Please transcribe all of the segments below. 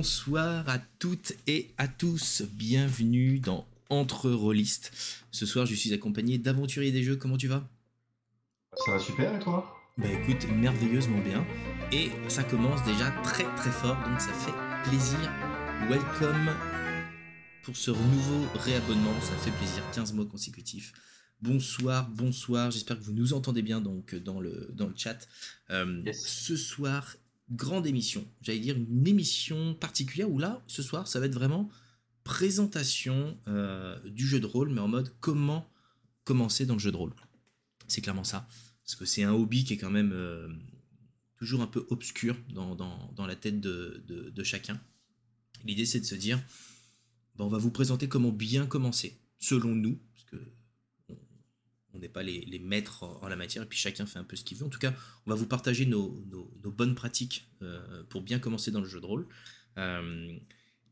Bonsoir à toutes et à tous. Bienvenue dans Entre Rollistes. Ce soir, je suis accompagné d'aventuriers des jeux. Comment tu vas? Ça va super et toi? Bah écoute, merveilleusement bien. Et ça commence déjà très très fort, donc ça fait plaisir. Welcome pour ce nouveau réabonnement. Ça fait plaisir, 15 mois consécutifs. Bonsoir, bonsoir. J'espère que vous nous entendez bien donc dans le, dans le chat. Euh, Ce soir, grande émission. J'allais dire une émission particulière où là, ce soir, ça va être vraiment présentation euh, du jeu de rôle, mais en mode comment commencer dans le jeu de rôle. C'est clairement ça. Parce que c'est un hobby qui est quand même euh, toujours un peu obscur dans, la tête de, chacun. L'idée, c'est de se dire, ben, on va vous présenter comment bien commencer, selon nous, on n'est pas les, maîtres en, la matière, et puis chacun fait un peu ce qu'il veut. En tout cas, on va vous partager nos, bonnes pratiques euh, pour bien commencer dans le jeu de rôle. Euh,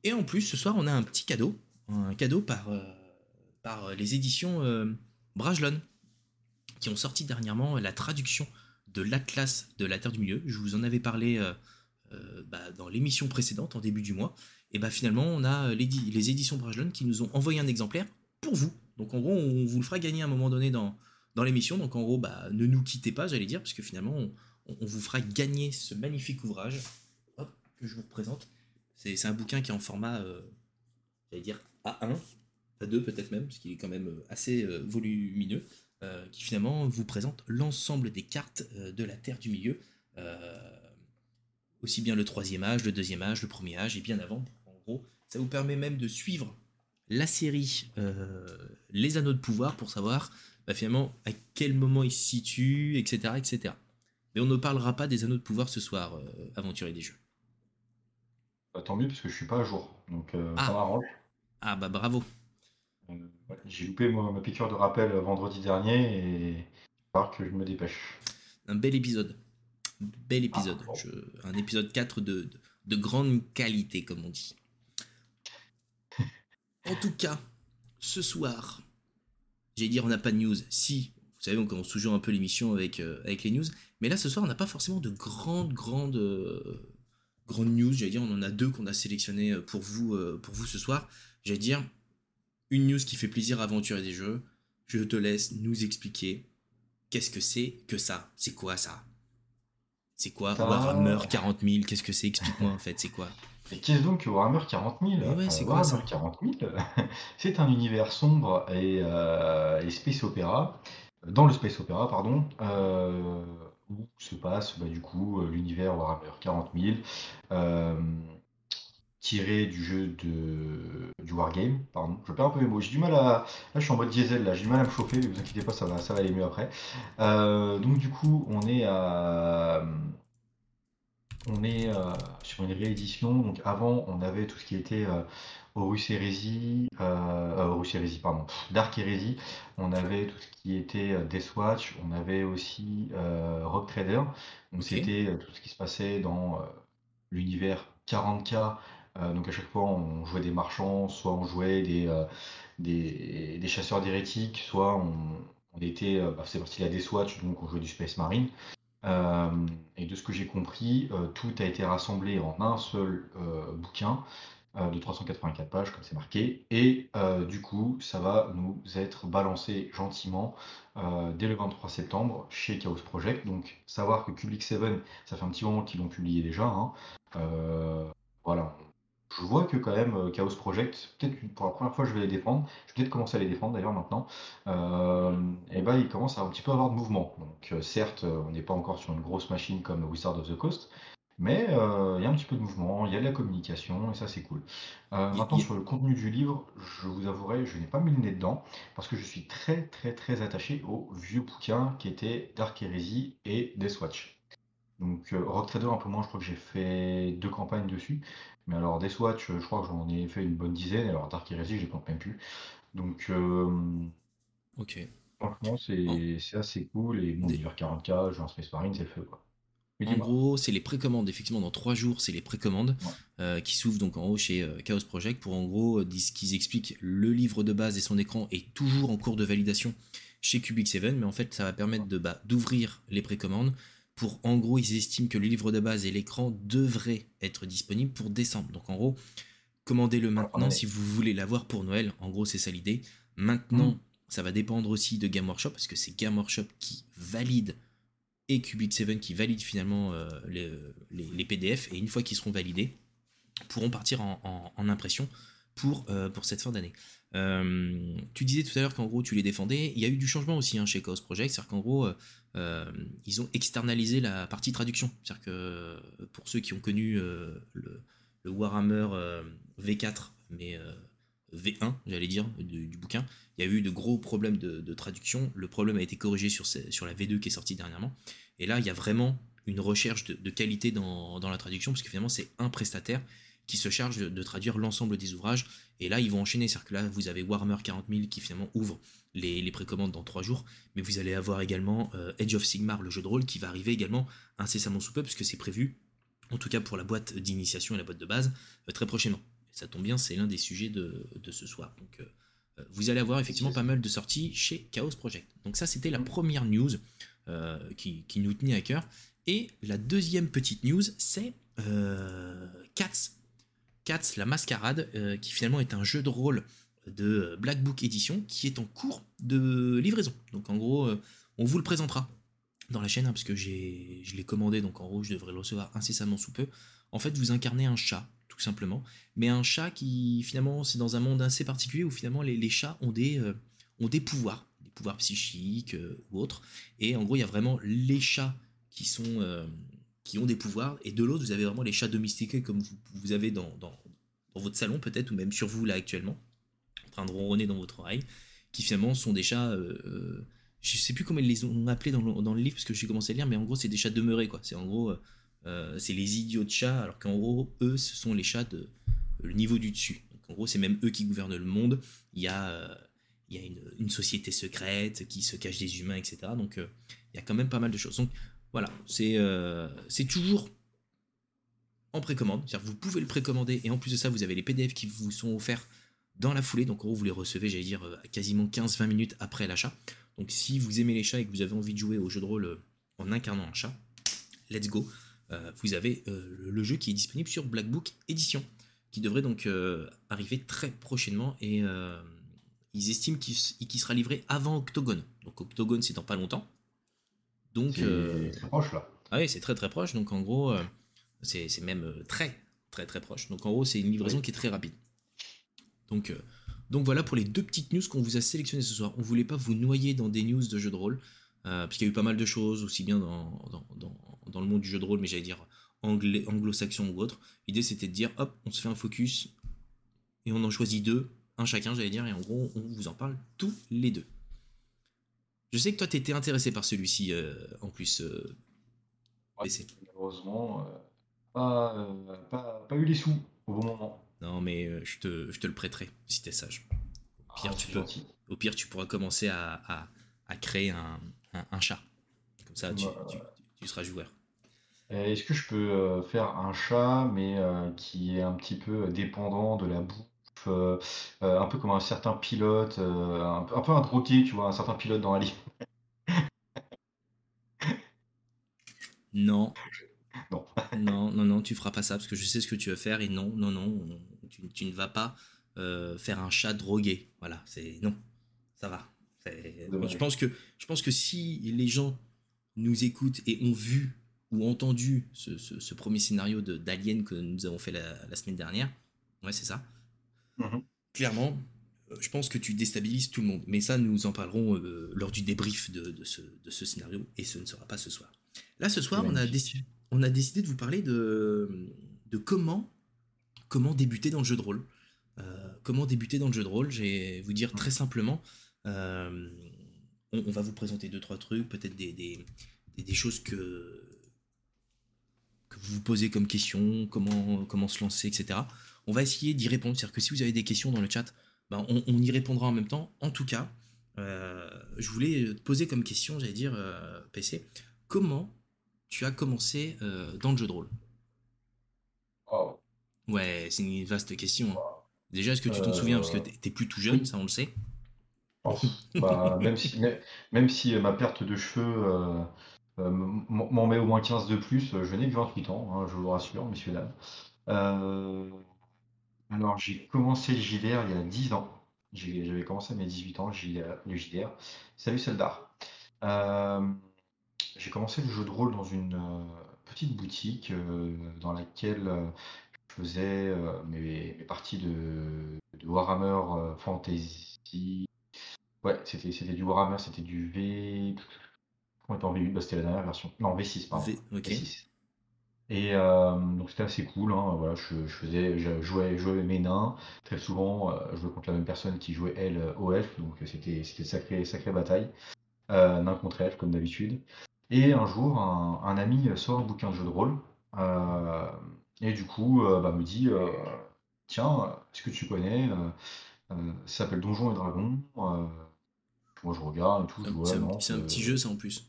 et en plus, ce soir, on a un petit cadeau, un cadeau par, euh, les éditions Brajlon, qui ont sorti dernièrement la traduction de l'Atlas de la Terre du Milieu. Je vous en avais parlé bah, dans l'émission précédente, en début du mois. Et bah finalement, on a les, les éditions Brajlon qui nous ont envoyé un exemplaire pour vous, donc en gros, on vous le fera gagner à un moment donné dans, dans l'émission. Donc en gros, bah, ne nous quittez pas, j'allais dire, parce finalement, on, vous fera gagner ce magnifique ouvrage que je vous représente. C'est un bouquin qui est en format, euh, j'allais dire, A1, A2 peut-être même, parce qu'il est quand même euh, assez euh, volumineux, qui finalement vous présente l'ensemble des cartes de la Terre du Milieu. aussi bien le troisième âge, le deuxième âge, le premier âge, et bien avant. En gros, ça vous permet même de suivre la série euh, Les Anneaux de Pouvoir pour savoir bah, finalement à quel moment il se situe, etc., etc. Mais on ne parlera pas des Anneaux de Pouvoir ce soir, euh, Aventurier des Jeux. Bah, tant mieux parce que je suis pas à jour, donc euh, ah. ça m'arrange. Ah bah bravo. J'ai loupé ma piqûre de rappel vendredi dernier et il va que je me dépêche. Un bel épisode. Bel épisode. Ah, un épisode 4 de, de grande qualité, comme on dit. En tout cas, ce soir, j'allais dire on n'a pas de news. Si, vous savez, on commence toujours un peu l'émission avec, euh, avec les news. Mais là, ce soir, on n'a pas forcément de grandes, grandes, euh, grandes news. J'allais dire, on en a deux qu'on a sélectionnées euh, pour vous, pour vous ce soir. J'allais dire, une news qui fait plaisir à aventurer des jeux. Je te laisse nous expliquer qu'est-ce que c'est que ça. C'est quoi ça? C'est quoi Warhammer 40 000 Qu'est-ce que c'est Explique-moi en fait, c'est quoi et qu'est-ce donc que Warhammer 40 000 c'est quoi Warhammer 40 000, c'est un univers sombre et, euh, space opéra, dans le space opéra, pardon, euh, où se passe bah, du coup euh, l'univers Warhammer 40 000, tiré du jeu de, du Wargame, pardon. Je perds un peu mes mots, j'ai du mal à. Là, je suis en mode diesel, là, j'ai du mal à me chauffer, ne vous inquiétez pas, ça va, ça va aller mieux après. donc, du coup, on est à on est euh, sur une réédition. Donc avant, on avait tout ce qui était euh, Horus Heresy, euh, Horus Heresy, pardon, Dark Heresy. On avait tout ce qui était Deathwatch. On avait aussi Rock Trader. Donc c'était tout ce qui se passait dans l'univers 40K. Donc à chaque fois, on jouait des marchands, soit on jouait des, des, chasseurs d'hérétiques, soit on, était, bah, c'est parti la Deathwatch, donc on jouait du Space Marine. Euh, et de ce que j'ai compris, euh, tout a été rassemblé en un seul euh, bouquin de 384 pages, comme c'est marqué. Et du coup, ça va nous être balancé gentiment dès le 23 septembre chez Chaos Project. Donc, savoir que Public 7, ça fait un petit moment qu'ils l'ont publié déjà. Hein. voilà, je vois que quand même euh, Chaos Project, peut-être pour la première fois je vais les défendre, je vais peut-être commencer à les défendre d'ailleurs maintenant, euh, et ben il commence à un petit peu avoir de mouvement. Donc euh, certes, on n'est pas encore sur une grosse machine comme Wizard of the Coast, mais il y a un petit peu de mouvement, il y a de la communication, et ça c'est cool. maintenant sur le contenu du livre, je vous avouerai, je n'ai pas mis le nez dedans, parce que je suis très très très attaché au vieux bouquin qui était Dark Heresy et Deathwatch. Donc Rock Trader un peu moins, je crois que j'ai fait deux campagnes dessus. Mais alors, des Swatch, je crois que j'en ai fait une bonne dizaine. Alors, Dark Heresy, je compte même plus. Donc, euh, ok. Franchement, c'est assez cool. Et mon l'hiver 40K, j'ai un Space Marine, c'est le feu. Quoi. En gros, c'est les précommandes. Effectivement, dans trois jours, c'est les précommandes euh, qui s'ouvrent donc en haut chez euh, Chaos Project pour en gros ce qu'ils expliquent. Le livre de base et son écran est toujours en cours de validation chez Cubic 7, mais en fait, ça va permettre de bah, d'ouvrir les précommandes pour, en gros, ils estiment que le livre de base et l'écran devraient être disponibles pour décembre. Donc en gros, commandez-le maintenant si vous voulez l'avoir pour Noël. En gros, c'est ça l'idée. Maintenant, mm. ça va dépendre aussi de Game Workshop parce que c'est Game Workshop qui valide et Cubic 7 qui valide finalement euh, les, PDF. Et une fois qu'ils seront validés, pourront partir en, impression pour, euh, pour cette fin d'année. Euh, tu disais tout à l'heure qu'en gros tu les défendais. Il y a eu du changement aussi hein, chez Chaos Project, c'est-à-dire qu'en gros ils ont externalisé la partie traduction. C'est-à-dire que pour ceux qui ont connu le, Warhammer V4, mais V1, j'allais dire, du, bouquin, il y a eu de gros problèmes de, traduction. Le problème a été corrigé sur, sur la V2 qui est sortie dernièrement. Et là, il y a vraiment une recherche de, qualité dans, la traduction, parce que finalement, c'est un prestataire qui se charge de, traduire l'ensemble des ouvrages. Et là, ils vont enchaîner. C'est-à-dire que là, vous avez Warhammer 40 000 qui finalement ouvre les, précommandes dans trois jours. Mais vous allez avoir également euh, Edge of Sigmar, le jeu de rôle, qui va arriver également incessamment sous peu, puisque c'est prévu, en tout cas pour la boîte d'initiation et la boîte de base, euh, très prochainement. ça tombe bien, c'est l'un des sujets de, ce soir. Donc, euh, vous allez avoir effectivement pas mal de sorties chez Chaos Project. Donc ça, c'était la première news qui, qui, nous tenait à cœur. Et la deuxième petite news, c'est La mascarade, euh, qui finalement est un jeu de rôle de Black Book Edition qui est en cours de livraison. Donc en gros, euh, on vous le présentera dans la chaîne, hein, parce que je l'ai commandé, donc en gros, je devrais le recevoir incessamment sous peu. En fait, vous incarnez un chat, tout simplement. Mais un chat qui, finalement, c'est dans un monde assez particulier où finalement les, chats ont des, euh, ont des pouvoirs, des pouvoirs psychiques ou autres. Et en gros, il y a vraiment les chats qui sont qui ont des pouvoirs, et de l'autre, vous avez vraiment les chats domestiqués comme vous, avez dans, dans, votre salon peut-être, ou même sur vous là actuellement, en train de ronronner dans votre oreille, qui finalement sont des chats... Euh, euh, je sais plus comment ils les ont appelés dans le, dans le livre, parce que j'ai commencé à lire, mais en gros, c'est des chats demeurés, quoi. C'est en gros... Euh, c'est les idiots de chats, alors qu'en gros, eux, ce sont les chats de le niveau du dessus. En gros, c'est même eux qui gouvernent le monde. Il y a, il y a une, une, société secrète qui se cache des humains, etc. Donc, il y a quand même pas mal de choses. Voilà, euh, c'est toujours en précommande. C'est-à-dire vous pouvez le précommander et en plus de ça, vous avez les PDF qui vous sont offerts dans la foulée. Donc en gros, vous les recevez, j'allais dire, euh, quasiment 15-20 minutes après l'achat. Donc si vous aimez les chats et que vous avez envie de jouer au jeu de rôle euh, en incarnant un chat, let's go. vous avez le jeu qui est disponible sur Black Book Edition, qui devrait donc arriver très prochainement et ils estiment qu'il sera livré avant Octogone. Donc Octogone, c'est dans pas longtemps. Donc, c'est euh, très proche là. Ah oui, c'est très très proche. Donc en gros, euh, c'est même euh, très très très proche. Donc en gros, c'est une livraison qui est très rapide. Donc, donc voilà pour les deux petites news qu'on vous a sélectionnées ce soir. On voulait pas vous noyer dans des news de jeux de rôle, parce qu'il y a eu pas mal de choses, aussi bien dans, dans, dans, le monde du jeu de rôle, mais j'allais dire anglais, anglo-saxon ou autre. L'idée c'était de dire, hop, on se fait un focus, et on en choisit deux, un chacun, j'allais dire, et en gros, on vous en parle tous les deux. Je sais que toi, tu étais intéressé par celui-ci euh, en plus. Euh, malheureusement, euh, pas, pas, eu les sous au bon moment. Non, mais je te, je, te, le prêterai si t'es sage. Au pire, ah, tu peux, au pire, tu pourras commencer à, à, à créer un, un, chat. Comme ça, tu, tu, tu seras joueur. Est-ce que je peux faire un chat, mais qui est un petit peu dépendant de la boue euh, euh, un peu comme un certain pilote, euh, un, peu un drogué, tu vois, un certain pilote dans Ali. Non. Non. non, non, non, tu feras pas ça parce que je sais ce que tu veux faire et non, non, non, tu, ne vas pas faire un chat drogué. Voilà, c'est non, ça va. Je pense que je pense que si les gens nous écoutent et ont vu ou entendu ce, premier scénario de d'Alien que nous avons fait la, la semaine dernière, ouais, c'est ça. Mhm. Clairement, euh, je pense que tu déstabilises tout le monde. Mais ça, nous en parlerons euh, lors du débrief de, ce, scénario, et ce ne sera pas ce soir. Là, ce soir, on a, décidé, on a décidé de vous parler de, comment, comment débuter dans le jeu de rôle. Euh, comment débuter dans le jeu de rôle Je vais vous dire très simplement, on, va vous présenter deux, trois trucs, peut-être des, des, choses que, que vous vous posez comme question, comment, comment se lancer, etc on va essayer d'y répondre. C'est-à-dire que si vous avez des questions dans le chat, ben, on, y répondra en même temps. En tout cas, euh, je voulais te poser comme question, j'allais dire, euh, PC, comment tu as commencé euh, dans le jeu de rôle? Ouais, c'est une vaste question. Hein. Déjà, est-ce que tu t'en souviens? Parce que tu es plus tout jeune, ça on le sait. Bah, même, si, même, si, ma perte de cheveux m'en met au moins 15 de plus. Je n'ai que 28 ans, hein, je vous rassure, messieurs, dames. Alors, j'ai commencé le JDR il y a 10 ans. J'avais commencé à mes 18 ans, le JDR. Salut Seldar. j'ai commencé le jeu de rôle dans une petite boutique dans laquelle je faisais mes, parties de, Warhammer Fantasy. Ouais, c'était du Warhammer, c'était du V. Comment était en V8 bah, C'était la dernière version. Non, V6, pardon. V6. Et donc c'était assez cool, hein, voilà, je, faisais, je jouais, jouais mes nains, très souvent je jouais contre la même personne qui jouait elle au elfe, donc c'était c'était sacré sacrée bataille, nain contre elfe comme d'habitude. Et un jour, un, ami sort un bouquin de jeu de rôle, et du coup bah, me dit tiens, est-ce que tu connais Ça s'appelle Donjons et Dragons. moi je regarde et tout, C'est un petit jeu ça en plus.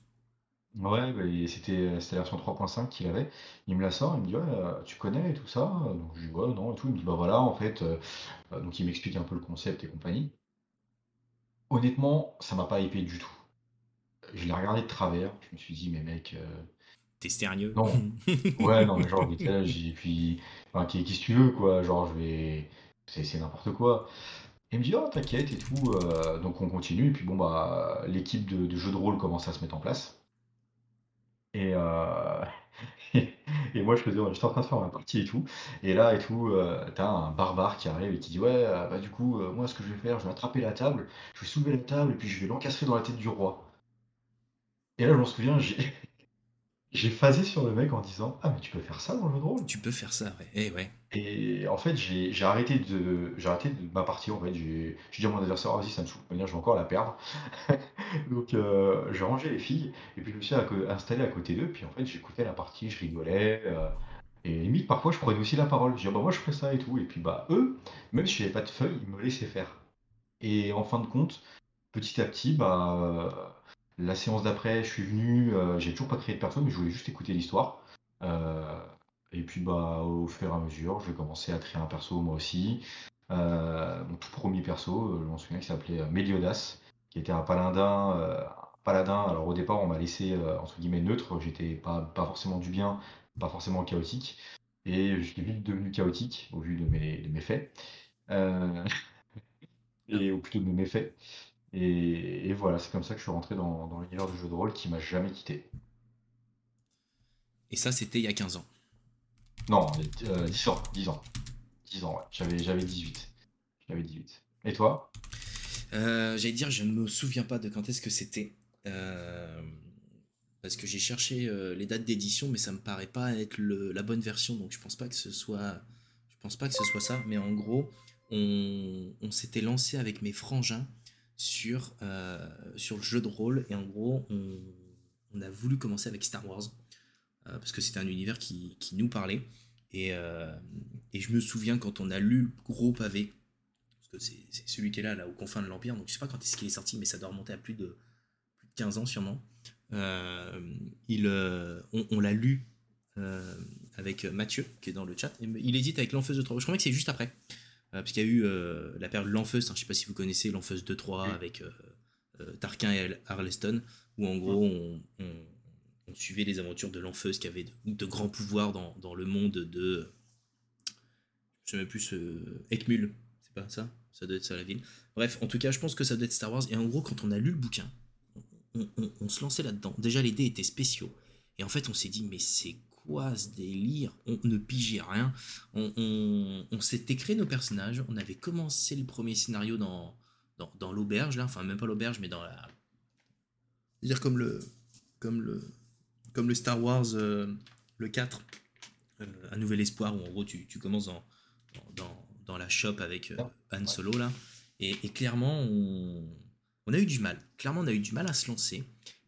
Ouais, bah, c'était la version 3.5 qu'il avait. Il me la sort, il me dit: «Ouais, euh, tu connais et tout ça?» donc je lui dis: «Ouais, non» et tout. Il me dit: «Bah, voilà, en fait», euh, euh, donc il m'explique un peu le concept et compagnie. Honnêtement, ça m'a pas hypé du tout. Je l'ai regardé de travers, je me suis dit: «Mais mec, T'es sérieux? non». Ouais, non, mais genre, j'étais puis enfin, qu'est qu'est-ce que tu veux, quoi? Genre, je vais c'est c'est n'importe quoi. Il me dit: «Oh, t'inquiète et tout», donc on continue et puis bon, bah, l'équipe de de jeu de rôle commence à se mettre en place. Et, euh, et moi, je faisais, j'étais en train de faire ma partie et tout. Et là, et tout, euh, t'as un barbare qui arrive et qui dit Ouais, euh, bah du coup, moi, ce que je vais faire, je vais attraper la table, je vais soulever la table et puis je vais l'encastrer dans la tête du roi. Et là, je m'en souviens, j'ai j'ai phasé sur le mec en disant Ah, mais tu peux faire ça dans le jeu de rôle Tu peux faire ça, ouais. Eh ouais. Et en fait, j'ai j'ai arrêté de j'ai arrêté de ma partie, en fait. J'ai dit à mon adversaire: «Ah vas-y, ça me saoule, je vais encore la perdre». Donc euh, j'ai rangé les filles et puis je me suis installé à côté d'eux, puis en fait, j'écoutais la partie, je rigolais, euh, et limite, parfois, je prenais aussi la parole. Je disais: «Ah bah, moi, je ferais ça et tout» et puis, bah, eux, même si j'avais pas de feuilles, ils me laissaient faire. Et en fin de compte, petit à petit, bah, la séance d'après, je suis venu, euh, j'ai toujours pas créé de perso, mais je voulais juste écouter l'histoire. Euh, et puis bah au fur et à mesure, j'ai commencé à créer un perso moi aussi. Euh, mon tout premier perso, je m'en souviens, qui s'appelait Meliodas, qui était un paladin. paladin. Alors au départ, on m'a laissé entre guillemets neutre. J'étais pas, pas forcément du bien, pas forcément chaotique. Et je suis vite devenu chaotique au vu de mes, de mes faits. et au plutôt de mes méfaits. Et, voilà, c'est comme ça que je suis rentré dans, dans l'univers du jeu de rôle qui m'a jamais quitté. Et ça, c'était il y a 15 ans. Non, 10 euh, ans, 10 ans. 10 ans, ouais. J'avais, j'avais 18. J'avais 18. Et toi? Euh, J'allais dire, je ne me souviens pas de quand est-ce que c'était. Euh, parce que j'ai cherché les dates d'édition, mais ça me paraît pas être la bonne version, donc je pense pas que ce soit, je pense pas que ce soit ça. Mais en gros, on, on s'était lancé avec mes frangins sur, euh, sur le jeu de rôle. Et en gros, on, on a voulu commencer avec Star Wars, euh, parce que c'était un univers qui, qui nous parlait. Et, euh, et, je me souviens quand on a lu le gros pavé, parce que c'est celui qui est là, là, aux confins de l'Empire, donc je sais pas quand est-ce qu'il est sorti, mais ça doit remonter à plus de, plus de 15 ans sûrement. il, on, l'a lu avec Mathieu, qui est dans le chat. Il édite avec l'enfeuse de 3. Je crois que c'est juste après. Euh, parce qu'il y a eu euh, la période L'Enfeuse, hein, je ne sais pas si vous connaissez L'Enfeuse 2-3 avec euh, Tarquin et Arleston, où en gros on, suivait les aventures de l'Enfeuse qui avait de, grands pouvoirs dans, dans, le monde de. Je ne sais même plus, Ekmul, c'est pas ça? Ça doit être ça la ville. Bref, en tout cas, je pense que ça doit être Star Wars. Et en gros, quand on a lu le bouquin, on, se lançait là-dedans. Déjà, les dés étaient spéciaux. Et en fait, on s'est dit, mais c'est ce délire On ne pigeait rien. On, s'était créé nos personnages. On avait commencé le premier scénario dans, dans, l'auberge, là. Enfin, même pas l'auberge, mais dans la. C'est-à-dire comme le, comme, le, comme le Star Wars, euh, le 4, euh, Un Nouvel Espoir, où en gros tu, commences dans, dans, dans, la shop avec euh, Han Solo, là. Et, clairement, on, on, a eu du mal. Clairement, on a eu du mal à se lancer.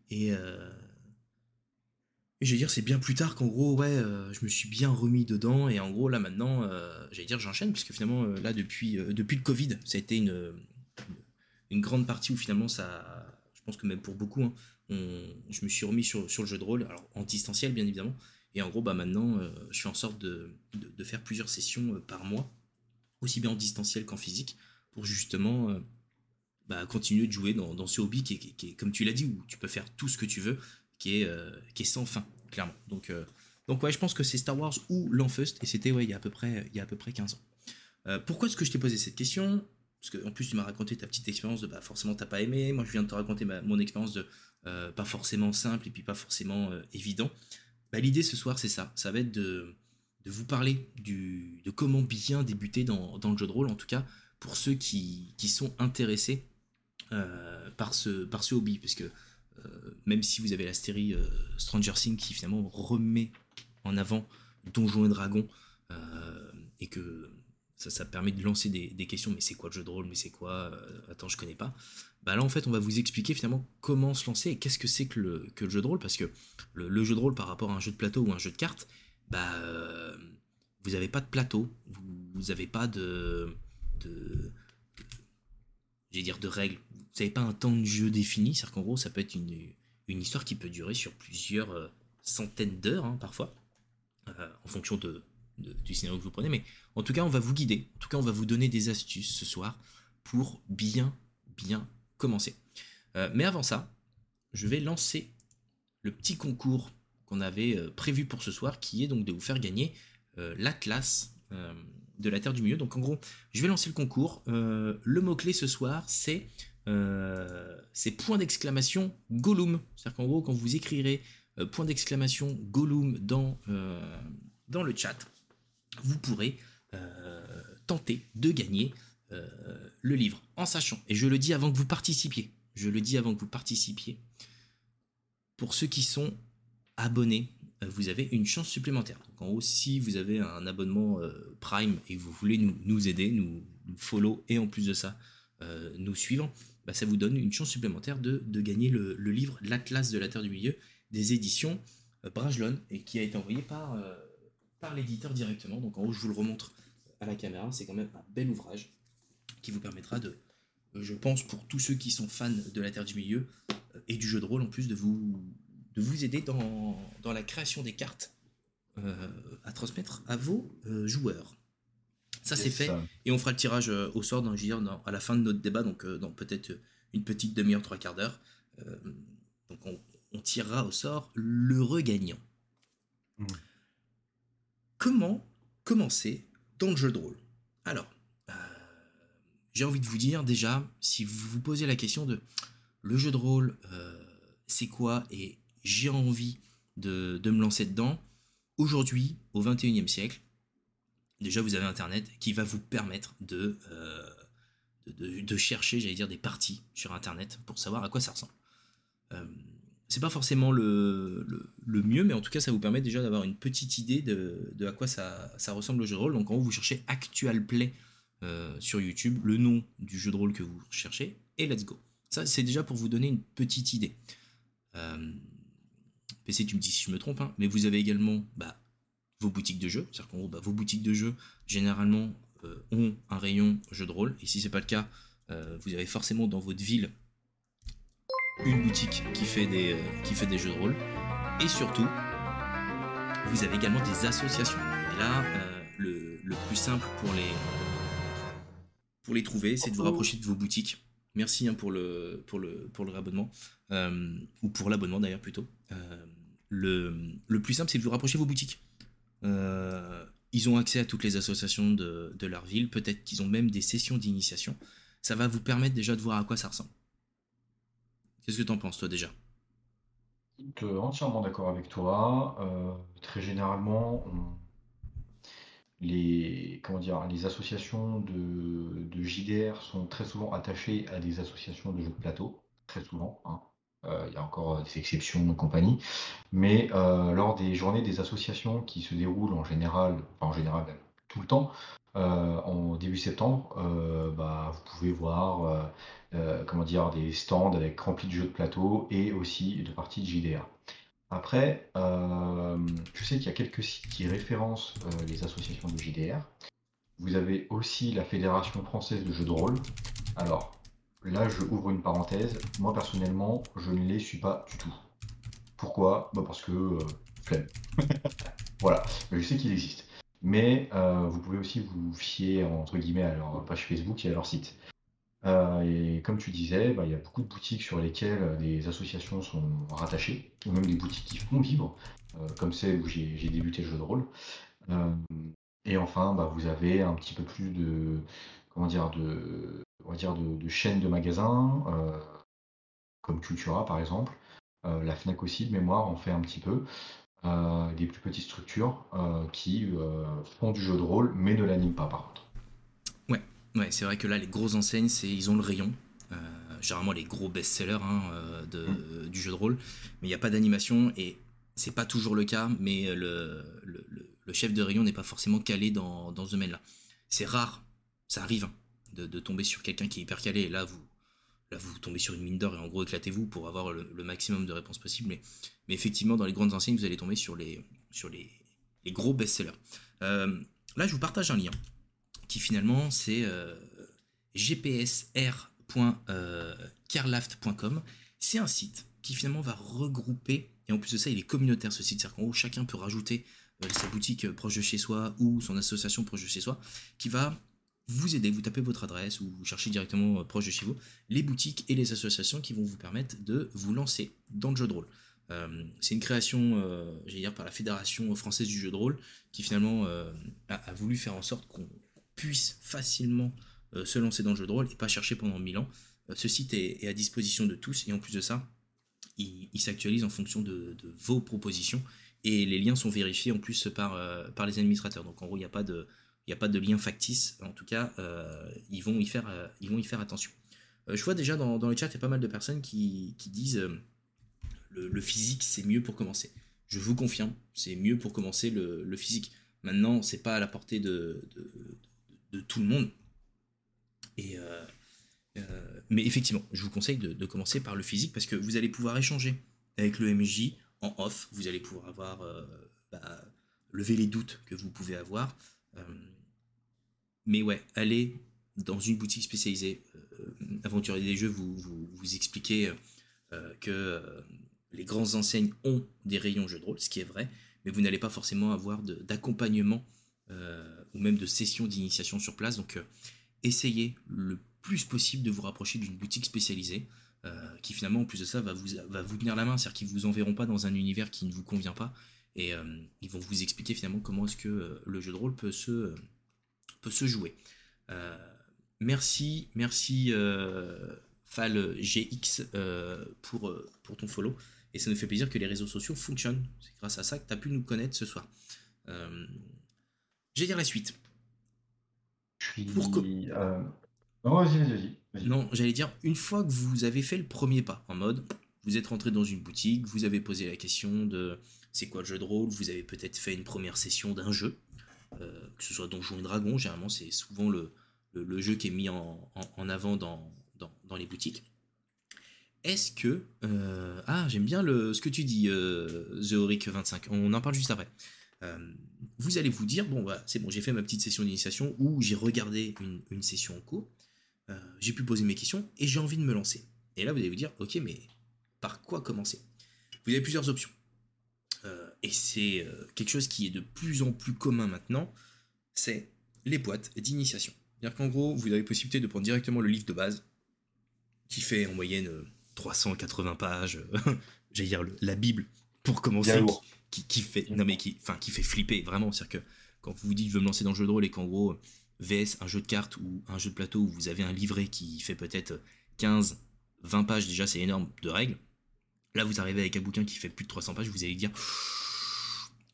Et, et je vais dire, c'est bien plus tard qu'en gros, ouais, euh, je me suis bien remis dedans. Et en gros, là maintenant, euh, j'allais dire, j'enchaîne, puisque finalement, euh, là, depuis, depuis le Covid, ça a été une, une, grande partie où finalement, ça. Je pense que même pour beaucoup, hein, je me suis remis sur, sur, le jeu de rôle, alors en distanciel, bien évidemment. Et en gros, bah maintenant, je fais en sorte de, de, faire plusieurs sessions par mois, aussi bien en distanciel qu'en physique, pour justement bah, continuer de jouer dans, dans ce hobby qui est, qui est comme tu l'as dit, où tu peux faire tout ce que tu veux qui est, qui est sans fin, clairement. Donc, donc ouais, je pense que c'est Star Wars ou l'Enfeust, et c'était ouais, il, y a à peu près, il y a à peu près 15 ans. pourquoi est-ce que je t'ai posé cette question? Parce qu'en plus, tu m'as raconté ta petite expérience de bah, forcément, t'as pas aimé. Moi, je viens de te raconter mon expérience de pas forcément simple et puis pas forcément évident. Bah, L'idée ce soir, c'est ça. Ça va être de, de vous parler du, de comment bien débuter dans, dans, le jeu de rôle, en tout cas pour ceux qui, qui sont intéressés euh, par, ce, par ce hobby. Parce que euh, même si vous avez la série euh, Stranger Things qui finalement remet en avant Donjons et Dragons, et que ça, permet de lancer des, questions, mais c'est quoi le jeu de rôle, mais c'est quoi, attends, je connais pas. Bah là en fait on va vous expliquer finalement comment se lancer et qu'est-ce que c'est que le, jeu de rôle, parce que le, jeu de rôle par rapport à un jeu de plateau ou un jeu de cartes, bah, euh, vous n'avez pas de plateau, vous n'avez pas de, dire de règles, vous n'avez pas un temps de jeu défini, c'est-à-dire qu'en gros ça peut être une, histoire qui peut durer sur plusieurs euh, centaines d'heures hein, parfois, euh, en fonction du scénario que vous prenez, mais en tout cas on va vous guider, en tout cas on va vous donner des astuces ce soir pour bien bien commencer. mais avant ça, je vais lancer le petit concours qu'on avait euh, prévu pour ce soir, qui est donc de vous faire gagner euh, l'Atlas euh, de la Terre du Milieu. Donc en gros, je vais lancer le concours. le mot-clé ce soir, c'est c'est point d'exclamation Gollum. C'est-à-dire qu'en gros, quand vous écrirez point d'exclamation Gollum dans, dans le chat, vous pourrez tenter de gagner le livre. En sachant, et je le dis avant que vous participiez, je le dis avant que vous participiez, pour ceux qui sont abonné, euh, vous avez une chance supplémentaire. Donc en haut, si vous avez un abonnement euh, Prime et vous voulez nous, aider, nous, follow et en plus de ça euh, nous suivre, bah, ça vous donne une chance supplémentaire de, gagner le, livre L'Atlas de la Terre du Milieu des éditions Brajlon et qui a été envoyé par, par l'éditeur directement. Donc en haut, je vous le remontre à la caméra. C'est quand même un bel ouvrage qui vous permettra de, je pense, pour tous ceux qui sont fans de la Terre du Milieu et du jeu de rôle en plus, de vous, de vous aider dans, dans la création des cartes euh, à transmettre à vos euh, joueurs. Ça c'est fait et on fera le tirage euh, au sort dans, dans, à la fin de notre débat, donc dans peut-être une petite demi-heure, trois quarts d'heure. donc on, tirera au sort le regagnant. Mmh. Comment commencer dans le jeu de rôle? Alors, j'ai envie de vous dire déjà, si vous vous posez la question de le jeu de rôle, c'est quoi et j'ai envie de, me lancer dedans. Aujourd'hui, au 21e siècle, déjà vous avez Internet qui va vous permettre de, euh, de, chercher, j'allais dire, des parties sur Internet pour savoir à quoi ça ressemble. Euh, c'est pas forcément le, le, mieux, mais en tout cas, ça vous permet déjà d'avoir une petite idée de, à quoi ça, ça, ressemble le jeu de rôle. Donc, en haut, vous cherchez Actual Play euh, sur YouTube, le nom du jeu de rôle que vous cherchez, et let's go. Ça, c'est déjà pour vous donner une petite idée. Euh, PC, tu me dis si je me trompe, hein, mais vous avez également bah, vos boutiques de jeux. C'est-à-dire qu'en gros, bah, vos boutiques de jeux, généralement, euh, ont un rayon jeu de rôle. Et si c'est pas le cas, euh, vous avez forcément dans votre ville une boutique qui fait des, euh, qui fait des jeux de rôle. Et surtout, vous avez également des associations. Et là, le, le, plus simple pour les, pour les trouver, c'est de vous rapprocher de vos boutiques. Merci hein, pour, le, pour, le, pour le réabonnement, ou pour l'abonnement d'ailleurs plutôt le, le, plus simple, c'est de vous rapprocher vos boutiques. Euh, ils ont accès à toutes les associations de, de leur ville, peut-être qu'ils ont même des sessions d'initiation. Ça va vous permettre déjà de voir à quoi ça ressemble. Qu'est-ce que tu en penses, toi, déjà? Entièrement d'accord avec toi. Euh, très généralement, les, comment dire, les associations de, de, JDR sont très souvent attachées à des associations de jeux de plateau, très souvent. Hein. Euh, il y a encore des exceptions de compagnie. Mais euh, lors des journées des associations qui se déroulent en général, enfin en général tout le temps, euh, en début septembre, bah, vous pouvez voir comment dire, des stands avec remplis de jeux de plateau et aussi de parties de JDR. Après, je sais qu'il y a quelques sites qui référencent les associations de JDR. Vous avez aussi la Fédération française de jeux de rôle. Alors, Là, je ouvre une parenthèse. Moi, personnellement, je ne les suis pas du tout. Pourquoi? Bah Parce que euh, flemme. voilà, je sais qu'ils existent. Mais euh, vous pouvez aussi vous fier, entre guillemets, à leur page Facebook et à leur site. Et comme tu disais, bah, il y a beaucoup de boutiques sur lesquelles des associations sont rattachées, ou même des boutiques qui font vivre, comme celle où j'ai débuté le jeu de rôle. et enfin, bah, vous avez un petit peu plus de, comment dire, de, on va dire de, chaînes de magasins, comme Cultura par exemple. la Fnac aussi, de mémoire, en fait un petit peu. des plus petites structures qui font du jeu de rôle, mais ne l'animent pas par contre. Ouais, c'est vrai que là, les grosses enseignes, c'est ils ont le rayon. généralement les gros best-sellers hein, de, mm. du jeu de rôle, mais il n'y a pas d'animation et c'est pas toujours le cas, mais le, le, le chef de rayon n'est pas forcément calé dans, dans ce domaine-là. C'est rare ça arrive hein, de, tomber sur quelqu'un qui est hyper calé. Et là, vous, là, vous tombez sur une mine d'or et en gros, éclatez-vous pour avoir le, maximum de réponses possibles. Mais, mais, effectivement, dans les grandes enseignes, vous allez tomber sur les, sur les, les gros best-sellers. Euh, là, je vous partage un lien qui finalement, c'est euh, gpsr.carlaft.com. C'est un site qui finalement va regrouper, et en plus de ça, il est communautaire ce site, c'est-à-dire qu'en gros, chacun peut rajouter euh, sa boutique proche de chez soi ou son association proche de chez soi, qui va vous aider, vous tapez votre adresse ou vous cherchez directement euh, proche de chez vous les boutiques et les associations qui vont vous permettre de vous lancer dans le jeu de rôle. Euh, c'est une création, euh, dire, par la Fédération française du jeu de rôle qui finalement euh, a, voulu faire en sorte qu'on puisse facilement se lancer dans le jeu de rôle et pas chercher pendant mille ans. ce site est, à disposition de tous et en plus de ça, il, s'actualise en fonction de, vos propositions et les liens sont vérifiés en plus par, par les administrateurs. Donc en gros, il n'y a pas de il a pas de lien factice. En tout cas, euh, ils, vont y faire, euh, ils vont y faire attention. Euh, je vois déjà dans, dans, le chat, il y a pas mal de personnes qui, disent le, physique, c'est mieux pour commencer. Je vous confirme, c'est mieux pour commencer le, physique. Maintenant, c'est pas à la portée de, tout le monde. Et, mais effectivement, je vous conseille de, commencer par le physique parce que vous allez pouvoir échanger avec le MJ en off. Vous allez pouvoir avoir bah, lever les doutes que vous pouvez avoir. Euh, mais ouais, allez dans une boutique spécialisée. Euh, Aventurier des jeux, vous, vous, expliquez euh, que les grandes enseignes ont des rayons jeux de rôle, ce qui est vrai, mais vous n'allez pas forcément avoir d'accompagnement ou même de session d'initiation sur place. Donc essayez le plus possible de vous rapprocher d'une boutique spécialisée. qui finalement en plus de ça va vous, va vous tenir la main, c'est-à-dire qu'ils vous enverront pas dans un univers qui ne vous convient pas, et euh, ils vont vous expliquer finalement comment est-ce que euh, le jeu de rôle peut se, peut se jouer. Euh, merci, merci FalGX pour, pour ton follow. Et ça nous fait plaisir que les réseaux sociaux fonctionnent. C'est grâce à ça que tu as pu nous connaître ce soir. Euh, je vais dire la suite. Pour Non, vas-y, vas-y. Vas non, j'allais dire, une fois que vous avez fait le premier pas, en mode, vous êtes rentré dans une boutique, vous avez posé la question de c'est quoi le jeu de rôle, vous avez peut-être fait une première session d'un jeu, euh, que ce soit Donjon et Dragon, généralement c'est souvent le, le, jeu qui est mis en, en, avant dans, dans, dans, les boutiques. Est-ce que... Euh, ah, j'aime bien le, ce que tu dis, euh, The 25, on en parle juste après. Euh, vous allez vous dire, bon, voilà, c'est bon, j'ai fait ma petite session d'initiation où j'ai regardé une, session en cours, j'ai pu poser mes questions et j'ai envie de me lancer. Et là, vous allez vous dire, ok, mais par quoi commencer? Vous avez plusieurs options. Euh, et c'est euh, quelque chose qui est de plus en plus commun maintenant, c'est les boîtes d'initiation. C'est-à-dire qu'en gros, vous avez possibilité de prendre directement le livre de base, qui fait en moyenne 380 euh, pages, j'allais dire la Bible, pour commencer, fait, non mais qui, enfin, qui fait flipper, vraiment. C'est-à-dire que quand vous vous dites je veux me lancer dans le jeu de rôle et qu'en gros, VS, un jeu de cartes ou un jeu de plateau où vous avez un livret qui fait peut-être 15, 20 pages, déjà c'est énorme de règles, Là, vous arrivez avec un bouquin qui fait plus de 300 pages, vous allez dire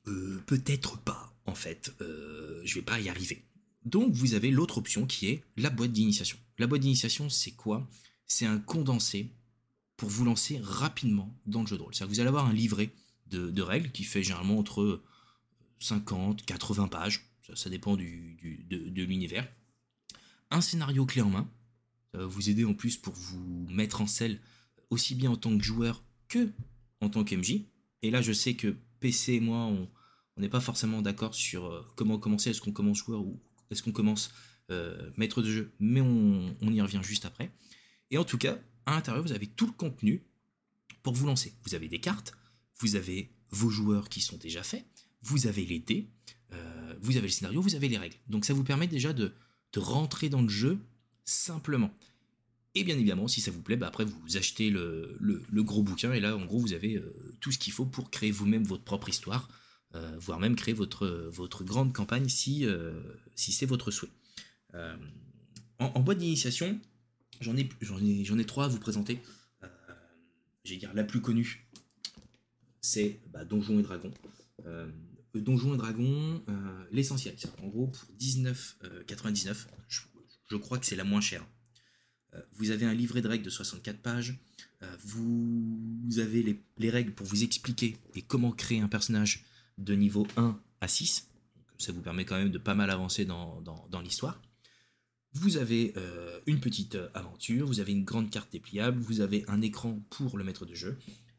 euh, peut-être pas, en fait, euh, je vais pas y arriver. Donc, vous avez l'autre option qui est la boîte d'initiation. La boîte d'initiation, c'est quoi? C'est un condensé pour vous lancer rapidement dans le jeu de rôle. C'est-à-dire que vous allez avoir un livret de, règles qui fait généralement entre 50, 80 pages, ça, dépend du, de, l'univers. Un scénario clé en main, ça va vous aider en plus pour vous mettre en selle aussi bien en tant que joueur que en tant qu'MJ. Et là, je sais que PC et moi, on n'est pas forcément d'accord sur euh, comment commencer. Est-ce qu'on commence joueur ou est-ce qu'on commence euh, maître de jeu? Mais on, y revient juste après. Et en tout cas, à l'intérieur, vous avez tout le contenu pour vous lancer. Vous avez des cartes, vous avez vos joueurs qui sont déjà faits, vous avez les dés, euh, vous avez le scénario, vous avez les règles. Donc ça vous permet déjà de, rentrer dans le jeu simplement. Et bien évidemment, si ça vous plaît, bah, après vous achetez le, gros bouquin et là en gros vous avez tout ce qu'il faut pour créer vous-même votre propre histoire, voire même créer votre, grande campagne si, c'est votre souhait. En, boîte d'initiation, j'en ai, ai, ai, trois à vous présenter. J'ai dire la plus connue, c'est bah, Donjons et Dragons. Euh, Donjons et Dragons, euh, l'essentiel. En gros, pour 19,99, euh, je, crois que c'est la moins chère. vous avez un livret de règles de 64 pages. Vous, avez les, règles pour vous expliquer et comment créer un personnage de niveau 1 à 6. ça vous permet quand même de pas mal avancer dans, l'histoire. Vous avez une petite aventure, vous avez une grande carte dépliable, vous avez un écran pour le maître de jeu.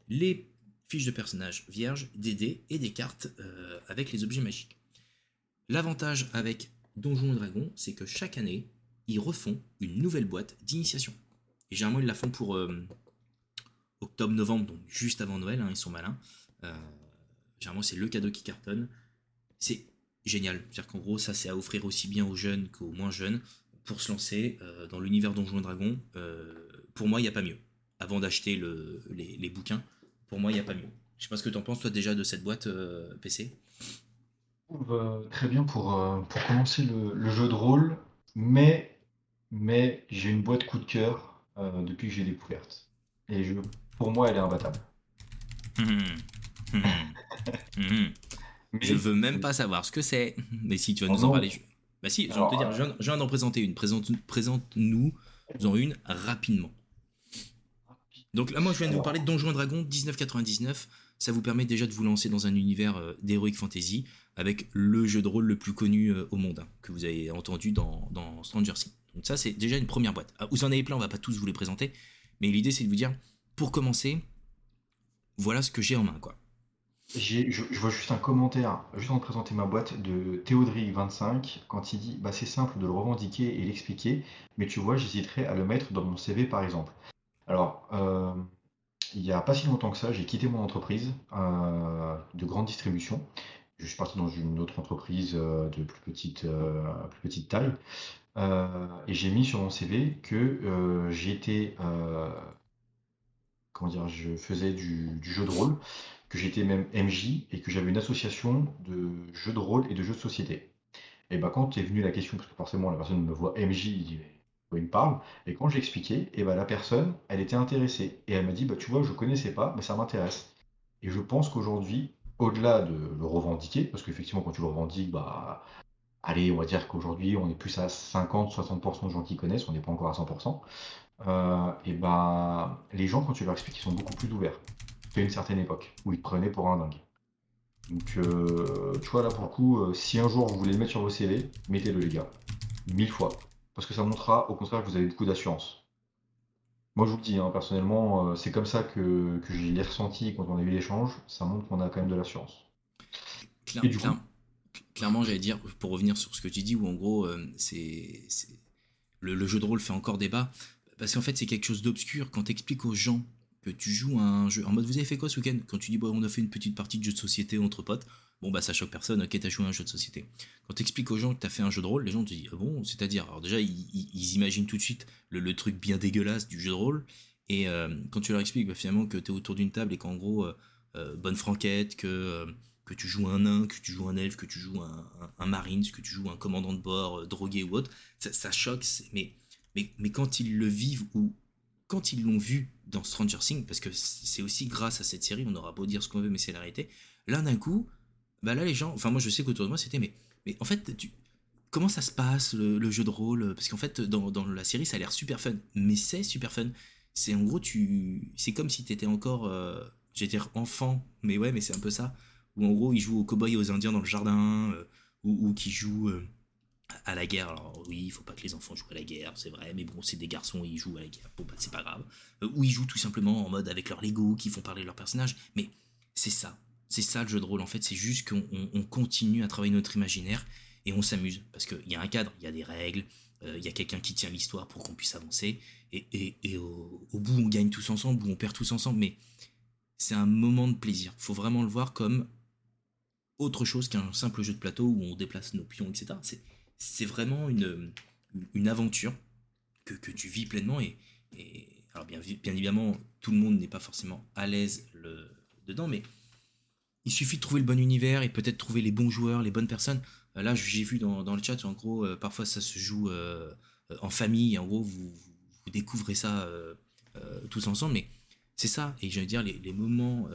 Les fiches de personnages vierges, des dés et des cartes euh, avec les objets magiques. L'avantage avec Donjons et Dragons, c'est que chaque année, ils refont une nouvelle boîte d'initiation. Et généralement, ils la font pour euh, octobre-novembre, donc juste avant Noël, hein, ils sont malins. Euh, généralement, c'est le cadeau qui cartonne. C'est génial. C'est-à-dire qu'en gros, ça, c'est à offrir aussi bien aux jeunes qu'aux moins jeunes pour se lancer dans l'univers Donjons et Dragons. pour moi, il n'y a pas mieux. Avant d'acheter le, les bouquins, pour moi, il n'y a pas mieux. Je sais pas ce que tu en penses, toi, déjà, de cette boîte euh, PC. Euh, très bien pour, euh, pour commencer le, jeu de rôle, mais, mais j'ai une boîte coup de cœur depuis que j'ai découverte. Et je, pour moi, elle est imbattable. Hum, hum, je veux même pas savoir ce que c'est, mais si tu vas nous en parler. Bah si, je vais te dire, je viens, d'en présenter une. Présente-nous présente en une rapidement. Donc là, moi, je viens de vous parler de Donjons Dragons 1999. Ça vous permet déjà de vous lancer dans un univers euh, d'heroic fantasy avec le jeu de rôle le plus connu euh, au monde, hein, que vous avez entendu dans, Stranger Things. Donc ça, c'est déjà une première boîte. Ah, vous en avez plein, on va pas tous vous les présenter, mais l'idée, c'est de vous dire, pour commencer, voilà ce que j'ai en main, quoi. Je, vois juste un commentaire, juste de présenter ma boîte, de Théodric25, quand il dit bah, c'est simple de le revendiquer et l'expliquer, mais tu vois, j'hésiterais à le mettre dans mon CV par exemple. Alors, euh, il n'y a pas si longtemps que ça, j'ai quitté mon entreprise euh, de grande distribution. Je suis parti dans une autre entreprise euh, de plus petite, plus petite taille. et j'ai mis sur mon CV que j'étais, comment dire, je faisais du, jeu de rôle, que j'étais même MJ et que j'avais une association de jeux de rôle et de jeux de société. Et ben quand est venue la question, parce que forcément la personne me voit MJ, il dit il me parle. Et quand j'ai expliqué, et eh ben, la personne, elle était intéressée. Et elle m'a dit, bah, tu vois, je connaissais pas, mais ça m'intéresse. Et je pense qu'aujourd'hui, au-delà de le revendiquer, parce qu'effectivement, quand tu le revendiques, bah, allez, on va dire qu'aujourd'hui, on est plus à 50-60% de gens qui connaissent, on n'est pas encore à 100%. Euh, et ben, les gens, quand tu leur expliques, ils sont beaucoup plus ouverts qu'à une certaine époque, où ils te prenaient pour un dingue. Donc, euh, tu vois, là, pour le coup, euh, si un jour vous voulez le mettre sur vos CV, mettez-le, les gars. Mille fois parce que ça montrera au contraire que vous avez beaucoup d'assurance. Moi, je vous le dis, hein, personnellement, euh, c'est comme ça que, que je l'ai ressenti quand on a eu l'échange. Ça montre qu'on a quand même de l'assurance. clairement, j'allais dire, pour revenir sur ce que tu dis, où en gros, euh, c'est le, jeu de rôle fait encore débat, parce qu'en fait, c'est quelque chose d'obscur. Quand tu expliques aux gens que tu joues à un jeu, en mode, vous avez fait quoi ce week-end? Quand tu dis, bon, on a fait une petite partie de jeu de société entre potes, bon bah ça choque personne, ok t'as joué un jeu de société. Quand t'expliques aux gens que t'as fait un jeu de rôle, les gens te disent ah bon, c'est-à-dire, alors déjà ils, imaginent tout de suite le, truc bien dégueulasse du jeu de rôle, et euh, quand tu leur expliques bah, finalement que t'es autour d'une table et qu'en gros euh, euh, bonne franquette, que que tu joues un nain, que tu joues un elfe, que tu joues un, un, marine, que tu joues un commandant de bord drogué ou autre, ça, choque, mais, mais, mais quand ils le vivent ou quand ils l'ont vu dans Stranger Things, parce que c'est aussi grâce à cette série, on aura beau dire ce qu'on veut, mais c'est la réalité, là d'un coup, bah là les gens, enfin moi je sais qu'autour de moi c'était mais, en fait tu, comment ça se passe le, jeu de rôle? Parce qu'en fait dans, la série ça a l'air super fun, mais c'est super fun. C'est en gros tu, c'est comme si t'étais encore, euh, dire enfant, mais ouais mais c'est un peu ça. Où en gros ils jouent aux cowboys et aux indiens dans le jardin, euh, ou, qui jouent euh, à la guerre. Alors oui, il faut pas que les enfants jouent à la guerre, c'est vrai, mais bon c'est des garçons ils jouent à la guerre, bon bah c'est pas grave. ou ils jouent tout simplement en mode avec leur Lego qui font parler leur personnage, mais c'est ça c'est ça le jeu de rôle en fait, c'est juste qu'on continue à travailler notre imaginaire et on s'amuse. Parce qu'il y a un cadre, il y a des règles, euh, il y a quelqu'un qui tient l'histoire pour qu'on puisse avancer. Et, au, bout, on gagne tous ensemble ou on perd tous ensemble. Mais c'est un moment de plaisir. Il faut vraiment le voir comme autre chose qu'un simple jeu de plateau où on déplace nos pions, etc. C'est vraiment une, une aventure que, que, tu vis pleinement et, et alors bien, bien évidemment, tout le monde n'est pas forcément à l'aise le, dedans, mais il suffit de trouver le bon univers et peut-être trouver les bons joueurs, les bonnes personnes. Euh, là, j'ai vu dans, le chat, en gros, euh, parfois ça se joue euh, en famille. En gros, vous, découvrez ça tous ensemble. Mais c'est ça. Et veux dire, les, moments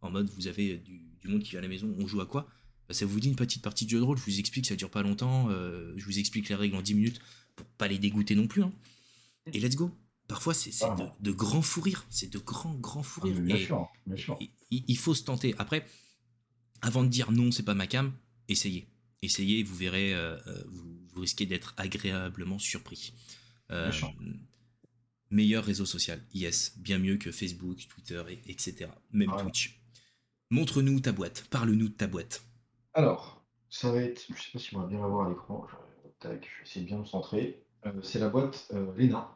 en mode vous avez du, du, monde qui vient à la maison, on joue à quoi? Bah, Ça vous dit une petite partie de jeu de rôle. Je vous explique, ça dure pas longtemps. je vous explique les règles en 10 minutes pour pas les dégoûter non plus. Hein. Et let's go. Parfois, c'est ah. de, de, grands fous rires. C'est de grands, grands fous rires. bien sûr, bien sûr. Il, faut se tenter. Après, avant de dire non, c'est pas ma cam, essayez. Essayez, vous verrez, euh, euh, vous, risquez d'être agréablement surpris. Euh, meilleur réseau social, yes, bien mieux que Facebook, Twitter, etc. Même Twitch. Montre-nous ta boîte, parle-nous de ta boîte. Alors, ça va être, je sais pas si on va bien la voir à l'écran, je vais essayer de bien me centrer. c'est la boîte Lena,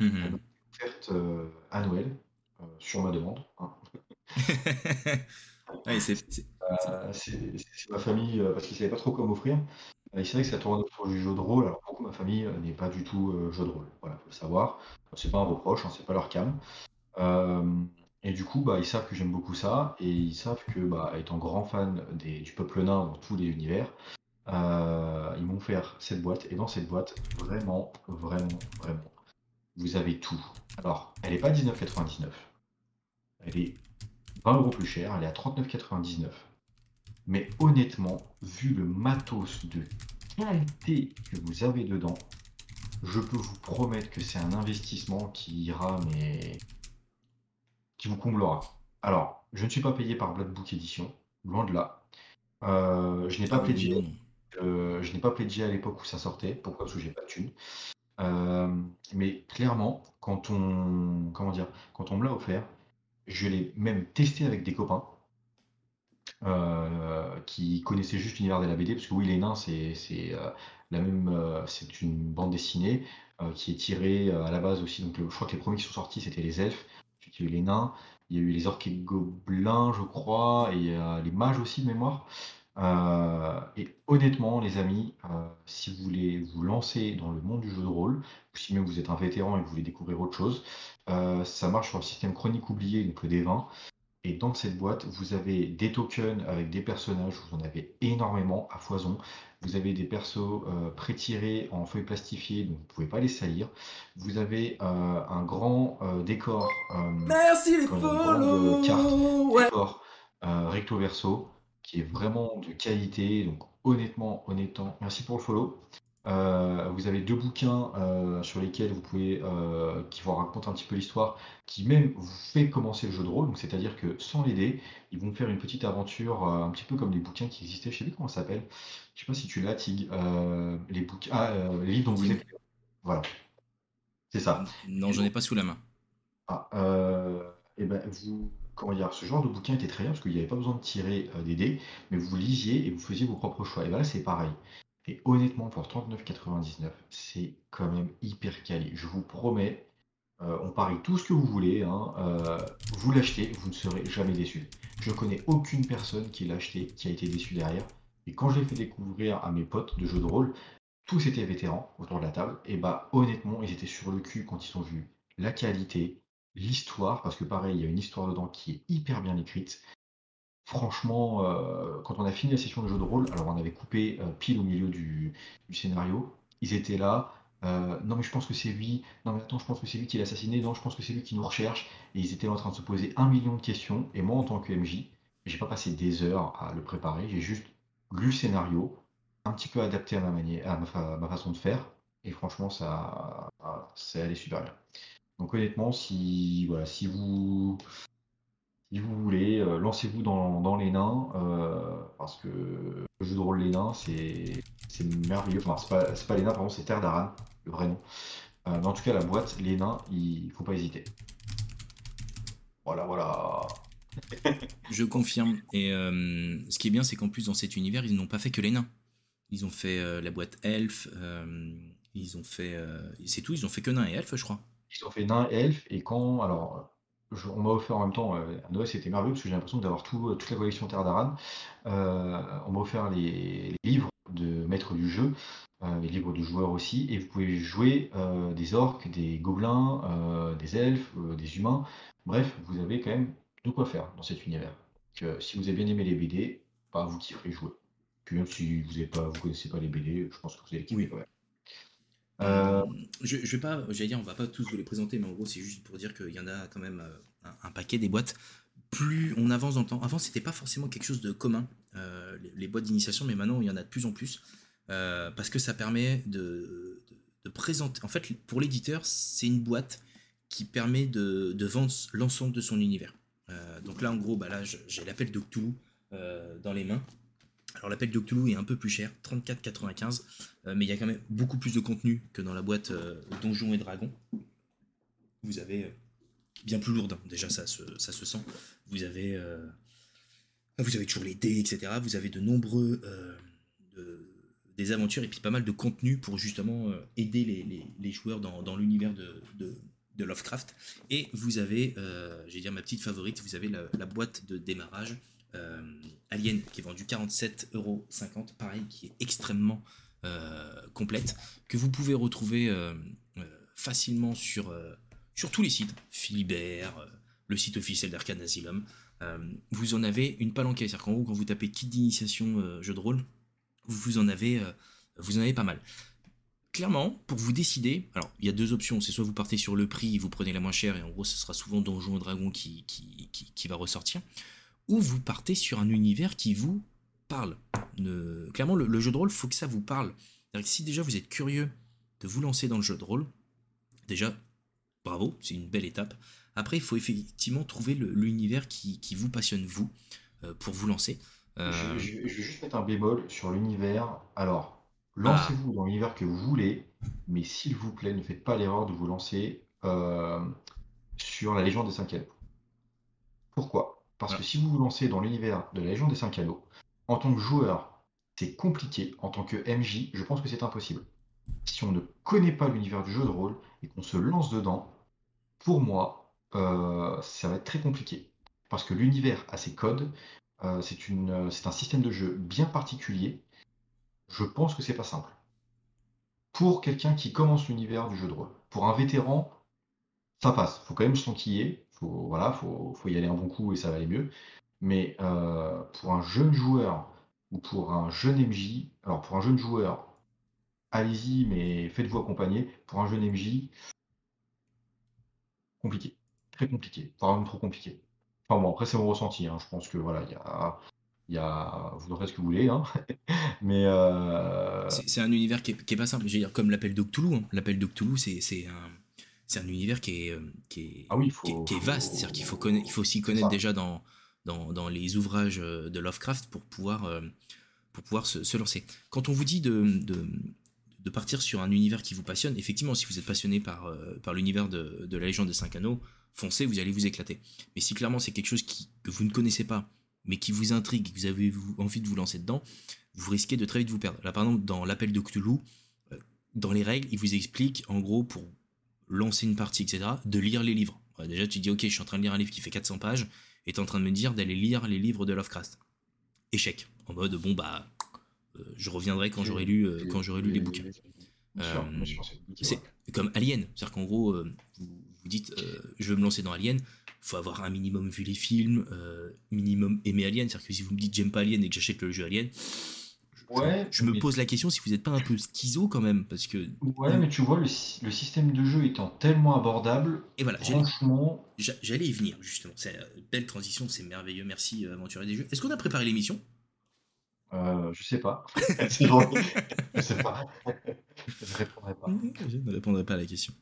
mmh offerte à Noël, sur ma demande. Hein. c'est ma famille, parce qu'ils ne savaient pas trop quoi m'offrir. Et c'est vrai que ça tourne autour du jeu de rôle. Alors, beaucoup, ma famille n'est pas du tout jeu de rôle. Voilà, faut le savoir. C'est pas un reproche, hein, c'est pas leur cam. et du coup, bah, ils savent que j'aime beaucoup ça, et ils savent que, bah, étant grand fan des, du peuple nain dans tous les univers, ils m'ont offert cette boîte. Et dans cette boîte, vraiment, vraiment, vraiment, vous avez tout. Alors, elle n'est pas 19,99. Elle est 20 euros plus cher, elle est à 39,99. Mais honnêtement, vu le matos de qualité que vous avez dedans, je peux vous promettre que c'est un investissement qui ira, mais qui vous comblera. Alors, je ne suis pas payé par Black Book Edition, loin de là. Euh, je n'ai pas pledgé. Euh, je n'ai pas pledgé à l'époque où ça sortait. Pourquoi? Parce que j'ai pas de thune. Euh, mais clairement, quand on, comment dire, quand on me l'a offert, je l'ai même testé avec des copains euh, qui connaissaient juste l'univers de la BD, parce que oui, les nains, c'est euh, la même, c'est une bande dessinée qui est tirée à la base aussi. Donc, je crois que les premiers qui sont sortis, c'était les elfes. Ensuite, il y a eu les nains, il y a eu les orques et gobelins, je crois, et les mages aussi de mémoire. Euh, et honnêtement, les amis, euh, si vous voulez vous lancer dans le monde du jeu de rôle, ou si même vous êtes un vétéran et que vous voulez découvrir autre chose, euh, ça marche sur le système chronique oublié, donc le D20. Et dans cette boîte, vous avez des tokens avec des personnages, vous en avez énormément à foison. Vous avez des persos pré-tirés en feuilles plastifiées, donc vous ne pouvez pas les salir. Vous avez un grand décor, Merci les décor recto verso qui est vraiment de qualité. Donc honnêtement, honnêtement, merci pour le follow. Euh, vous avez deux bouquins euh, sur lesquels vous pouvez, euh, qui vous racontent un petit peu l'histoire, qui même vous fait commencer le jeu de rôle. Donc c'est-à-dire que sans l'aider, ils vont faire une petite aventure, un petit peu comme les bouquins qui existaient. Je sais plus comment ça s'appelle. Je sais pas si tu l'as, Tig. les bouquins, ah, les livres dont vous êtes. Voilà. C'est ça. Non, je n'en ai pas sous la main. Ah, et ben vous ce genre de bouquin était très bien parce qu'il n'y avait pas besoin de tirer euh, des dés, mais vous lisiez et vous faisiez vos propres choix. Et là, c'est pareil. Et honnêtement, pour 39,99, c'est quand même hyper quali. Je vous promets, euh, on parie tout ce que vous voulez, hein, euh, vous l'achetez, vous ne serez jamais déçu. Je ne connais aucune personne qui l'a acheté, qui a été déçu derrière. Et quand je l'ai fait découvrir à mes potes de jeux de rôle, tous étaient vétérans autour de la table. Et bah honnêtement, ils étaient sur le cul quand ils ont vu la qualité, l'histoire, parce que pareil, il y a une histoire dedans qui est hyper bien écrite. Franchement, euh, quand on a fini la session de jeu de rôle, alors on avait coupé euh, pile au milieu du, scénario, ils étaient là. Euh, non mais je pense que c'est lui. Non mais attends, je pense que c'est lui qui l'a assassiné. Non, je pense que c'est lui qui nous recherche. Et ils étaient là en train de se poser un million de questions. Et moi, en tant que MJ, j'ai pas passé des heures à le préparer. J'ai juste lu le scénario, un petit peu adapté à ma manière, à ma, façon de faire. Et franchement, ça, c'est allé super bien. Donc honnêtement, si, voilà, si vous, voulez, euh, lancez-vous dans, les nains, euh, parce que le jeu de rôle Les Nains, c'est merveilleux. Enfin, c'est pas, Les Nains, pardon, c'est Terre d'Aran, le vrai nom. Euh, mais en tout cas, la boîte, Les Nains, il faut pas hésiter. Voilà, voilà. Je confirme. Et ce qui est bien, c'est qu'en plus, dans cet univers, ils n'ont pas fait que les nains. Ils ont fait la boîte elfe, ils ont fait. c'est tout, ils ont fait que nains et elfes, je crois. Ils ont fait nain elfe et quand alors, on m'a offert en même temps, euh, à Noël c'était merveilleux parce que j'ai l'impression d'avoir tout, toute la collection Terre d'Aran. Euh, on m'a offert les livres de maître du jeu, euh, et libre de joueur aussi, et vous pouvez jouer euh, des orques, des gobelins, euh, des elfes, des humains. Bref, vous avez quand même de quoi faire dans cet univers. si vous avez bien aimé les BD, bah, vous kifferez jouer. Puis même si vous ne connaissez pas les BD, je pense que vous allez kiffer. Oui. Euh, je, vais pas, j'allais dire, on va pas tous vous les présenter, mais en gros, c'est juste pour dire qu'il y en a quand même un, paquet des boîtes. Plus on avance dans le temps, avant c'était pas forcément quelque chose de commun, les, boîtes d'initiation, mais maintenant il y en a de plus en plus. Euh, parce que ça permet de, présenter. En fait, pour l'éditeur, c'est une boîte qui permet de, vendre l'ensemble de son univers. Euh, donc là, en gros, bah là, j'ai l'appel de Cthulhu euh, dans les mains. Alors l'appel de Cthulhu est un peu plus cher, 34,95, mais il y a quand même beaucoup plus de contenu que dans la boîte Donjons et Dragons. Vous avez bien plus lourde, hein. déjà ça se, sent. Vous avez, toujours les dés, etc. Vous avez de nombreux des aventures et puis pas mal de contenu pour justement euh, aider les, joueurs dans, l'univers de, Lovecraft. Et vous avez, euh, j'ai dire ma petite favorite, vous avez la, boîte de démarrage euh, Alien qui est vendue 47,50€, pareil, qui est extrêmement complète, que vous pouvez retrouver facilement sur, sur tous les sites, Philibert, le site officiel d'Arcane Asylum. vous en avez une palanquée, c'est-à-dire qu'en haut, quand vous tapez kit d'initiation jeu de rôle, vous en avez, euh, vous en avez pas mal. Clairement, pour vous décider, alors il y a deux options, c'est soit vous partez sur le prix, vous prenez la moins chère, et en gros ce sera souvent Donjon et Dragon qui, qui, va ressortir, ou vous partez sur un univers qui vous parle. Clairement, le, jeu de rôle, faut que ça vous parle. si déjà vous êtes curieux de vous lancer dans le jeu de rôle, déjà, bravo, c'est une belle étape. Après, il faut effectivement trouver l'univers qui, vous passionne, vous, euh, pour vous lancer. Euh, je, vais juste mettre un bémol sur l'univers. Alors, lancez-vous dans l'univers que vous voulez, mais s'il vous plaît, ne faites pas l'erreur de vous lancer euh, sur la Légion des 5 Anneaux. Pourquoi? Parce que si vous vous lancez dans l'univers de la Légion des 5 Anneaux, en tant que joueur, c'est compliqué. En tant que MJ, je pense que c'est impossible. Si on ne connaît pas l'univers du jeu de rôle et qu'on se lance dedans, pour moi, euh, ça va être très compliqué. Parce que l'univers a ses codes, euh, euh, c'est un système de jeu bien particulier. Je pense que c'est pas simple. Pour quelqu'un qui commence l'univers du jeu de rôle, pour un vétéran, ça passe. Faut quand même s'enquiller. Faut voilà, faut, y aller un bon coup et ça va aller mieux. Mais euh, pour un jeune joueur ou pour un jeune MJ, alors pour un jeune joueur, allez-y, mais faites-vous accompagner. Pour un jeune MJ, compliqué, très compliqué, vraiment trop compliqué bon, après, c'est mon ressenti. Hein. Je pense que voilà, il y a, y a, vous aurez ce que vous voulez, hein. mais euh, c'est un univers qui est, pas simple. Je comme l'appel de. Hein. L'appel de c'est un, c'est un univers qui est, euh, qui est, ah oui, qui, est vaste. C'est-à-dire qu'il faut il faut s'y connaître déjà dans, dans, dans, les ouvrages euh, de Lovecraft pour pouvoir, pour pouvoir se, se, lancer. Quand on vous dit de, de, de, partir sur un univers qui vous passionne, effectivement, si vous êtes passionné par, par l'univers de, de la Légende des Cinq Anneaux, foncez, vous allez vous éclater. Mais si clairement c'est quelque chose que vous ne connaissez pas, mais qui vous intrigue, que vous avez envie de vous lancer dedans, vous risquez de très vite vous perdre. Là, par exemple, dans l'appel de Cthulhu, euh, dans les règles, il vous explique, en gros, pour lancer une partie, etc., de lire les livres. déjà, tu dis, ok, je suis en train de lire un livre qui fait 400 pages, et tu es en train de me dire d'aller lire les livres de Lovecraft. Échec. En mode, bon, bah, euh, je reviendrai quand j'aurai lu, euh, quand j'aurai lu les bouquins. c'est comme Alien, c'est-à-dire qu'en gros, vous, vous dites euh, je veux me lancer dans Alien, faut avoir un minimum vu les films, euh, minimum aimé Alien. C'est-à-dire que si vous me dites j'aime pas Alien et que j'achète le jeu Alien, je, me pose la question si vous n'êtes pas un peu schizo quand même, parce que. Ouais, mais tu vois, le, système de jeu étant tellement abordable, et voilà, franchement. J'allais y venir, justement. C'est une belle transition, c'est merveilleux. Merci, euh, Aventurier des Jeux. Est-ce qu'on a préparé l'émission? Euh, Je sais pas. je sais pas. je répondrai pas. Je ne répondrai pas à la question.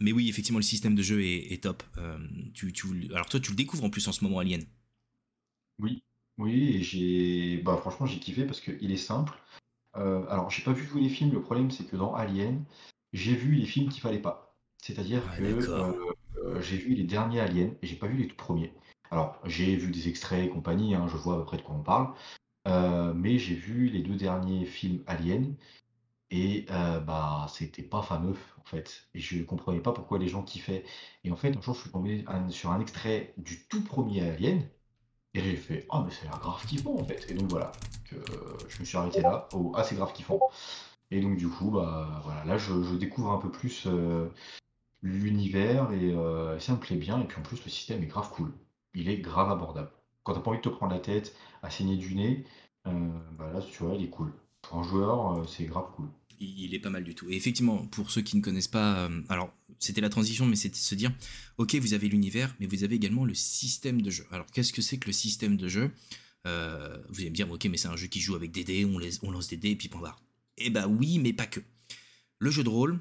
Mais oui, effectivement, le système de jeu est, top. Euh, tu, alors toi, tu le découvres en plus en ce moment, Alien? Oui, oui, et j'ai, bah, franchement, j'ai kiffé parce qu'il est simple. Euh, alors, j'ai pas vu tous les films. Le problème, c'est que dans Alien, j'ai vu les films qu'il fallait pas. C'est-à-dire que euh, j'ai vu les derniers Aliens et j'ai pas vu les tout premiers. Alors, j'ai vu des extraits et compagnie, hein, je vois à peu près de quoi on parle. mais j'ai vu les deux derniers films Aliens et bah, c'était pas fameux, en fait. Et je comprenais pas pourquoi les gens kiffaient. Et en fait, un jour, je suis tombé sur un extrait du tout premier Alien, Et j'ai fait Ah, mais c'est un grave kiffant en fait. Et donc voilà, que, je me suis arrêté là, au assez grave kiffant. Et donc du coup, bah voilà, là je, découvre un peu plus l'univers et ça me plaît bien. Et puis en plus, le système est grave cool. Il est grave abordable. Quand t'as pas envie de te prendre la tête à saigner du nez, bah là, tu vois, il est cool. Pour un joueur, c'est grave cool il est pas mal du tout. Et effectivement, pour ceux qui ne connaissent pas, euh, alors c'était la transition, mais c'était se dire, ok, vous avez l'univers, mais vous avez également le système de jeu. Alors qu'est-ce que c'est que le système de jeu? Euh, Vous allez me dire, ok, mais c'est un jeu qui joue avec des dés, on, lance des dés et puis on va. Eh bah oui, mais pas que. Le jeu de rôle,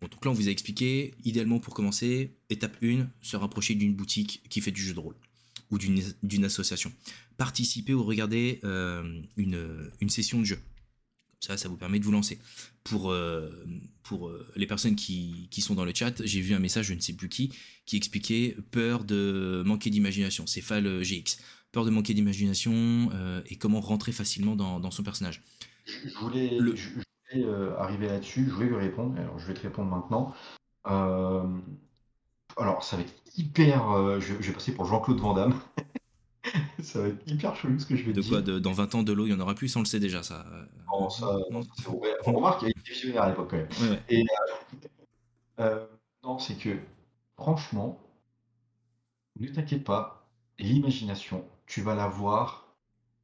donc là on vous a expliqué, idéalement pour commencer, étape 1, se rapprocher d'une boutique qui fait du jeu de rôle ou d'une association. Participer ou regarder euh, une session de jeu ça, ça vous permet de vous lancer. Pour, euh, pour euh, les personnes qui, qui, sont dans le chat, j'ai vu un message, je ne sais plus qui, qui expliquait peur de manquer d'imagination. C'est Fal euh, GX. Peur de manquer d'imagination et comment rentrer facilement dans, dans son personnage. Je voulais, je, voulais arriver là-dessus, je voulais lui répondre. Alors, je vais te répondre maintenant. alors, ça va être hyper. je, je vais passer pour Jean-Claude Van Damme. Ça va être hyper chelou ce que je vais de dire. quoi Dans 20 ans, de l'eau, il n'y en aura plus, on le sait déjà, ça. Non, ça, c'est vrai. On remarque qu'il y a été visionnaire à l'époque quand même. Et euh, euh, non, c'est que, franchement, ne t'inquiète pas, l'imagination, tu vas la voir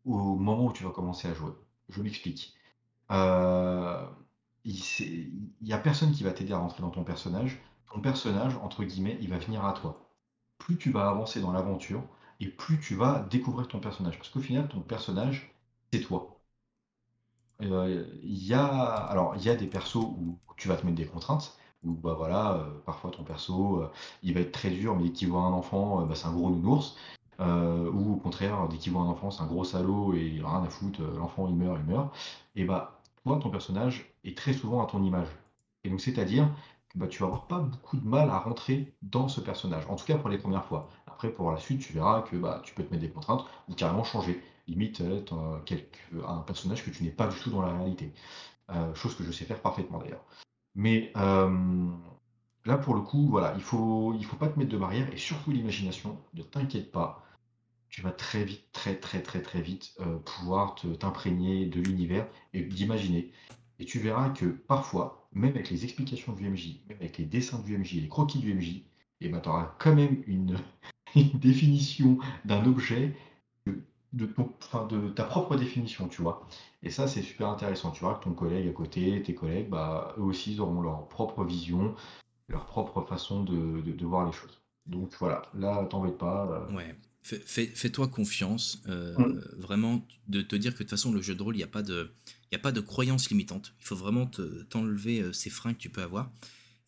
au moment où tu vas commencer à jouer. Je m'explique. Euh, il n'y a personne qui va t'aider à rentrer dans ton personnage. Ton personnage, entre guillemets, il va venir à toi. Plus tu vas avancer dans l'aventure, et plus tu vas découvrir ton personnage. Parce qu'au final, ton personnage, c'est toi. Euh, il y a, alors, il y a des persos où tu vas te mettre des contraintes, où bah voilà, euh, parfois ton perso, euh, il va être très dur, mais dès qu'il voit un enfant, bah, c'est un gros nounours. ou au contraire, dès qu'il voit un enfant, c'est un gros salaud et il a rien à foutre, l'enfant il meurt, il meurt. Et bah, toi, ton personnage est très souvent à ton image. Et donc, c'est-à-dire que bah, tu vas avoir pas beaucoup de mal à rentrer dans ce personnage, en tout cas pour les premières fois. Après, pour la suite, tu verras que bah, tu peux te mettre des contraintes ou carrément changer. Limite, être un personnage que tu n'es pas du tout dans la réalité. Euh, chose que je sais faire parfaitement d'ailleurs. Mais euh, là, pour le coup, voilà, il faut, il faut pas te mettre de barrière et surtout l'imagination. Ne t'inquiète pas, tu vas très vite, très très très très vite euh, pouvoir t'imprégner de l'univers et d'imaginer. Et tu verras que parfois, même avec les explications du MJ, même avec les dessins du MJ, les croquis du MJ, et ben, tu auras quand même une, une définition d'un objet de, de ta propre définition, tu vois. Et ça, c'est super intéressant. Tu vois que ton collègue à côté, tes collègues, bah, eux aussi, ils auront leur propre vision, leur propre façon de, de, voir les choses. Donc voilà, là, t'embête pas. Euh. Ouais. Fais-toi confiance, euh, mmh. vraiment, de te dire que de toute façon, le jeu de rôle, il n'y a pas de, il a pas de croyance limitante. Il faut vraiment t'enlever euh, ces freins que tu peux avoir.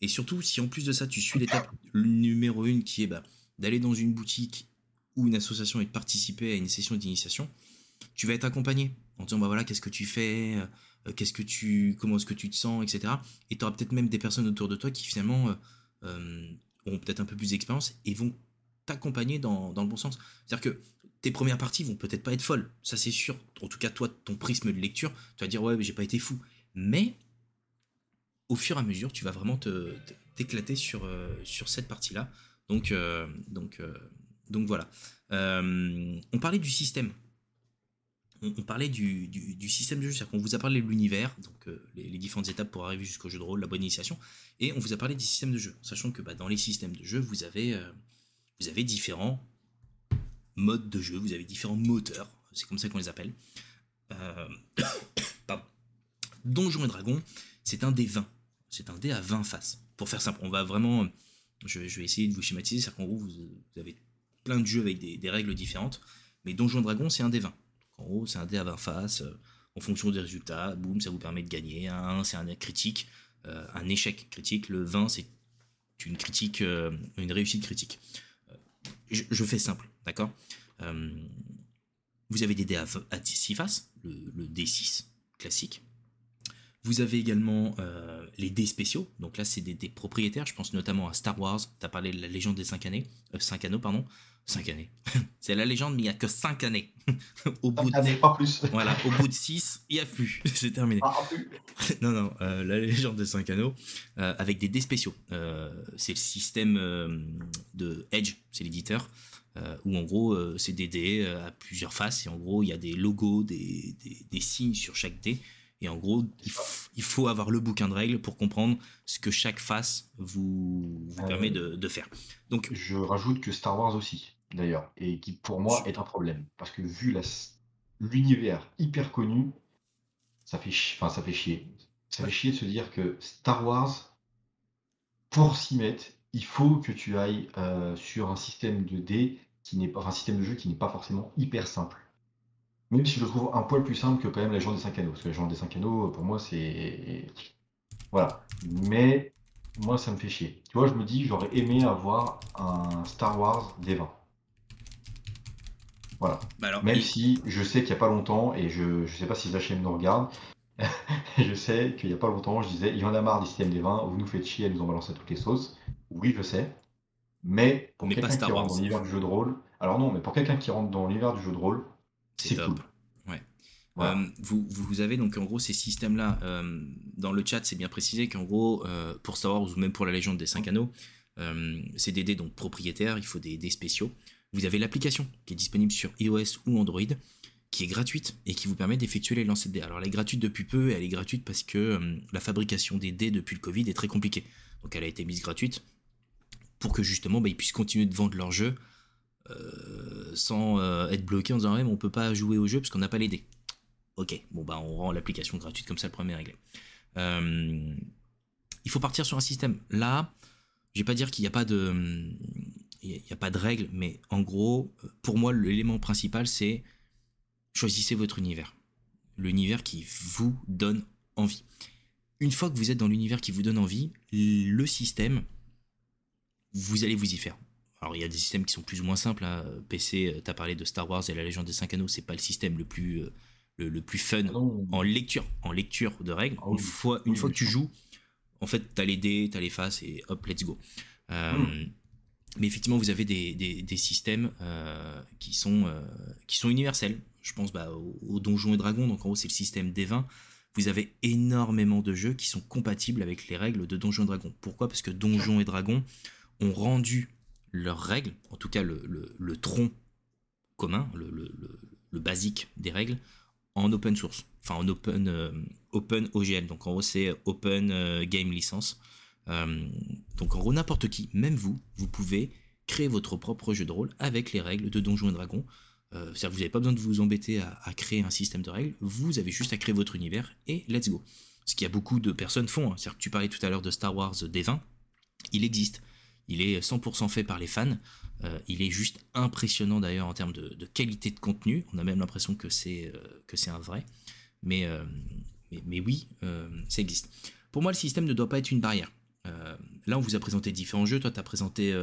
Et surtout, si en plus de ça, tu suis l'étape numéro une qui est bah, d'aller dans une boutique ou une association et de participer à une session d'initiation, tu vas être accompagné en disant bah voilà qu'est-ce que tu fais, euh, qu'est-ce que tu, comment est-ce que tu te sens, etc. Et tu auras peut-être même des personnes autour de toi qui finalement euh, euh, auront peut-être un peu plus d'expérience et vont t'accompagner dans, dans, le bon sens. C'est-à-dire que tes premières parties vont peut-être pas être folles, ça c'est sûr. En tout cas toi, ton prisme de lecture, tu vas dire ouais mais j'ai pas été fou. Mais au fur et à mesure, tu vas vraiment t'éclater sur, sur cette partie-là. Donc, euh, donc, euh, donc voilà. Euh, on parlait du système. On, parlait du, système de jeu, c'est-à-dire qu'on vous a parlé de l'univers, donc les, différentes étapes pour arriver jusqu'au jeu de rôle, la bonne initiation, et on vous a parlé du système de jeu, sachant que bah, dans les systèmes de jeu, vous avez, différents modes de jeu, vous avez différents moteurs, c'est comme ça qu'on les appelle. pardon. Donjons et Dragons, c'est un dé 20. C'est un dé à 20 faces. Pour faire simple, on va vraiment je, vais essayer de vous schématiser, c'est qu'en gros, vous, avez plein de jeux avec des, règles différentes, mais Donjon Dragon, c'est un des 20. en gros, c'est un dé à 20 faces, euh, en fonction des résultats, boum, ça vous permet de gagner. Un 1, c'est un critique, euh, un échec critique. Le 20, c'est une critique, euh, une réussite critique. Je, fais simple, d'accord? Vous avez des dés à, 6 faces, le, le D6 classique, vous avez également euh, les dés spéciaux. Donc là, c'est des, des, propriétaires. Je pense notamment à Star Wars. Tu as parlé de la légende des 5 années. 5 euh, anneaux, pardon. 5 années. c'est la légende, mais il n'y a que 5 années. au bout années, pas plus. voilà, au bout de 6, il n'y a plus. c'est terminé. non, non, euh, la légende des 5 anneaux, avec des dés spéciaux. c'est le système de Edge, c'est l'éditeur. où en gros c'est des dés à plusieurs faces et en gros il y a des logos, des, des, signes sur chaque dé. Et en gros, il, faut avoir le bouquin de règles pour comprendre ce que chaque face vous, vous permet de, de, faire. Donc, je rajoute que Star Wars aussi, d'ailleurs, et qui pour moi est un problème. Parce que vu l'univers hyper connu, ça fait, enfin, ça fait chier. Ça fait chier de se dire que Star Wars, pour s'y mettre, il faut que tu ailles euh, sur un système de dés qui n'est pas, un système de jeu qui n'est pas forcément hyper simple. Même si je le trouve un poil plus simple que quand même la légende des 5 anneaux. Parce que la légende des 5 anneaux, pour moi, c'est. Voilà. Mais moi, ça me fait chier. Tu vois, je me dis, j'aurais aimé avoir un Star Wars des 20. Voilà. Bah même si je sais qu'il n'y a pas longtemps, et je ne sais pas si Zachem nous regarde, je sais qu'il n'y a pas longtemps, je disais, il y en a marre du système des 20, vous nous faites chier à nous en balancer toutes les sauces. Oui, je sais. Mais pour quelqu'un qui rentre dans l'univers du jeu de rôle, alors non, mais pour quelqu'un qui rentre dans l'univers du jeu de rôle, c'est cool. Ouais. Euh, vous, vous, avez donc en gros ces systèmes-là. Euh, dans le chat, c'est bien précisé qu'en gros, euh, pour Star Wars ou même pour la légende des 5 anneaux, c'est des dés donc propriétaires, il faut des dés spéciaux. Vous avez l'application qui est disponible sur iOS ou Android, qui est gratuite et qui vous permet d'effectuer les lancers de dés. Alors elle est gratuite depuis peu et elle est gratuite parce que la fabrication des dés depuis le Covid est très compliquée. Donc elle a été mise gratuite pour que justement bah, ils puissent continuer de vendre leur jeu sans euh, être bloqué en disant ouais, mais on peut pas jouer au jeu parce qu'on n'a pas les dés. Ok, bon bah on rend l'application gratuite comme ça le premier réglé. Euh, il faut partir sur un système. Là, je vais pas dire qu'il n'y a pas de il n'y a pas de règles, mais en gros, pour moi, l'élément principal, c'est choisissez votre univers. L'univers qui vous donne envie. Une fois que vous êtes dans l'univers qui vous donne envie, le système, vous allez vous y faire. Alors il y a des systèmes qui sont plus ou moins simples. Hein. PC, euh, tu as parlé de Star Wars et la Légende des 5 Anneaux, c'est pas le système le plus, euh, le, plus fun ah en lecture, en lecture de règles. Ah une fois, une fois que tu joues, en fait, tu as les dés, tu as les faces et hop, let's go. Euh, hmm. Mais effectivement, vous avez des, des, systèmes qui, sont, qui sont universels. Je pense bah, aux, Donjons et Dragons, donc en gros, c'est le système des 20 vous avez énormément de jeux qui sont compatibles avec les règles de Donjons et Dragons. Pourquoi? Parce que Donjons et Dragons ont rendu leurs règles, en tout cas le, tronc commun, le, basique des règles, en open source, enfin en open, euh, open OGL. Donc en gros, c'est Open euh, Game License. Euh, donc en gros, n'importe qui, même vous, vous pouvez créer votre propre jeu de rôle avec les règles de Donjons et Dragons. C'est-à-dire que vous n'avez pas besoin de vous embêter à, créer un système de règles, vous avez juste à créer votre univers et let's go. Ce qu'il y a beaucoup de personnes font. Hein. C'est-à-dire que tu parlais tout à l'heure de Star Wars D20, il existe. Il est 100% fait par les fans. Euh, il est juste impressionnant d'ailleurs en termes de, qualité de contenu. On a même l'impression que c'est euh, que c'est un vrai. Mais, euh, mais, oui, ça existe. Pour moi, le système ne doit pas être une barrière. là, on vous a présenté différents jeux. Toi, tu as présenté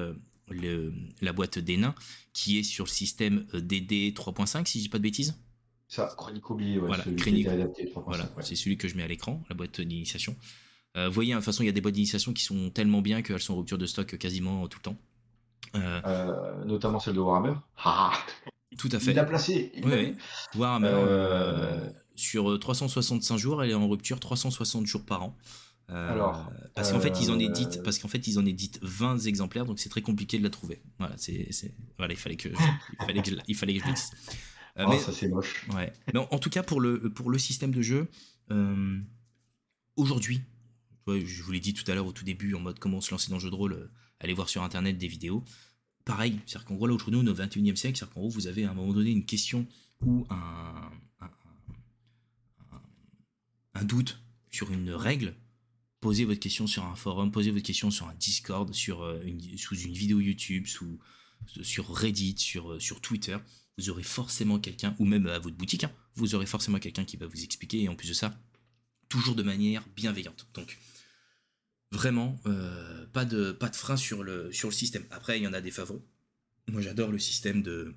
le, la boîte des nains qui est sur le système DD 3.5, si je dis pas de bêtises. Ça, oublié, voilà, c'est celui que je mets à l'écran, la boîte d'initiation. Euh, vous voyez, hein, de toute façon, il y a des boîtes d'initiation qui sont tellement bien qu'elles sont en rupture de stock quasiment tout le temps. Euh, euh, notamment celle de Warhammer. Ah tout à fait. Il a placé. oui, Warhammer, sur 365 jours, elle est en rupture 360 jours par an. Alors, parce qu'en fait, ils en éditent, parce qu'en fait, ils en éditent 20 exemplaires, donc c'est très compliqué de la trouver. Voilà, c'est, voilà, il fallait que, je, il fallait que, je, il fallait que je le dise. Oh, mais, ça c'est moche. Ouais. Mais en, tout cas, pour le, pour le système de jeu, aujourd'hui, je vous l'ai dit tout à l'heure au tout début, en mode comment se lancer dans le jeu de rôle, euh, allez voir sur internet des vidéos. Pareil, c'est-à-dire qu'en gros, là, aujourd'hui, nous, au 21 e siècle, c'est-à-dire qu'en gros, vous avez à un moment donné une question ou un, doute sur une règle, posez votre question sur un forum, posez votre question sur un Discord, sur euh, sous une vidéo YouTube, sur Reddit, sur, euh, sur Twitter. Vous aurez forcément quelqu'un, ou même à votre boutique, hein, vous aurez forcément quelqu'un qui va vous expliquer, et en plus de ça, toujours de manière bienveillante. Donc, Vraiment, euh, pas, de, pas de frein sur le, sur le système. Après, il y en a des favoris. Moi, j'adore le système de,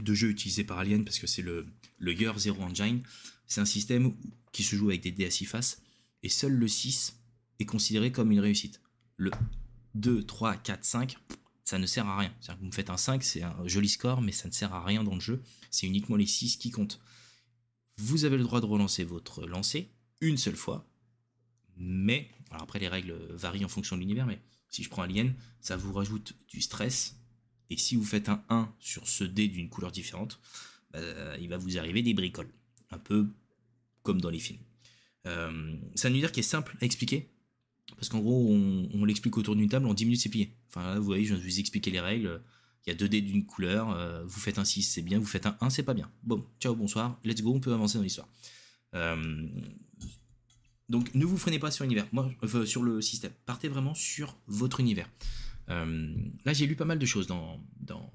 de jeu utilisé par Alien parce que c'est le, le Year Zero Engine. C'est un système qui se joue avec des dés à 6 faces et seul le 6 est considéré comme une réussite. Le 2, 3, 4, 5, ça ne sert à rien. cest vous me faites un 5, c'est un joli score, mais ça ne sert à rien dans le jeu. C'est uniquement les 6 qui comptent. Vous avez le droit de relancer votre lancer une seule fois, mais alors après, les règles varient en fonction de l'univers, mais si je prends Alien, ça vous rajoute du stress Et si vous faites un 1 sur ce dé d'une couleur différente, bah, il va vous arriver des bricoles. Un peu comme dans les films. Euh, c'est un univers qui est simple à expliquer. Parce qu'en gros, on, l'explique autour d'une table, en 10 minutes, c'est plié. Enfin, vous voyez, je viens de vous expliquer les règles. Il y a deux dés d'une couleur. Euh, vous faites un 6, c'est bien. Vous faites un 1, c'est pas bien. Bon, ciao, bonsoir. Let's go, on peut avancer dans l'histoire. Euh, donc, ne vous freinez pas sur l'univers. Moi, sur le système. Partez vraiment sur votre univers. là, j'ai lu pas mal de choses dans, dans,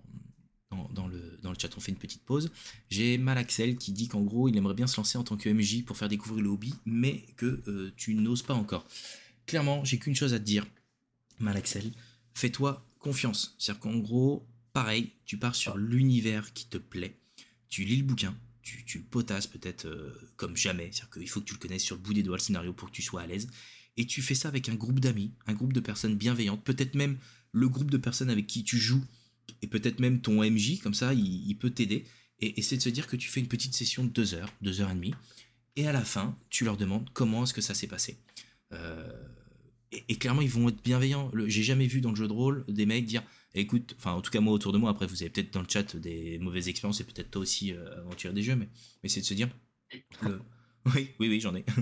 dans, le, dans le chat, on fait une petite pause. J'ai Malaxel qui dit qu'en gros, il aimerait bien se lancer en tant que MJ pour faire découvrir le hobby, mais que euh, tu n'oses pas encore. Clairement, j'ai qu'une chose à te dire, Malaxel, fais-toi confiance. C'est-à-dire qu'en gros, pareil, tu pars sur l'univers qui te plaît, tu lis le bouquin, tu, le potasses peut-être euh, comme jamais, c'est-à-dire qu'il faut que tu le connaisses sur le bout des doigts le scénario pour que tu sois à l'aise, et tu fais ça avec un groupe d'amis, un groupe de personnes bienveillantes, peut-être même le groupe de personnes avec qui tu joues et peut-être même ton MJ, comme ça, il, peut t'aider. Et, c'est de se dire que tu fais une petite session de deux heures, deux heures et demie, et à la fin, tu leur demandes comment est-ce que ça s'est passé. Euh, et, clairement, ils vont être bienveillants. J'ai jamais vu dans le jeu de rôle des mecs dire écoute, enfin, en tout cas, moi autour de moi, après, vous avez peut-être dans le chat des mauvaises expériences, et peut-être toi aussi, euh, aventure des jeux, mais, mais c'est de se dire oui, oui, oui, j'en ai.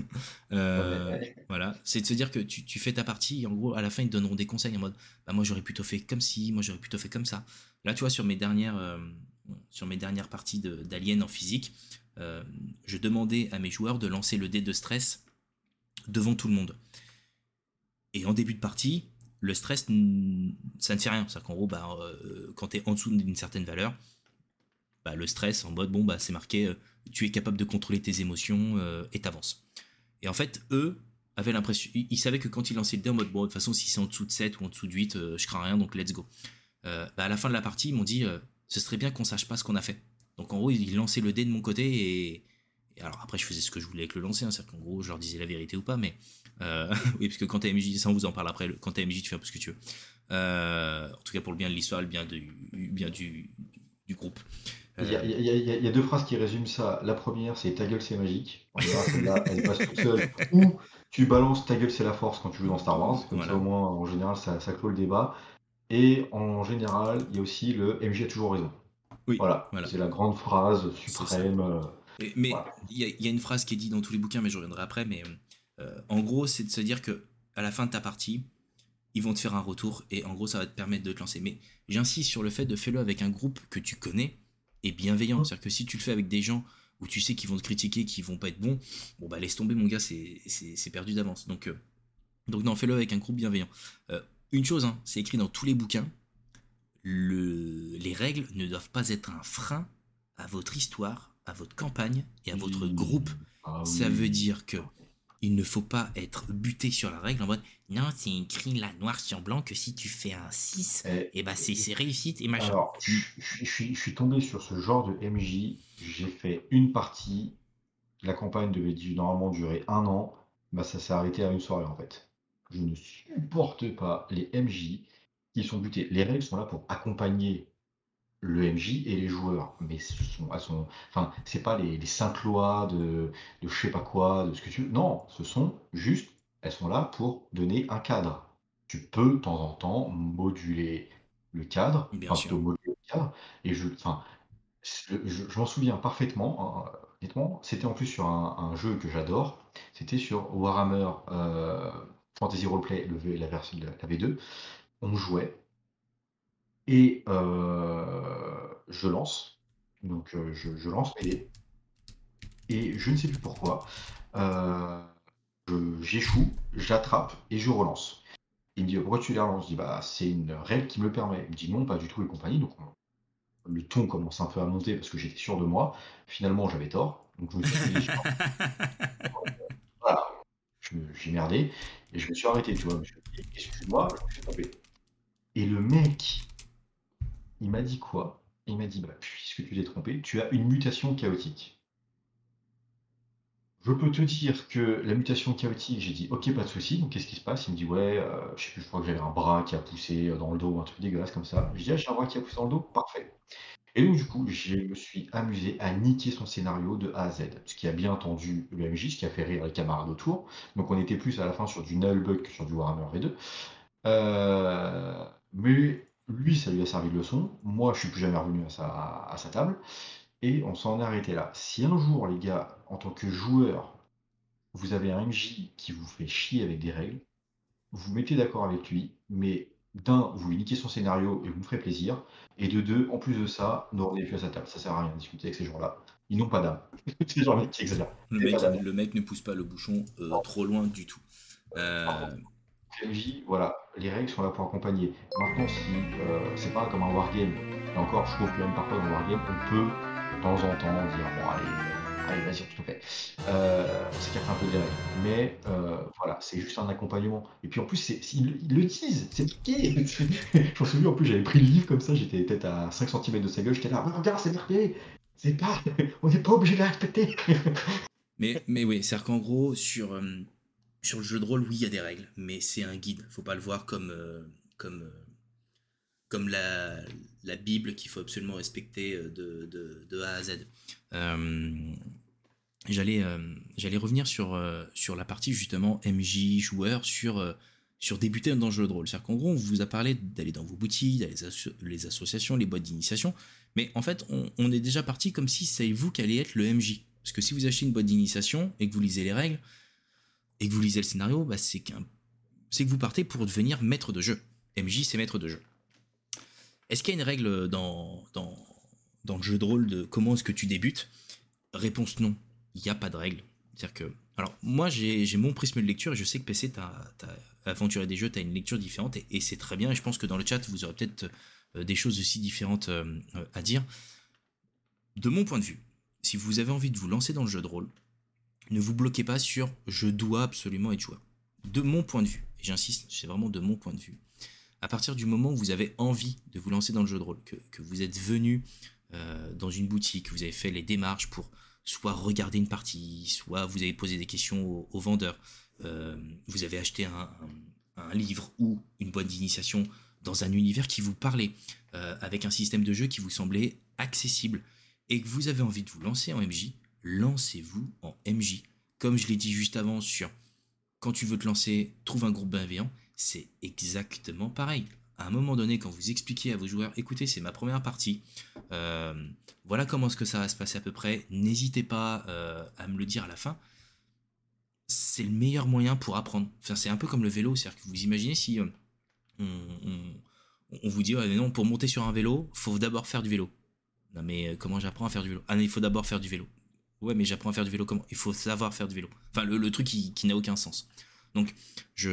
Euh, voilà, c'est de se dire que tu, fais ta partie et en gros, à la fin, ils te donneront des conseils en mode bah, moi, j'aurais plutôt fait comme ci, moi, j'aurais plutôt fait comme ça. Là, tu vois, sur mes dernières, euh, sur mes dernières parties d'Alien en physique, euh, je demandais à mes joueurs de lancer le dé de stress devant tout le monde. Et en début de partie, le stress, ça ne fait rien. C'est-à-dire qu'en gros, bah, quand tu es en dessous d'une certaine valeur, bah, le stress en mode bon, bah, c'est marqué tu es capable de contrôler tes émotions euh, et t'avances. Et en fait, eux avaient l'impression, ils, savaient que quand ils lançaient le dé en mode bon, de toute façon, si c'est en dessous de 7 ou en dessous de 8, euh, je crains rien, donc let's go. Euh, à la fin de la partie, ils m'ont dit ce serait bien qu'on sache pas ce qu'on a fait. Donc en gros, ils lançaient le dé de mon côté et, alors après, je faisais ce que je voulais avec le lancer, hein, c'est-à-dire qu'en gros, je leur disais la vérité ou pas, mais oui, parce que quand t'es MJ, ça on vous en parle après, quand t'es MJ, tu fais un peu ce que tu veux. en tout cas, pour le bien de l'histoire, le bien, du, bien du, du groupe. Il y, a, deux phrases qui résument ça. La première, c'est ta gueule, c'est magique. là elle passe toute seule. Ou tu balances ta gueule, c'est la force quand tu joues dans Star Wars. Comme ça, au moins, en général, ça, ça clôt le débat. Et en général, il y a aussi le MJ a toujours raison. Oui, voilà, c'est la grande phrase suprême. Euh, mais il y, a une phrase qui est dite dans tous les bouquins, mais je reviendrai après. Mais euh, en gros, c'est de se dire que à la fin de ta partie, ils vont te faire un retour et en gros, ça va te permettre de te lancer. Mais j'insiste sur le fait de faire-le avec un groupe que tu connais et bienveillant. C'est-à-dire que si tu le fais avec des gens où tu sais qu'ils vont te critiquer, qu'ils vont pas être bons, bon bah laisse tomber mon gars, c'est perdu d'avance. Donc, euh, donc non, fais-le avec un groupe bienveillant. Euh, une chose, hein, c'est écrit dans tous les bouquins, le, les règles ne doivent pas être un frein à votre histoire, à votre campagne et à votre groupe. Ah Ça veut dire que il ne faut pas être buté sur la règle en mode non, c'est écrit là noir sur blanc que si tu fais un 6, et, eh, eh bah ben, c'est réussite et machin. Alors, je, je, suis tombé sur ce genre de MJ, j'ai fait une partie, la campagne devait normalement durer un an, bah ça s'est arrêté à une soirée en fait. Je ne supporte pas les MJ qui sont butés. Les règles sont là pour accompagner le MJ et les joueurs. Mais ce sont, elles sont, enfin, c'est pas les, les cinq lois de, de je sais pas quoi, de ce que tu veux. Non, ce sont juste, elles sont là pour donner un cadre. Tu peux de temps en temps moduler le cadre, Bien sûr. moduler le cadre. Et je, enfin, je, m'en souviens parfaitement. Hein, honnêtement, c'était en plus sur un, jeu que j'adore. C'était sur Warhammer euh, Fantasy Roleplay, le la version la V2. On jouait et euh, je lance. Donc euh, je, lance mes Et je ne sais plus pourquoi. Euh, j'échoue, j'attrape et je relance. Il me dit pourquoi tu les relances? Je dis bah c'est une règle qui me le permet. Il me dit non, pas du tout et compagnie. Donc le ton commence un peu à monter parce que j'étais sûr de moi. Finalement j'avais tort. Donc je me suis dit, voilà, j'ai merdé et je me suis arrêté, tu vois. Excuse-moi, je me suis. Et le mec il m'a dit quoi? Il m'a dit: «Bah, puisque tu t'es trompé, tu as une mutation chaotique». Je peux te dire que la mutation chaotique, j'ai dit: «OK, pas de souci». Donc qu'est-ce qui se passe? Il me dit: «Ouais, euh, je sais plus, je crois que j'avais un bras qui a poussé, dans le dos un truc dégueulasse comme ça». Je dis: «Ah, j'ai un bras qui a poussé dans le dos? Parfait». Et donc du coup, je me suis amusé à niquer son scénario de A à Z. Ce qui a bien entendu le MJ, ce qui a fait rire les camarades autour. Donc on était plus à la fin sur du Nullbug que sur du Warhammer V2. Euh, mais lui, ça lui a servi de leçon. Moi, je suis plus jamais revenu à sa, à sa table. Et on s'en est arrêté là. Si un jour, les gars, en tant que joueur, vous avez un MJ qui vous fait chier avec des règles, vous mettez d'accord avec lui, mais d'un, vous lui niquez son scénario et vous me ferez plaisir. Et de deux, en plus de ça, ne revenez plus à sa table. Ça sert à rien de discuter avec ces gens-là. Ils n'ont pas d'âme. qui exagère. Le mec, le ne pousse pas le bouchon euh, trop loin du tout. Euh, Voilà, les règles sont là pour accompagner. Maintenant, si euh, c'est pas comme un wargame, et encore, je trouve que même parfois dans le wargame, on peut de temps en temps dire bon, allez, euh, allez, vas-y, tu te fais. Euh, c'est un peu des règles. Mais voilà, c'est juste un accompagnement. Et puis en plus, c'est, ils, ils le disent, c'est marqué. je me souviens, en plus, j'avais pris le livre comme ça, j'étais peut-être à 5 cm de sa gueule, j'étais là, oh, regarde, c'est marqué. C'est pas, on n'est pas obligé de la respecter. Mais, mais oui, c'est-à-dire qu'en gros, sur, sur le jeu de rôle, oui, il y a des règles, mais c'est un guide. Faut pas le voir comme, euh, comme, euh, comme la, la Bible qu'il faut absolument respecter euh, de, de, A à Z. J'allais j'allais revenir sur, sur la partie justement MJ, joueur, sur, sur débuter dans le jeu de rôle. C'est-à-dire qu'en gros, on vous a parlé d'aller dans vos boutiques, les associations, les boîtes d'initiation, mais en fait, on, on est déjà parti comme si c'est vous qui allez être le MJ. Parce que si vous achetez une boîte d'initiation et que vous lisez les règles et que vous lisez le scénario, bah c'est que vous partez pour devenir maître de jeu. MJ, c'est maître de jeu. Est-ce qu'il y a une règle dans, le jeu de rôle de comment est-ce que tu débutes? Réponse non. Il n'y a pas de règle. C'est-à-dire que. Alors, moi, j'ai mon prisme de lecture et je sais que PC, tu as, aventuré des jeux, tu as une lecture différente et, et c'est très bien. Et je pense que dans le chat, vous aurez peut-être euh, des choses aussi différentes euh, à dire. De mon point de vue, si vous avez envie de vous lancer dans le jeu de rôle, ne vous bloquez pas sur je dois absolument être joueur. De mon point de vue, j'insiste, c'est vraiment de mon point de vue, à partir du moment où vous avez envie de vous lancer dans le jeu de rôle, que, vous êtes venu euh, dans une boutique, que vous avez fait les démarches pour soit regarder une partie, soit vous avez posé des questions au, au vendeur, euh, vous avez acheté un livre ou une boîte d'initiation dans un univers qui vous parlait, euh, avec un système de jeu qui vous semblait accessible, et que vous avez envie de vous lancer en MJ, lancez-vous en MJ. Comme je l'ai dit juste avant sur quand tu veux te lancer, trouve un groupe bienveillant, c'est exactement pareil. À un moment donné, quand vous expliquez à vos joueurs, écoutez, c'est ma première partie, euh, voilà comment est-ce que ça va se passer à peu près, n'hésitez pas euh, à me le dire à la fin, c'est le meilleur moyen pour apprendre. Enfin, c'est un peu comme le vélo, c'est-à-dire que vous imaginez si euh, on, vous dit, ouais, non, pour monter sur un vélo, faut d'abord faire du vélo. Non mais comment j'apprends à faire du vélo? Ah non, il faut d'abord faire du vélo. Ouais, mais j'apprends à faire du vélo comment? Il faut savoir faire du vélo. Enfin, le, truc qui, n'a aucun sens. Donc, je,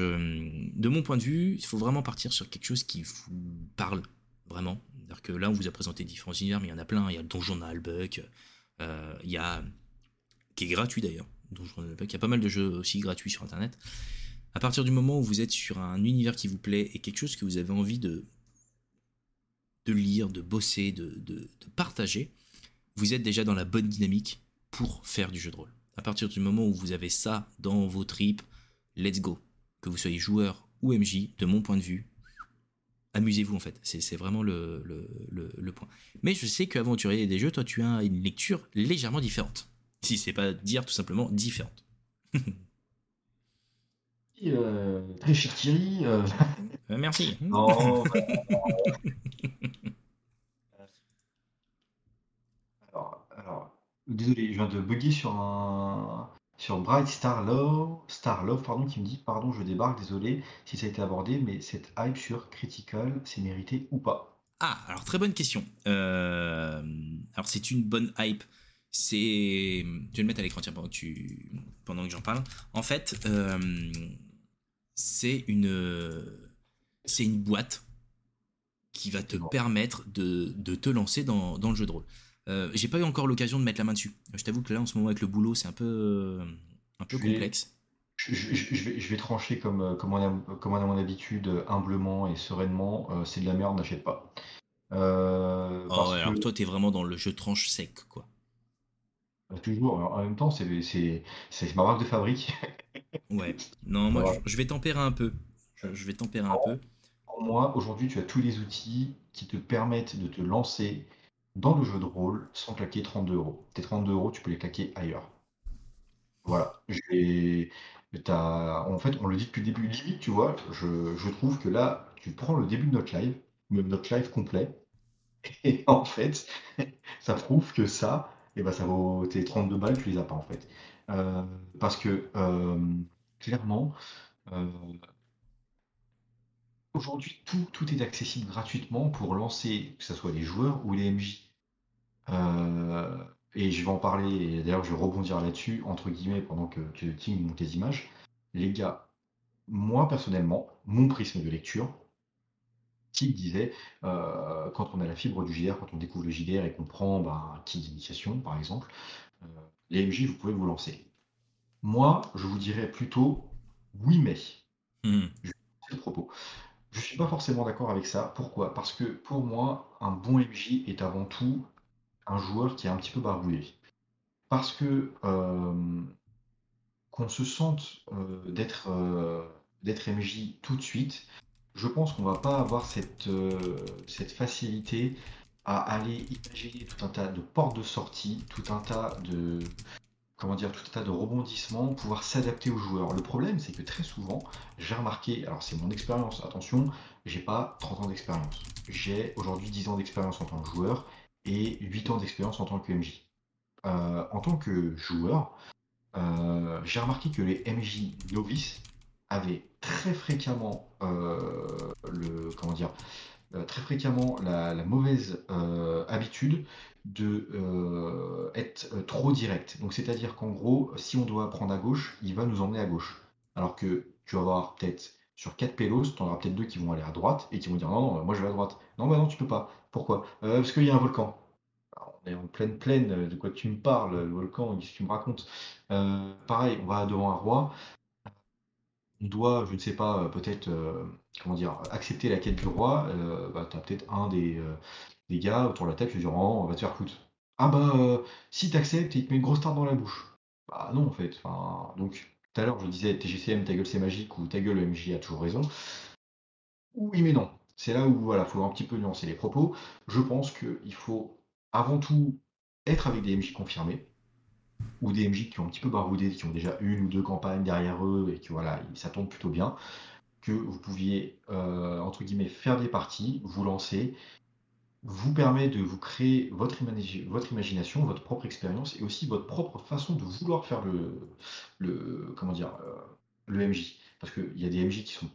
de mon point de vue, il faut vraiment partir sur quelque chose qui vous parle vraiment. C'est-à-dire que là, on vous a présenté différents univers, mais il y en a plein. Il y a le Donjon Nalbuck, euh, il y a qui est gratuit d'ailleurs. Donjon. Il y a pas mal de jeux aussi gratuits sur Internet. À partir du moment où vous êtes sur un univers qui vous plaît et quelque chose que vous avez envie de de lire, de bosser, de, de, de partager, vous êtes déjà dans la bonne dynamique pour faire du jeu de rôle. À partir du moment où vous avez ça dans vos tripes, let's go. Que vous soyez joueur ou MJ, de mon point de vue, amusez-vous en fait. C'est vraiment le, le, le, le point. Mais je sais qu'aventurier des jeux, toi tu as une lecture légèrement différente. Si c'est pas dire tout simplement différente. Euh, très cher Thierry. euh, Euh, merci alors, désolé, je viens de bugger sur un sur Bright Star Love, Star Love, pardon, qui me dit pardon, je débarque, désolé si ça a été abordé, mais cette hype sur Critical, c'est mérité ou pas? Ah, alors très bonne question. Euh, alors c'est une bonne hype. C'est, je vais le mettre à l'écran tiens, pendant que tu, pendant que j'en parle. En fait, euh, c'est une, c'est une boîte qui va te Bon. permettre de, de te lancer dans, dans le jeu de rôle. Euh, J'ai pas eu encore l'occasion de mettre la main dessus. Je t'avoue que là, en ce moment, avec le boulot, c'est un peu, un peu Je complexe. Je, je- je- je vais, je vais trancher comme, euh, comme, on a, comme on a mon habitude, euh, humblement et sereinement, euh, c'est de la merde, n'achète pas. Euh, Oh, ouais, alors toi, t'es vraiment dans le jeu tranche sec, quoi. Bah, toujours, en même temps, c'est ma marque de fabrique. Ouais. Non, moi, Ouais. je, je vais tempérer un peu. Je, je vais tempérer un peu. Pour moi, aujourd'hui, tu as tous les outils qui te permettent de te lancer dans le jeu de rôle sans claquer 32 euros. Tes 32 euros, tu peux les claquer ailleurs. Voilà. En fait, on le dit depuis le début, limite, tu vois, je, trouve que là, tu prends le début de notre live, notre live complet. Et en fait, ça prouve que ça, et eh ben, ça vaut tes 32 balles, tu les as pas en fait. Euh, parce que clairement, aujourd'hui, tout, tout est accessible gratuitement pour lancer, que ce soit les joueurs ou les MJ. et je vais en parler, et d'ailleurs je vais rebondir là-dessus, entre guillemets, pendant que, que Tim monte les images. Les gars, moi personnellement, mon prisme de lecture, qui disait, euh, quand on a la fibre du JDR, quand on découvre le JDR et qu'on prend bah, un kit d'initiation, par exemple, euh, les MJ, vous pouvez vous lancer. Moi, je vous dirais plutôt oui, mais. Hmm. Je propos. Je suis pas forcément d'accord avec ça. Pourquoi? Parce que pour moi, un bon MJ est avant tout un joueur qui est un petit peu barbouillé. Parce que euh, qu'on se sente d'être d'être MJ tout de suite, je pense qu'on va pas avoir cette, euh, cette facilité à aller imaginer tout un tas de portes de sortie, tout un tas de comment dire, tout un tas de rebondissements, pouvoir s'adapter aux joueurs. Le problème, c'est que très souvent, j'ai remarqué, alors c'est mon expérience, attention, j'ai pas 30 ans d'expérience. J'ai aujourd'hui 10 ans d'expérience en tant que joueur et 8 ans d'expérience en tant que MJ. Euh, en tant que joueur, euh, j'ai remarqué que les MJ novices avaient très fréquemment euh, le comment dire très fréquemment la, mauvaise euh, habitude de être trop direct. Donc c'est-à-dire qu'en gros, si on doit prendre à gauche, il va nous emmener à gauche. Alors que tu vas avoir peut-être sur quatre pélos, tu en auras peut-être deux qui vont aller à droite et qui vont dire non, non, moi je vais à droite. Non, bah non, tu peux pas. Pourquoi? Parce qu'il y a un volcan. on est en pleine plaine, de quoi tu me parles, le volcan, qu'est-ce que tu me racontes? Pareil, on va devant un roi doit, je ne sais pas, euh, peut-être, euh, comment dire, accepter la quête du roi, euh, bah, peut-être un des, des gars autour de la table qui dit oh, on va te faire foutre. Ah bah, si tu acceptes, il te met une grosse tarte dans la bouche. Bah non, en fait. Donc, tout à l'heure, je disais TGCM, ta gueule c'est magique, ou ta gueule, le MJ a toujours raison. Oui, mais non. C'est là où, voilà, faut un petit peu nuancer les propos. Je pense qu'il faut, avant tout, être avec des MJ confirmés ou des MJ qui ont un petit peu baroudé, qui ont déjà une ou deux campagnes derrière eux et que voilà, ça tombe plutôt bien, que vous pouviez, euh, entre guillemets, faire des parties, vous lancer, vous permet de vous créer votre, votre imagination, votre propre expérience et aussi votre propre façon de vouloir faire le, le comment dire, euh, le MJ. Parce qu'il y a des MJ qui sont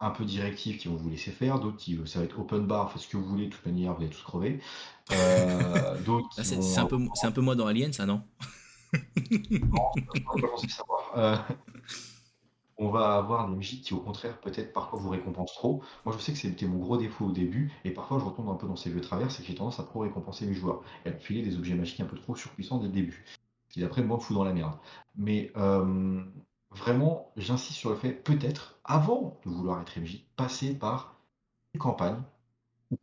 un peu directifs, qui vont vous laisser faire, d'autres qui ça va être open bar, faites ce que vous voulez, de toute manière, vous allez tous crever. Euh, c'est un, peu, un peu moi dans Alien, ça, non? Euh, on va avoir des MJ qui, au contraire, peut-être parfois vous récompensent trop. Moi, je sais que c'était mon gros défaut au début, et parfois je retombe un peu dans ces vieux travers, c'est que j'ai tendance à trop récompenser mes joueurs et à filer des objets magiques un peu trop surpuissants dès le début. qui d'après moi me dans la merde. Mais euh, vraiment, j'insiste sur le fait, peut-être, avant de vouloir être MJ, passer par une campagne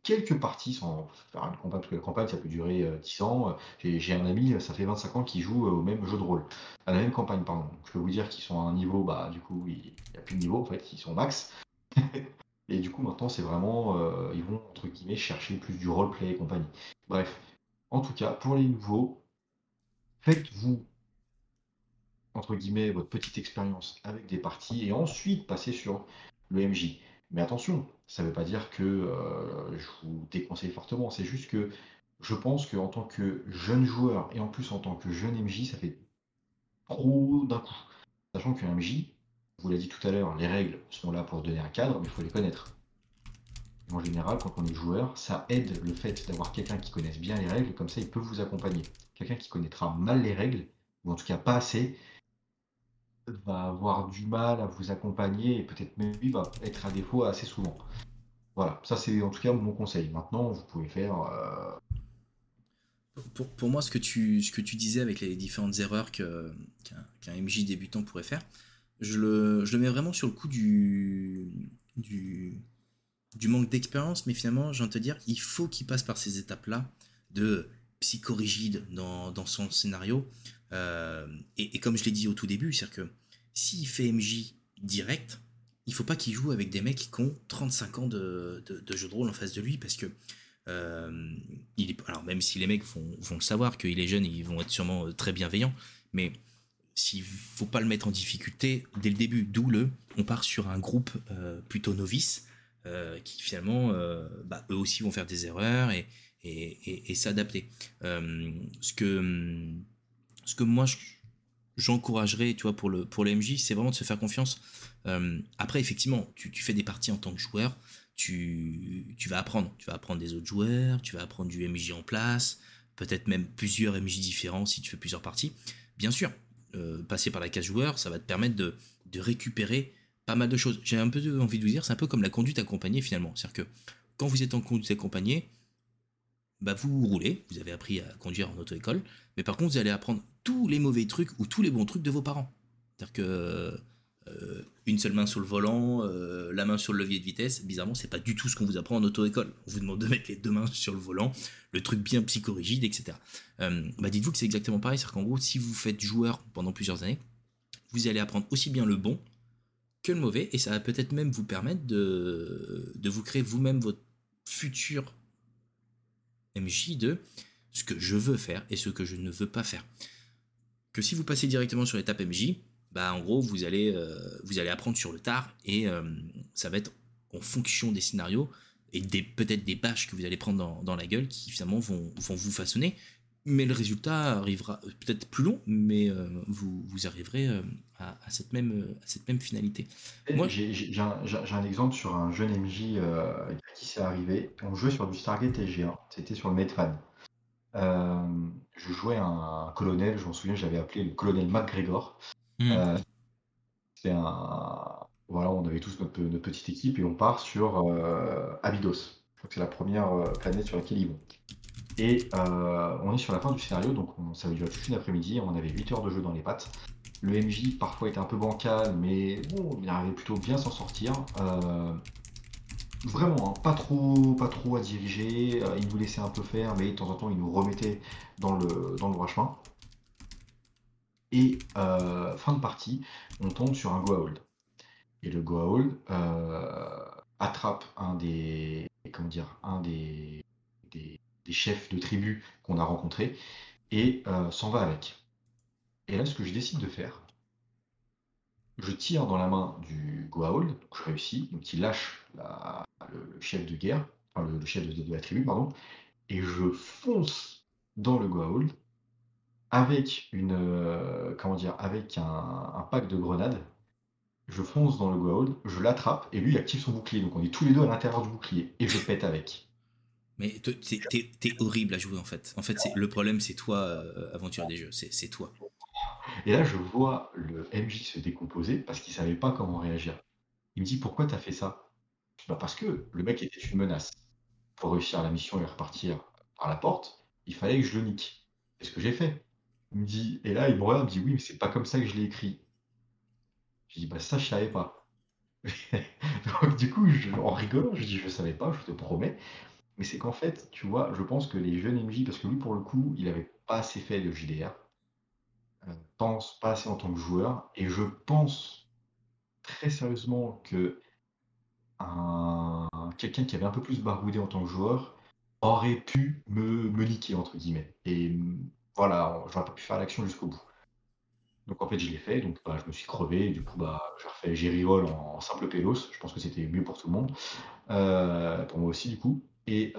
quelques parties sans faire une campagne, parce que la campagne ça peut durer 10 euh, ans. J'ai un ami, ça fait 25 ans qu'il joue euh, au même jeu de rôle, à la même campagne, pardon. je peux vous dire qu'ils sont à un niveau, bah du coup il n'y a plus de niveau en fait, ils sont max. et du coup maintenant c'est vraiment, euh, ils vont entre guillemets chercher plus du roleplay et compagnie. Bref, en tout cas pour les nouveaux, faites-vous entre guillemets votre petite expérience avec des parties et ensuite passez sur le MJ. Mais attention, ça ne veut pas dire que euh, je vous déconseille fortement. C'est juste que je pense qu'en tant que jeune joueur et en plus en tant que jeune MJ, ça fait trop d'un coup. Sachant qu'un MJ, vous l'avez dit tout à l'heure, les règles sont là pour donner un cadre, mais il faut les connaître. en général, quand on est joueur, ça aide le fait d'avoir quelqu'un qui connaisse bien les règles, comme ça il peut vous accompagner. Quelqu'un qui connaîtra mal les règles, ou en tout cas pas assez, va avoir du mal à vous accompagner et peut-être même lui va être à défaut assez souvent. Voilà, ça c'est en tout cas mon conseil. Maintenant, vous pouvez faire. Euh, pour, moi, ce que, tu, disais avec les différentes erreurs qu'un MJ débutant pourrait faire, je le, mets vraiment sur le coup du manque d'expérience, mais finalement, j'ai envie de te dire, il faut qu'il passe par ces étapes-là de psychorigide dans, dans son scénario, euh, et, comme je l'ai dit au tout début, c'est-à-dire que s'il fait MJ direct, il faut pas qu'il joue avec des mecs qui ont 35 ans de, jeu de rôle en face de lui parce que euh, il est, alors même si les mecs vont, vont le savoir qu'il est jeune, ils vont être sûrement euh, très bienveillants, mais s'il faut pas le mettre en difficulté dès le début, d'où le, on part sur un groupe plutôt novice qui finalement, bah, eux aussi vont faire des erreurs et, et, s'adapter. ce, que, ce que moi, j'encouragerais, tu vois, pour le, pour le MJ, c'est vraiment de se faire confiance. après, effectivement, tu, tu, fais des parties en tant que joueur, tu, tu vas apprendre. Tu vas apprendre des autres joueurs, tu vas apprendre du MJ en place, peut-être même plusieurs MJ différents si tu fais plusieurs parties. Bien sûr, euh, passer par la case joueur, ça va te permettre de, récupérer pas mal de choses. J'ai un peu envie de vous dire, c'est un peu comme la conduite accompagnée finalement. C'est-à-dire que quand vous êtes en conduite accompagnée, bah vous roulez, vous avez appris à conduire en auto-école, mais par contre vous allez apprendre tous les mauvais trucs ou tous les bons trucs de vos parents. C'est-à-dire que euh, une seule main sur le volant, euh, la main sur le levier de vitesse. Bizarrement, c'est pas du tout ce qu'on vous apprend en auto-école. On vous demande de mettre les deux mains sur le volant, le truc bien psychorigide, etc. Euh, bah dites-vous que c'est exactement pareil, c'est qu'en gros, si vous faites joueur pendant plusieurs années, vous allez apprendre aussi bien le bon que le mauvais, et ça va peut-être même vous permettre de, de vous créer vous-même votre futur MJ de ce que je veux faire et ce que je ne veux pas faire. Que si vous passez directement sur l'étape MJ, bah, en gros, vous allez, euh, vous allez apprendre sur le tard et euh, ça va être en fonction des scénarios et des, peut-être des bâches que vous allez prendre dans, la gueule qui finalement vont, vont, vous façonner. Mais le résultat arrivera peut-être plus long, mais euh, vous, vous, arriverez à, cette même, à cette même finalité. Moi, j'ai, un, un, exemple sur un jeune MJ qui s'est arrivé. On jouait sur du Stargate SG1, c'était sur le Metrad. je jouais un colonel, je m'en souviens, j'avais appelé le colonel McGregor. Mmh. Euh, c'est un voilà, on avait tous notre petite équipe et on part sur, euh, Abydos. Je crois que c'est la première, euh, planète sur laquelle ils vont et on est sur la fin du scénario, donc ça va durer toute une après-midi. On avait 8 heures de jeu dans les pattes. Le MJ parfois était un peu bancal, mais bon, il arrivait plutôt bien s'en sortir. Vraiment, hein, pas trop pas trop à diriger, il nous laissait un peu faire, mais de temps en temps, il nous remettait dans le dans le droit chemin. Et euh, fin de partie, on tombe sur un Goa'uld. Et le Goa'uld euh, attrape un des, comment dire, un des, des, chefs de tribu qu'on a rencontré et euh, s'en va avec. Et là, ce que je décide de faire, je tire dans la main du Goa'uld, je réussis, donc il lâche le, chef de guerre, enfin le, chef de, de, la tribu, pardon, et je fonce dans le Goa'uld avec une, euh, comment dire? Avec un pack de grenades. Je fonce dans le Goa'uld, je l'attrape et lui il active son bouclier. Donc on est tous les deux à l'intérieur du bouclier et je pète avec. Mais t'es horrible à jouer en fait. En fait, le problème c'est toi, euh, aventure des jeux, c'est toi. Et là je vois le MJ se décomposer parce qu'il savait pas comment réagir. Il me dit: «Pourquoi t'as fait ça?» «Bah, parce que le mec était une menace. Pour réussir la mission et repartir par la porte, il fallait que je le nique. Et ce que j'ai fait. Me dit et là, il me regarde, il me dit: «Oui, mais c'est pas comme ça que je l'ai écrit». Je dis: «Bah, ça, je savais pas». Donc du coup, je en rigolant, je dis: «Je savais pas, je te promets». Mais c'est qu'en fait, tu vois, je pense que les jeunes MJ parce que lui, pour le coup, il avait pas assez fait de JDR, heu, pense pas assez en tant que joueur et je pense très sérieusement que un quelqu'un qui avait un peu plus baroudé en tant que joueur aurait pu me me «niquer» entre guillemets et voilà, j'aurais pas pu faire l'action jusqu'au bout. Donc en fait, je l'ai fait, donc bah, je me suis crevé, du coup, bah, j'ai refait j'ai en simple pélos. Je pense que c'était mieux pour tout le monde, euh, pour moi aussi du coup et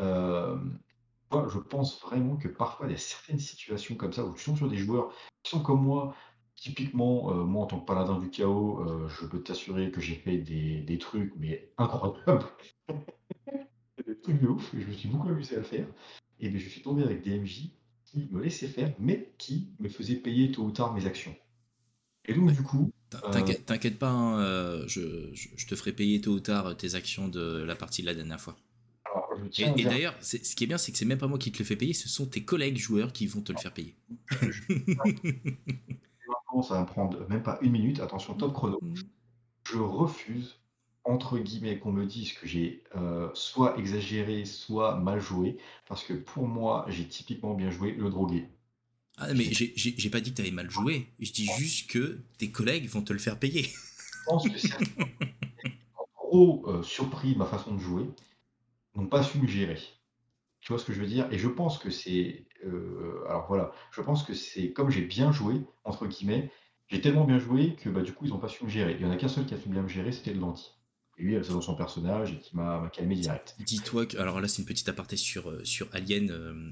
moi, je pense vraiment que parfois il y a certaines situations comme ça où tu tombes sur des joueurs qui sont comme moi. Typiquement, euh, moi en tant que paladin du chaos, euh, je peux t'assurer que j'ai fait des des trucs mais incroyables. Des trucs de ouf, je me suis beaucoup amusé à le faire et beh, je suis tombé avec des MJ qui me laissait faire, mais qui me faisait payer tôt ou tard mes actions. Et donc, du coup. Euh, t'inquiète pas, hein, je, je, te ferai payer tôt ou tard tes actions de la partie de la dernière fois. et, d'ailleurs, ce qui est bien, c'est que c'est même pas moi qui te le fais payer, ce sont tes collègues joueurs qui vont te le faire payer. ça va prendre même pas une minute. Attention, top chrono. Mm. Je refuse entre guillemets, qu'on me dise que j'ai euh, soit exagéré, soit mal joué, parce que pour moi, j'ai typiquement bien joué le drogué. Ah, mais j'ai pas dit que tu avais mal joué, je dis juste que tes collègues vont te le faire payer. Je pense que certains trop euh, surpris de ma façon de jouer, n'ont pas su me gérer. Tu vois ce que je veux dire? Et je pense que c'est. Euh, alors voilà, je pense que c'est comme j'ai bien joué, entre guillemets, j'ai tellement bien joué que bah, du coup, ils n'ont pas su me gérer. Il y en a qu'un seul qui a su bien me gérer, c'était le lentille. Et lui, elle dans son personnage et qui m'a calmé direct. Dis-toi que, alors là, c'est une petite aparté sur, euh, sur Alien. Euh,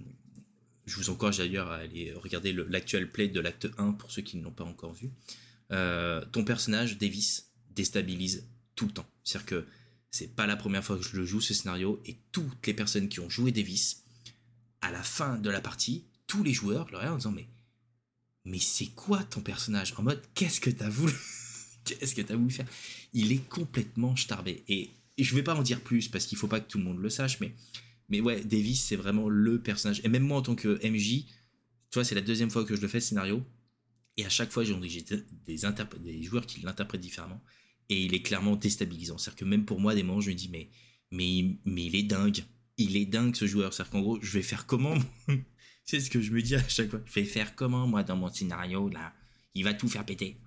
je vous encourage d'ailleurs à aller regarder l'actuel play de l'acte 1 pour ceux qui ne l'ont pas encore vu. Ton personnage, Davis, déstabilise tout le temps. C'est-à-dire que c'est pas la première fois que je le joue ce scénario et toutes les personnes qui ont joué Davis, à la fin de la partie, tous les joueurs le regardent en disant mais c'est quoi ton personnage? En mode qu'est-ce que t'as voulu Qu'est-ce que t'as voulu faire? Il est complètement starbé. Et, je vais pas en dire plus parce qu'il faut pas que tout le monde le sache, mais, mais ouais, Davis, c'est vraiment le personnage. Et même moi, en tant que MJ, tu c'est la deuxième fois que je le fais, le scénario. Et à chaque fois, j'ai des, des joueurs qui l'interprètent différemment. Et il est clairement déstabilisant. C'est-à-dire que même pour moi, des moments, je me dis, mais, mais il est dingue. Il est dingue, ce joueur. C'est-à-dire qu'en gros, je vais faire comment C'est ce que je me dis à chaque fois. Je vais faire comment, moi, dans mon scénario, là Il va tout faire péter.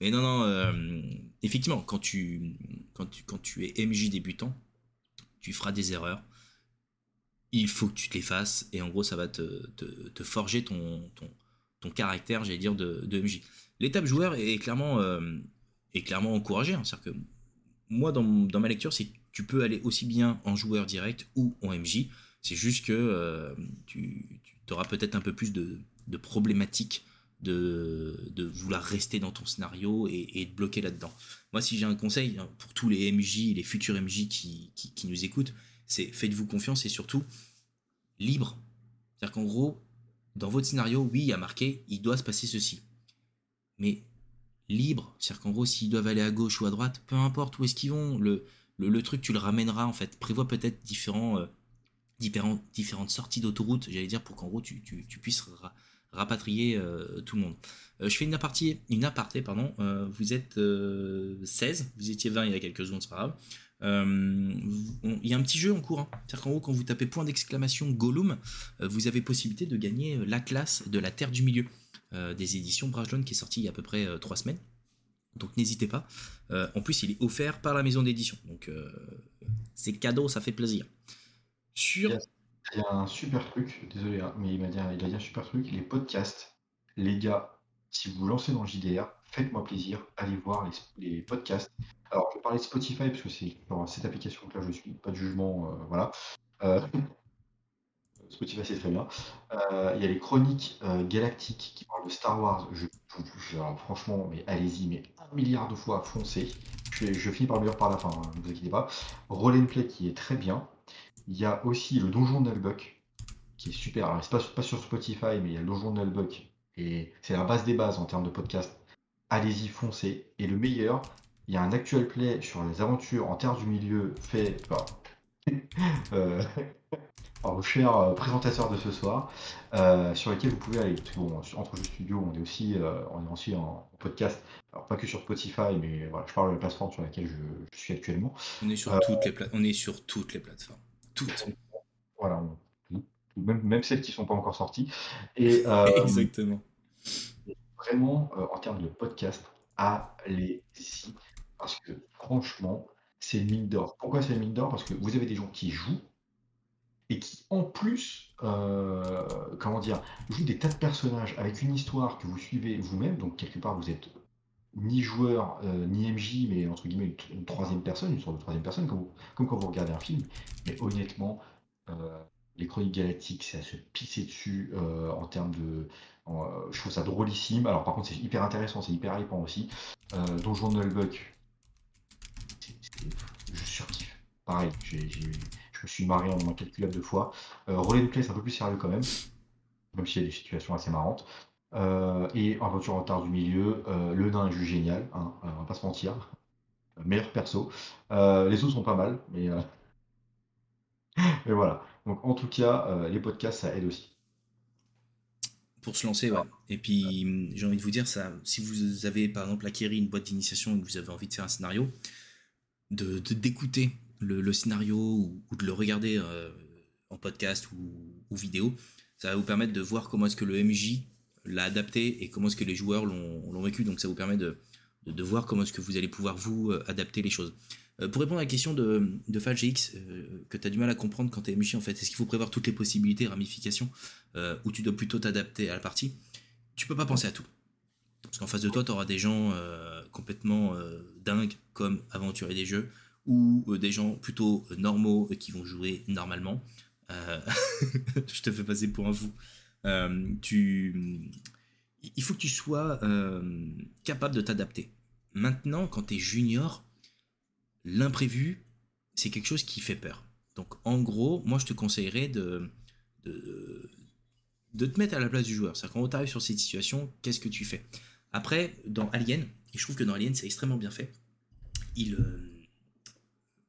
Mais non, non, euh, effectivement, quand tu, quand, tu, quand tu es MJ débutant, tu feras des erreurs. Il faut que tu te les fasses. Et en gros, ça va te, te, forger ton, ton, ton caractère, j'allais dire, de, de MJ. L'étape joueur est clairement, euh, est clairement encouragée. Hein. C'est-à-dire que moi, dans, dans ma lecture, c'est tu peux aller aussi bien en joueur direct ou en MJ. C'est juste que euh, tu, auras peut-être un peu plus de, de problématiques de, vouloir rester dans ton scénario et, de bloquer là-dedans. Moi, si j'ai un conseil hein, pour tous les MJ, les futurs MJ qui, nous écoutent, c'est faites-vous confiance et surtout libre. C'est-à-dire qu'en gros, dans votre scénario, oui, il y a marqué, il doit se passer ceci. Mais libre, c'est-à-dire qu'en gros, s'ils doivent aller à gauche ou à droite, peu importe où est-ce qu'ils vont, le, le, truc, tu le ramèneras en fait. Prévois peut-être différents, euh, différentes sorties d'autoroute, j'allais dire, pour qu'en gros, tu, tu puisses rapatrier euh, tout le monde. Euh, je fais une aparté, une aparté pardon. Vous êtes 16, vous étiez 20 il y a quelques secondes, c'est pas grave. il y a un petit jeu en cours. Hein. C'est-à-dire qu'en haut, quand vous tapez point d'exclamation Gollum, vous avez possibilité de gagner l'Atlas de la Terre du Milieu des éditions Brajlon qui est sorti il y a à peu près 3 semaines. Donc n'hésitez pas. en plus, il est offert par la maison d'édition. Donc c'est cadeau, ça fait plaisir. Sur il y a un super truc, désolé, hein, mais il m'a dit, il a dit un super truc, les podcasts. Les gars, si vous vous lancez dans le JDR, faites-moi plaisir, allez voir les, podcasts. Alors, je vais parler de Spotify parce que c'est dans cette application que là je suis, pas de jugement, euh, voilà. Euh, Spotify c'est très bien. Euh, il y a les chroniques galactiques qui parlent de Star Wars. Franchement, mais allez-y, mais un milliard de fois foncez. Je, finis par le meilleur par la fin, hein, ne vous inquiétez pas. Roll and Play qui est très bien. Il y a aussi le donjon de Nullbuck, qui est super. Alors, c'est pas, pas sur Spotify, mais il y a le donjon de Nullbuck. Et c'est la base des bases en termes de podcast. Allez-y, foncez. Et le meilleur, il y a un actual play sur les aventures en terre du milieu fait par, euh, vos chers euh, présentateurs de ce soir, euh, sur lesquels vous pouvez aller. bon, entre Jeux Studio, on est aussi, on est aussi en, podcast. Alors, pas que sur Spotify, mais voilà, je parle de la plateforme sur laquelle je, suis actuellement. On est sur, toutes les on est sur toutes les plateformes. Toutes. Voilà, même, même celles qui ne sont pas encore sorties. Et, euh, Exactement. Vraiment, euh, en termes de podcast, allez-y. Parce que franchement, c'est une mine d'or. Pourquoi c'est une mine d'or? Parce que vous avez des gens qui jouent et qui, en plus, euh, comment dire, jouent des tas de personnages avec une histoire que vous suivez vous-même. Donc, quelque part, vous êtes ni joueur, euh, ni MJ, mais entre guillemets une, troisième personne, une sorte de troisième personne, comme, quand vous regardez un film. Mais honnêtement, euh, les Chroniques Galactiques, c'est à se pisser dessus en termes de. je trouve ça drôlissime. Alors par contre, c'est hyper intéressant, c'est hyper hypant aussi. Donjon de Nullbuck, je surkiffe. Pareil, je suis marré en incalculable de fois. Relais de Play, c'est un peu plus sérieux quand même, même s'il y a des situations assez marrantes. Euh, et Aventure en retard du milieu, euh, le nain est juste génial, hein, on va pas se mentir. Meilleur perso. Euh, les autres sont pas mal, mais, mais voilà. Donc en tout cas, les podcasts, ça aide aussi. Pour se lancer, ouais. Et puis, j'ai envie de vous dire, ça, si vous avez par exemple acquéri une boîte d'initiation et que vous avez envie de faire un scénario, de d'écouter le, scénario ou, de le regarder en podcast ou, vidéo, ça va vous permettre de voir comment est-ce que le MJ l'a adapté et comment est-ce que les joueurs l'ont vécu. Donc ça vous permet de, de, voir comment est-ce que vous allez pouvoir vous euh, adapter les choses. Euh, pour répondre à la question de, de FalGX, euh, que tu as du mal à comprendre quand tu es MJ en fait, est-ce qu'il faut prévoir toutes les possibilités, ramifications, ou tu dois plutôt t'adapter à la partie? Tu peux pas penser à tout. Parce qu'en face de toi, tu auras des gens complètement dingues comme aventuriers des jeux, ou des gens plutôt normaux qui vont jouer normalement. je te fais passer pour un fou. tu, il faut que tu sois capable de t'adapter. Maintenant, quand tu es junior, l'imprévu, c'est quelque chose qui fait peur. Donc en gros, moi je te conseillerais de, de, te mettre à la place du joueur. C'est-à-dire quand tu arrives sur cette situation, qu'est-ce que tu fais? Après, dans Alien, et je trouve que dans Alien c'est extrêmement bien fait, il, euh,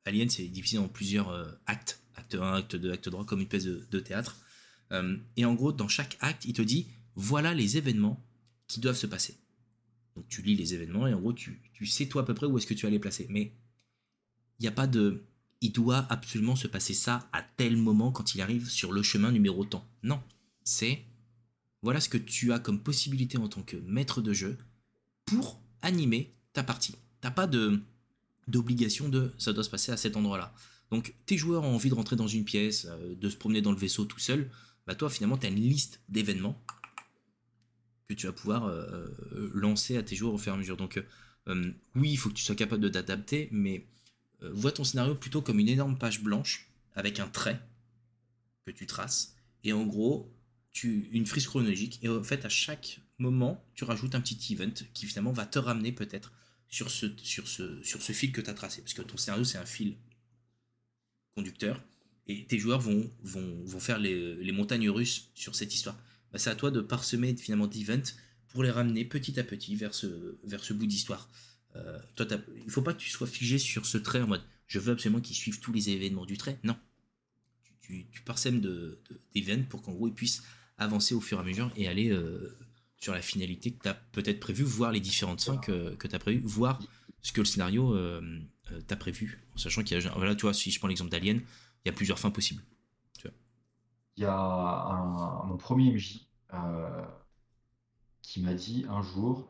Alien c'est divisé en plusieurs euh, actes, acte 1, acte 2, acte 3, comme une pièce de, théâtre. Euh, et en gros, dans chaque acte, il te dit, voilà les événements qui doivent se passer. Donc tu lis les événements et en gros, tu, sais toi à peu près où est-ce que tu vas les placer. Mais il n'y a pas de il doit absolument se passer ça à tel moment quand il arrive sur le chemin numéro tant. Non, c'est voilà ce que tu as comme possibilité en tant que maître de jeu pour animer ta partie. T'as pas de d'obligation de ça doit se passer à cet endroit-là. Donc tes joueurs ont envie de rentrer dans une pièce, euh, de se promener dans le vaisseau tout seul, bah toi finalement tu as une liste d'événements que tu vas pouvoir euh, euh, lancer à tes joueurs au fur et à mesure. Donc oui, il faut que tu sois capable de t'adapter, mais vois ton scénario plutôt comme une énorme page blanche avec un trait que tu traces. Et en gros, tu, une frise chronologique. Et en fait, à chaque moment, tu rajoutes un petit event qui finalement va te ramener peut-être sur ce, sur, ce, sur ce fil que tu as tracé. Parce que ton scénario, c'est un fil conducteur. Et tes joueurs vont, vont, vont faire les, les, montagnes russes sur cette histoire. Bah, c'est à toi de parsemer finalement d'events pour les ramener petit à petit vers ce, vers ce bout d'histoire. Euh, toi, il faut pas que tu sois figé sur ce trait en mode je veux absolument qu'ils suivent tous les événements du trait. Non. Tu, tu, parsèmes d'événements de, pour qu'en gros ils puissent avancer au fur et à mesure et aller euh, sur la finalité que tu as peut-être prévu, voir les différentes fins que, que tu as prévu, voir ce que le scénario euh, t'a prévu, en sachant qu'il y a. Voilà, tu vois, si je prends l'exemple d'Alien, il y a plusieurs fins possibles. Il y a mon premier MJ qui m'a dit un jour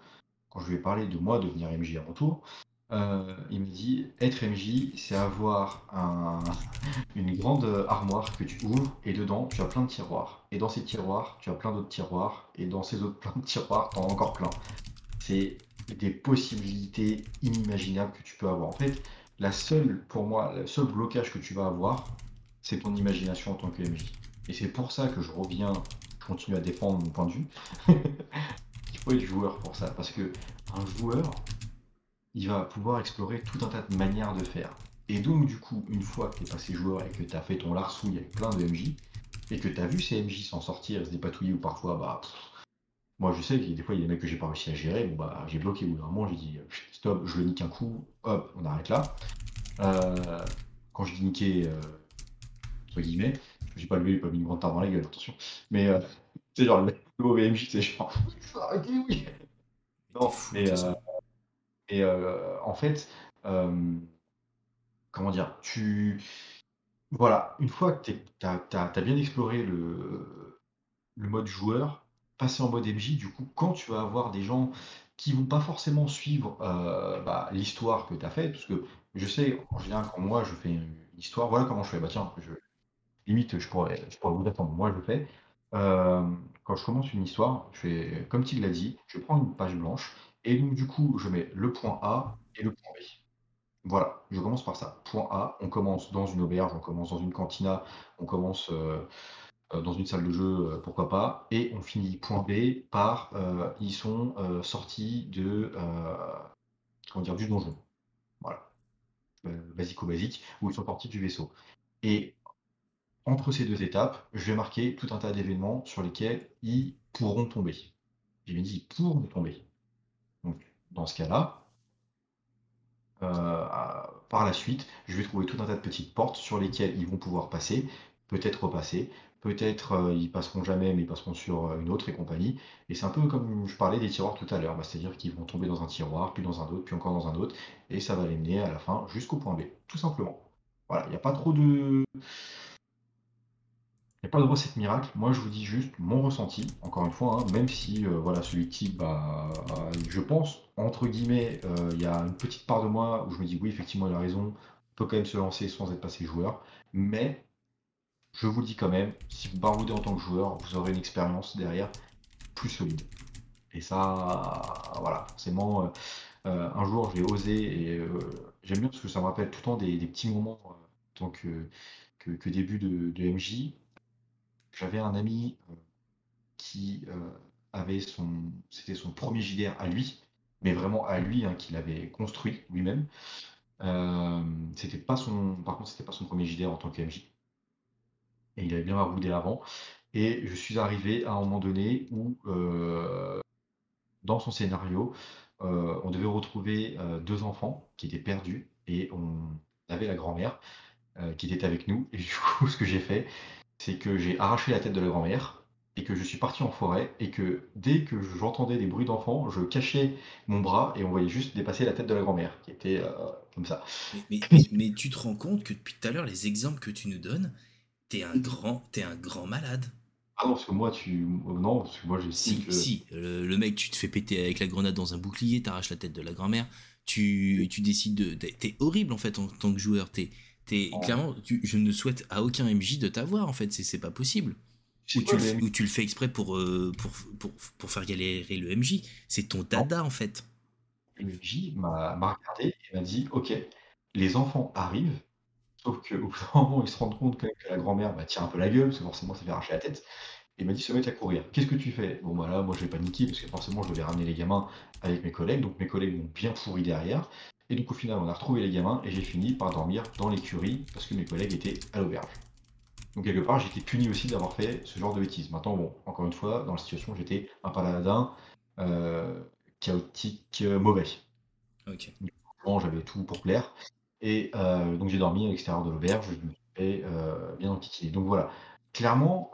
quand je lui ai parlé de moi devenir MJ à mon tour, euh, il me dit être MJ, c'est avoir une grande armoire que tu ouvres et dedans tu as plein de tiroirs. Et dans ces tiroirs, tu as plein d'autres tiroirs. Et dans ces autres plein de tiroirs, tu en as encore plein. C'est des possibilités inimaginables que tu peux avoir. En fait, la seule, pour moi, le seul blocage que tu vas avoir, c'est ton imagination en tant que MJ. Et c'est pour ça que je reviens, je continue à défendre mon point de vue. faut être joueur pour ça, parce que un joueur, il va pouvoir explorer tout un tas de manières de faire. Et donc, du coup, une fois que tu es passé joueur et que tu as fait ton larsouille avec plein de MJ, et que tu as vu ces MJ s'en sortir, se dépatouiller, ou parfois, bah, moi je sais qu'il des fois, il y a des mecs que j'ai pas réussi à gérer, bon, bah, j'ai bloqué, ou vraiment, j'ai dit, stop, je le nique un coup, hop, on arrête là. Euh, quand je dis niquer, euh, entre guillemets, dis pas lever, pas mis une grande tarte dans la gueule, attention, mais euh, c'est genre le mauvais MJ, c'est genre, arrêtez, oui. Non, mais, euh, et euh, en fait, euh, comment dire, tu. Voilà, une fois que tu as, bien exploré le, mode joueur, passer en mode MJ, du coup, quand tu vas avoir des gens qui vont pas forcément suivre bah, l'histoire que tu as faite, parce que je sais, en général, quand moi je fais une histoire, voilà comment je fais. Bah tiens, limite, je pourrais, je pourrais vous attendre. Moi, je le fais. Euh, quand je commence une histoire, je fais comme tu l'as dit, je prends une page blanche et donc du coup, je mets le point A et le point B. Voilà, je commence par ça. Point A, on commence dans une auberge, on commence dans une cantina, on commence euh, euh, dans une salle de jeu, pourquoi pas, et on finit point B par ils sont sortis de comment dire du donjon. Voilà. basico-basique, où ils sont sortis du vaisseau. Et entre ces deux étapes, je vais marquer tout un tas d'événements sur lesquels ils pourront tomber. J'ai bien dit ils pourront tomber. Dans ce cas-là, euh, par la suite, je vais trouver tout un tas de petites portes sur lesquelles ils vont pouvoir passer, peut-être repasser, peut-être euh, ils passeront jamais, mais ils passeront sur euh, une autre et compagnie. Et c'est un peu comme je parlais des tiroirs tout à l'heure, bah, c'est-à-dire qu'ils vont tomber dans un tiroir, puis dans un autre, puis encore dans un autre, et ça va les mener à la fin jusqu'au point B, tout simplement. Voilà, il n'y a pas trop de a pas de recette miracle. Moi, je vous dis juste mon ressenti, encore une fois, hein, même si euh, voilà, celui type, bah, je pense, entre guillemets, euh, il y a une petite part de moi où je me dis oui, effectivement, il a raison, on peut quand même se lancer sans être passé joueur. Mais je vous dis quand même, si vous baroudez en tant que joueur, vous aurez une expérience derrière plus solide. Et ça, voilà, forcément, euh, un jour, je vais oser et, j'aime bien parce que ça me rappelle tout le temps des, petits moments en tant que, début de MJ. J'avais un ami qui avait son, c'était son premier JDR à lui, mais vraiment à lui, hein, qu'il avait construit lui-même. c'était pas son, par contre, c'était pas son premier JDR en tant que MJ. Et il avait bien maroudé avant. Et je suis arrivé à un moment donné où, dans son scénario, on devait retrouver deux enfants qui étaient perdus et on avait la grand-mère qui était avec nous. Et du coup, ce que j'ai fait, c'est que j'ai arraché la tête de la grand-mère et que je suis parti en forêt et que dès que j'entendais des bruits d'enfants, je cachais mon bras et on voyait juste dépasser la tête de la grand-mère qui était euh, comme ça. Mais, tu te rends compte que depuis tout à l'heure, les exemples que tu nous donnes, t'es un grand, es un grand malade. Ah non, parce que moi, tu. Non, parce que moi, je Si, que... si. Le, mec, tu te fais péter avec la grenade dans un bouclier, t'arraches la tête de la grand-mère, tu, tu décides de. T'es horrible, en fait, en tant que joueur. T'es. Es, clairement, je ne souhaite à aucun MJ de t'avoir, en fait. C'est pas possible. Ou tu, le, tu, le, fais exprès pour, euh, pour, pour, pour, faire galérer le MJ. C'est ton dada, en fait. Le MJ m'a regardé et m'a dit Ok, les enfants arrivent, sauf qu'au bout d'un moment, ils se rendent compte que la grand-mère bah, tire un peu la gueule, parce que forcément, ça fait arracher la tête. Il m'a dit Se mettre à courir. Qu'est-ce que tu fais? Bon, bah là, moi, je vais paniquer, parce que forcément, je devais ramener les gamins avec mes collègues. Donc, mes collègues m'ont bien pourri derrière. Et donc, au final, on a retrouvé les gamins et j'ai fini par dormir dans l'écurie, parce que mes collègues étaient à l'auberge. Donc quelque part, j'étais puni aussi d'avoir fait ce genre de bêtises. Maintenant, bon, encore une fois, dans la situation, j'étais un paladin euh, chaotique euh, mauvais. Ok. J'avais tout pour plaire. Et euh, donc j'ai dormi à l'extérieur de l'auberge, je me suis bien enquiquiner. Donc voilà. Clairement,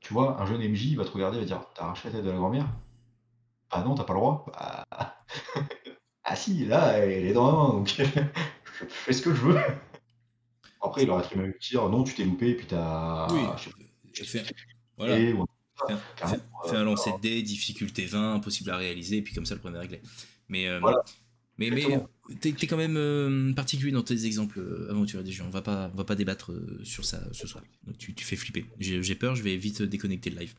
tu vois, un jeune MJ va te regarder et va dire T'as arraché la tête de la grand-mère? Ah non, t'as pas le droit bah, Ah si, là, elle est dans la main, donc je fais ce que je veux. Après, il aurait très bien pu dire non, tu t'es loupé, et puis t'as. Oui, je fais. Voilà. Et, fais, un lancer de dés, difficulté 20, impossible à réaliser, et puis comme ça, le problème est réglé. Mais, euh, mais, mais t'es es quand même euh, particulier dans tes exemples euh, aventuriers des jeux. On va pas, on va pas débattre sur ça ce soir. Donc, tu, tu fais flipper. J'ai peur, je vais vite déconnecter le live.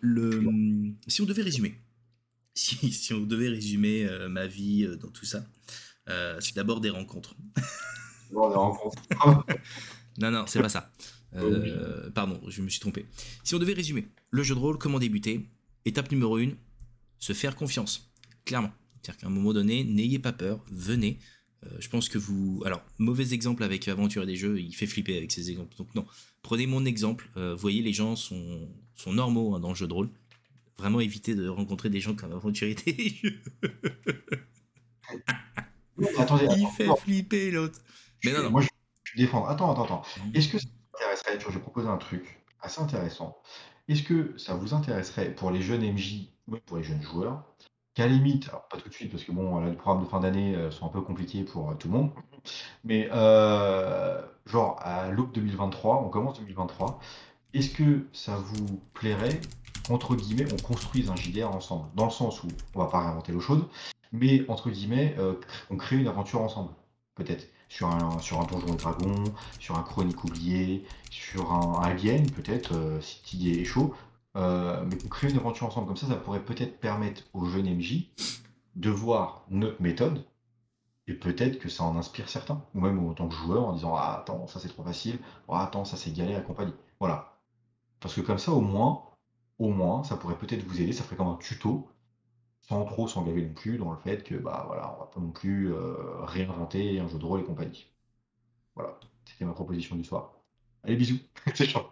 le, si on devait résumer, si, si on devait résumer ma vie dans tout ça, euh, c'est d'abord des rencontres. Bon, des rencontres. non, non, c'est pas ça. Euh, pardon, je me suis trompé. Si on devait résumer, le jeu de rôle, comment débuter? Étape numéro 1, se faire confiance. Clairement. C'est-à-dire qu'à un moment donné, n'ayez pas peur, venez. Euh, je pense que vous. Alors, mauvais exemple avec Aventure des jeux, il fait flipper avec ces exemples. Donc, non. Prenez mon exemple. voyez, les gens sont, sont normaux hein, dans le jeu de rôle. Vraiment évitez de rencontrer des gens comme Aventurier des jeux. il fait flipper l'autre. Mais non, non. Moi, je, je défends. Attends, attends, attends. Est-ce que ça vous intéresserait Je vais proposer un truc assez intéressant. Est-ce que ça vous intéresserait pour les jeunes MJ ou pour les jeunes joueurs qu'à limite, alors pas tout de suite parce que bon, là, les programmes de fin d'année euh, sont un peu compliqués pour euh, tout le monde, mais euh, genre à l'aube 2023, on commence 2023, est-ce que ça vous plairait entre guillemets, on construise un JDR ensemble, dans le sens où on va pas réinventer l'eau chaude, mais entre guillemets, euh, on crée une aventure ensemble, peut-être. Sur un, sur un donjon et dragon, sur un chronique oublié, sur un alien, peut-être, euh, si Tig est chaud. Euh, mais on crée une aventure ensemble. Comme ça, ça pourrait peut-être permettre aux jeunes MJ de voir notre méthode. Et peut-être que ça en inspire certains. Ou même en tant que joueur, en disant Ah, attends, ça c'est trop facile. Ah, attends, ça c'est galère et compagnie. Voilà. Parce que comme ça, au moins, au moins, ça pourrait peut-être vous aider. Ça ferait comme un tuto sans trop s'engager non plus dans le fait que bah voilà, on va pas non plus euh, réinventer un jeu de rôle et compagnie. Voilà, c'était ma proposition du soir. Allez, bisous, c'est chaud.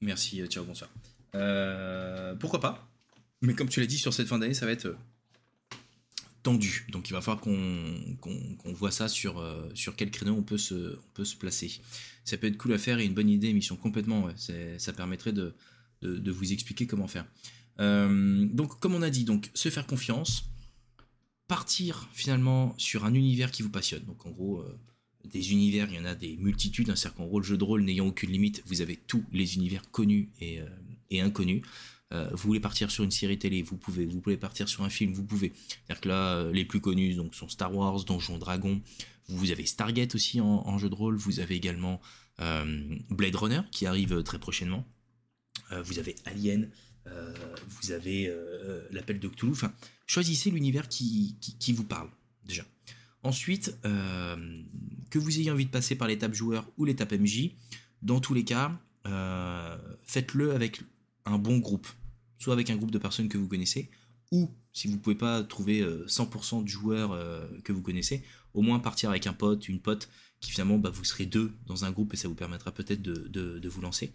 Merci, ciao, euh, bonsoir. Euh, pourquoi pas Mais comme tu l'as dit, sur cette fin d'année, ça va être tendu. Donc il va falloir qu'on voit ça sur, sur quel créneau on peut, se, on peut se placer. Ça peut être cool à faire et une bonne idée, mission complètement. Ça permettrait de, de, vous expliquer comment faire. Euh, donc, comme on a dit, donc se faire confiance, partir finalement sur un univers qui vous passionne. Donc, en gros, euh, des univers, il y en a des multitudes. Un cercle en rôle, jeu de rôle n'ayant aucune limite, vous avez tous les univers connus et, euh, inconnus. vous voulez partir sur une série télé, vous pouvez. Vous voulez partir sur un film, vous pouvez. C'est-à-dire que là, les plus connus donc, sont Star Wars, Donjon Dragon. Vous avez Stargate aussi en, jeu de rôle. Vous avez également Blade Runner qui arrive très prochainement. vous avez Alien, vous avez l'appel de Cthulhu. Enfin, choisissez l'univers qui, qui, vous parle déjà. Ensuite, que vous ayez envie de passer par l'étape joueur ou l'étape MJ, dans tous les cas, faites-le avec un bon groupe, soit avec un groupe de personnes que vous connaissez, ou si vous pouvez pas trouver 100% de joueurs que vous connaissez, au moins partir avec un pote, une pote qui finalement bah, vous serez deux dans un groupe et ça vous permettra peut-être de, vous lancer.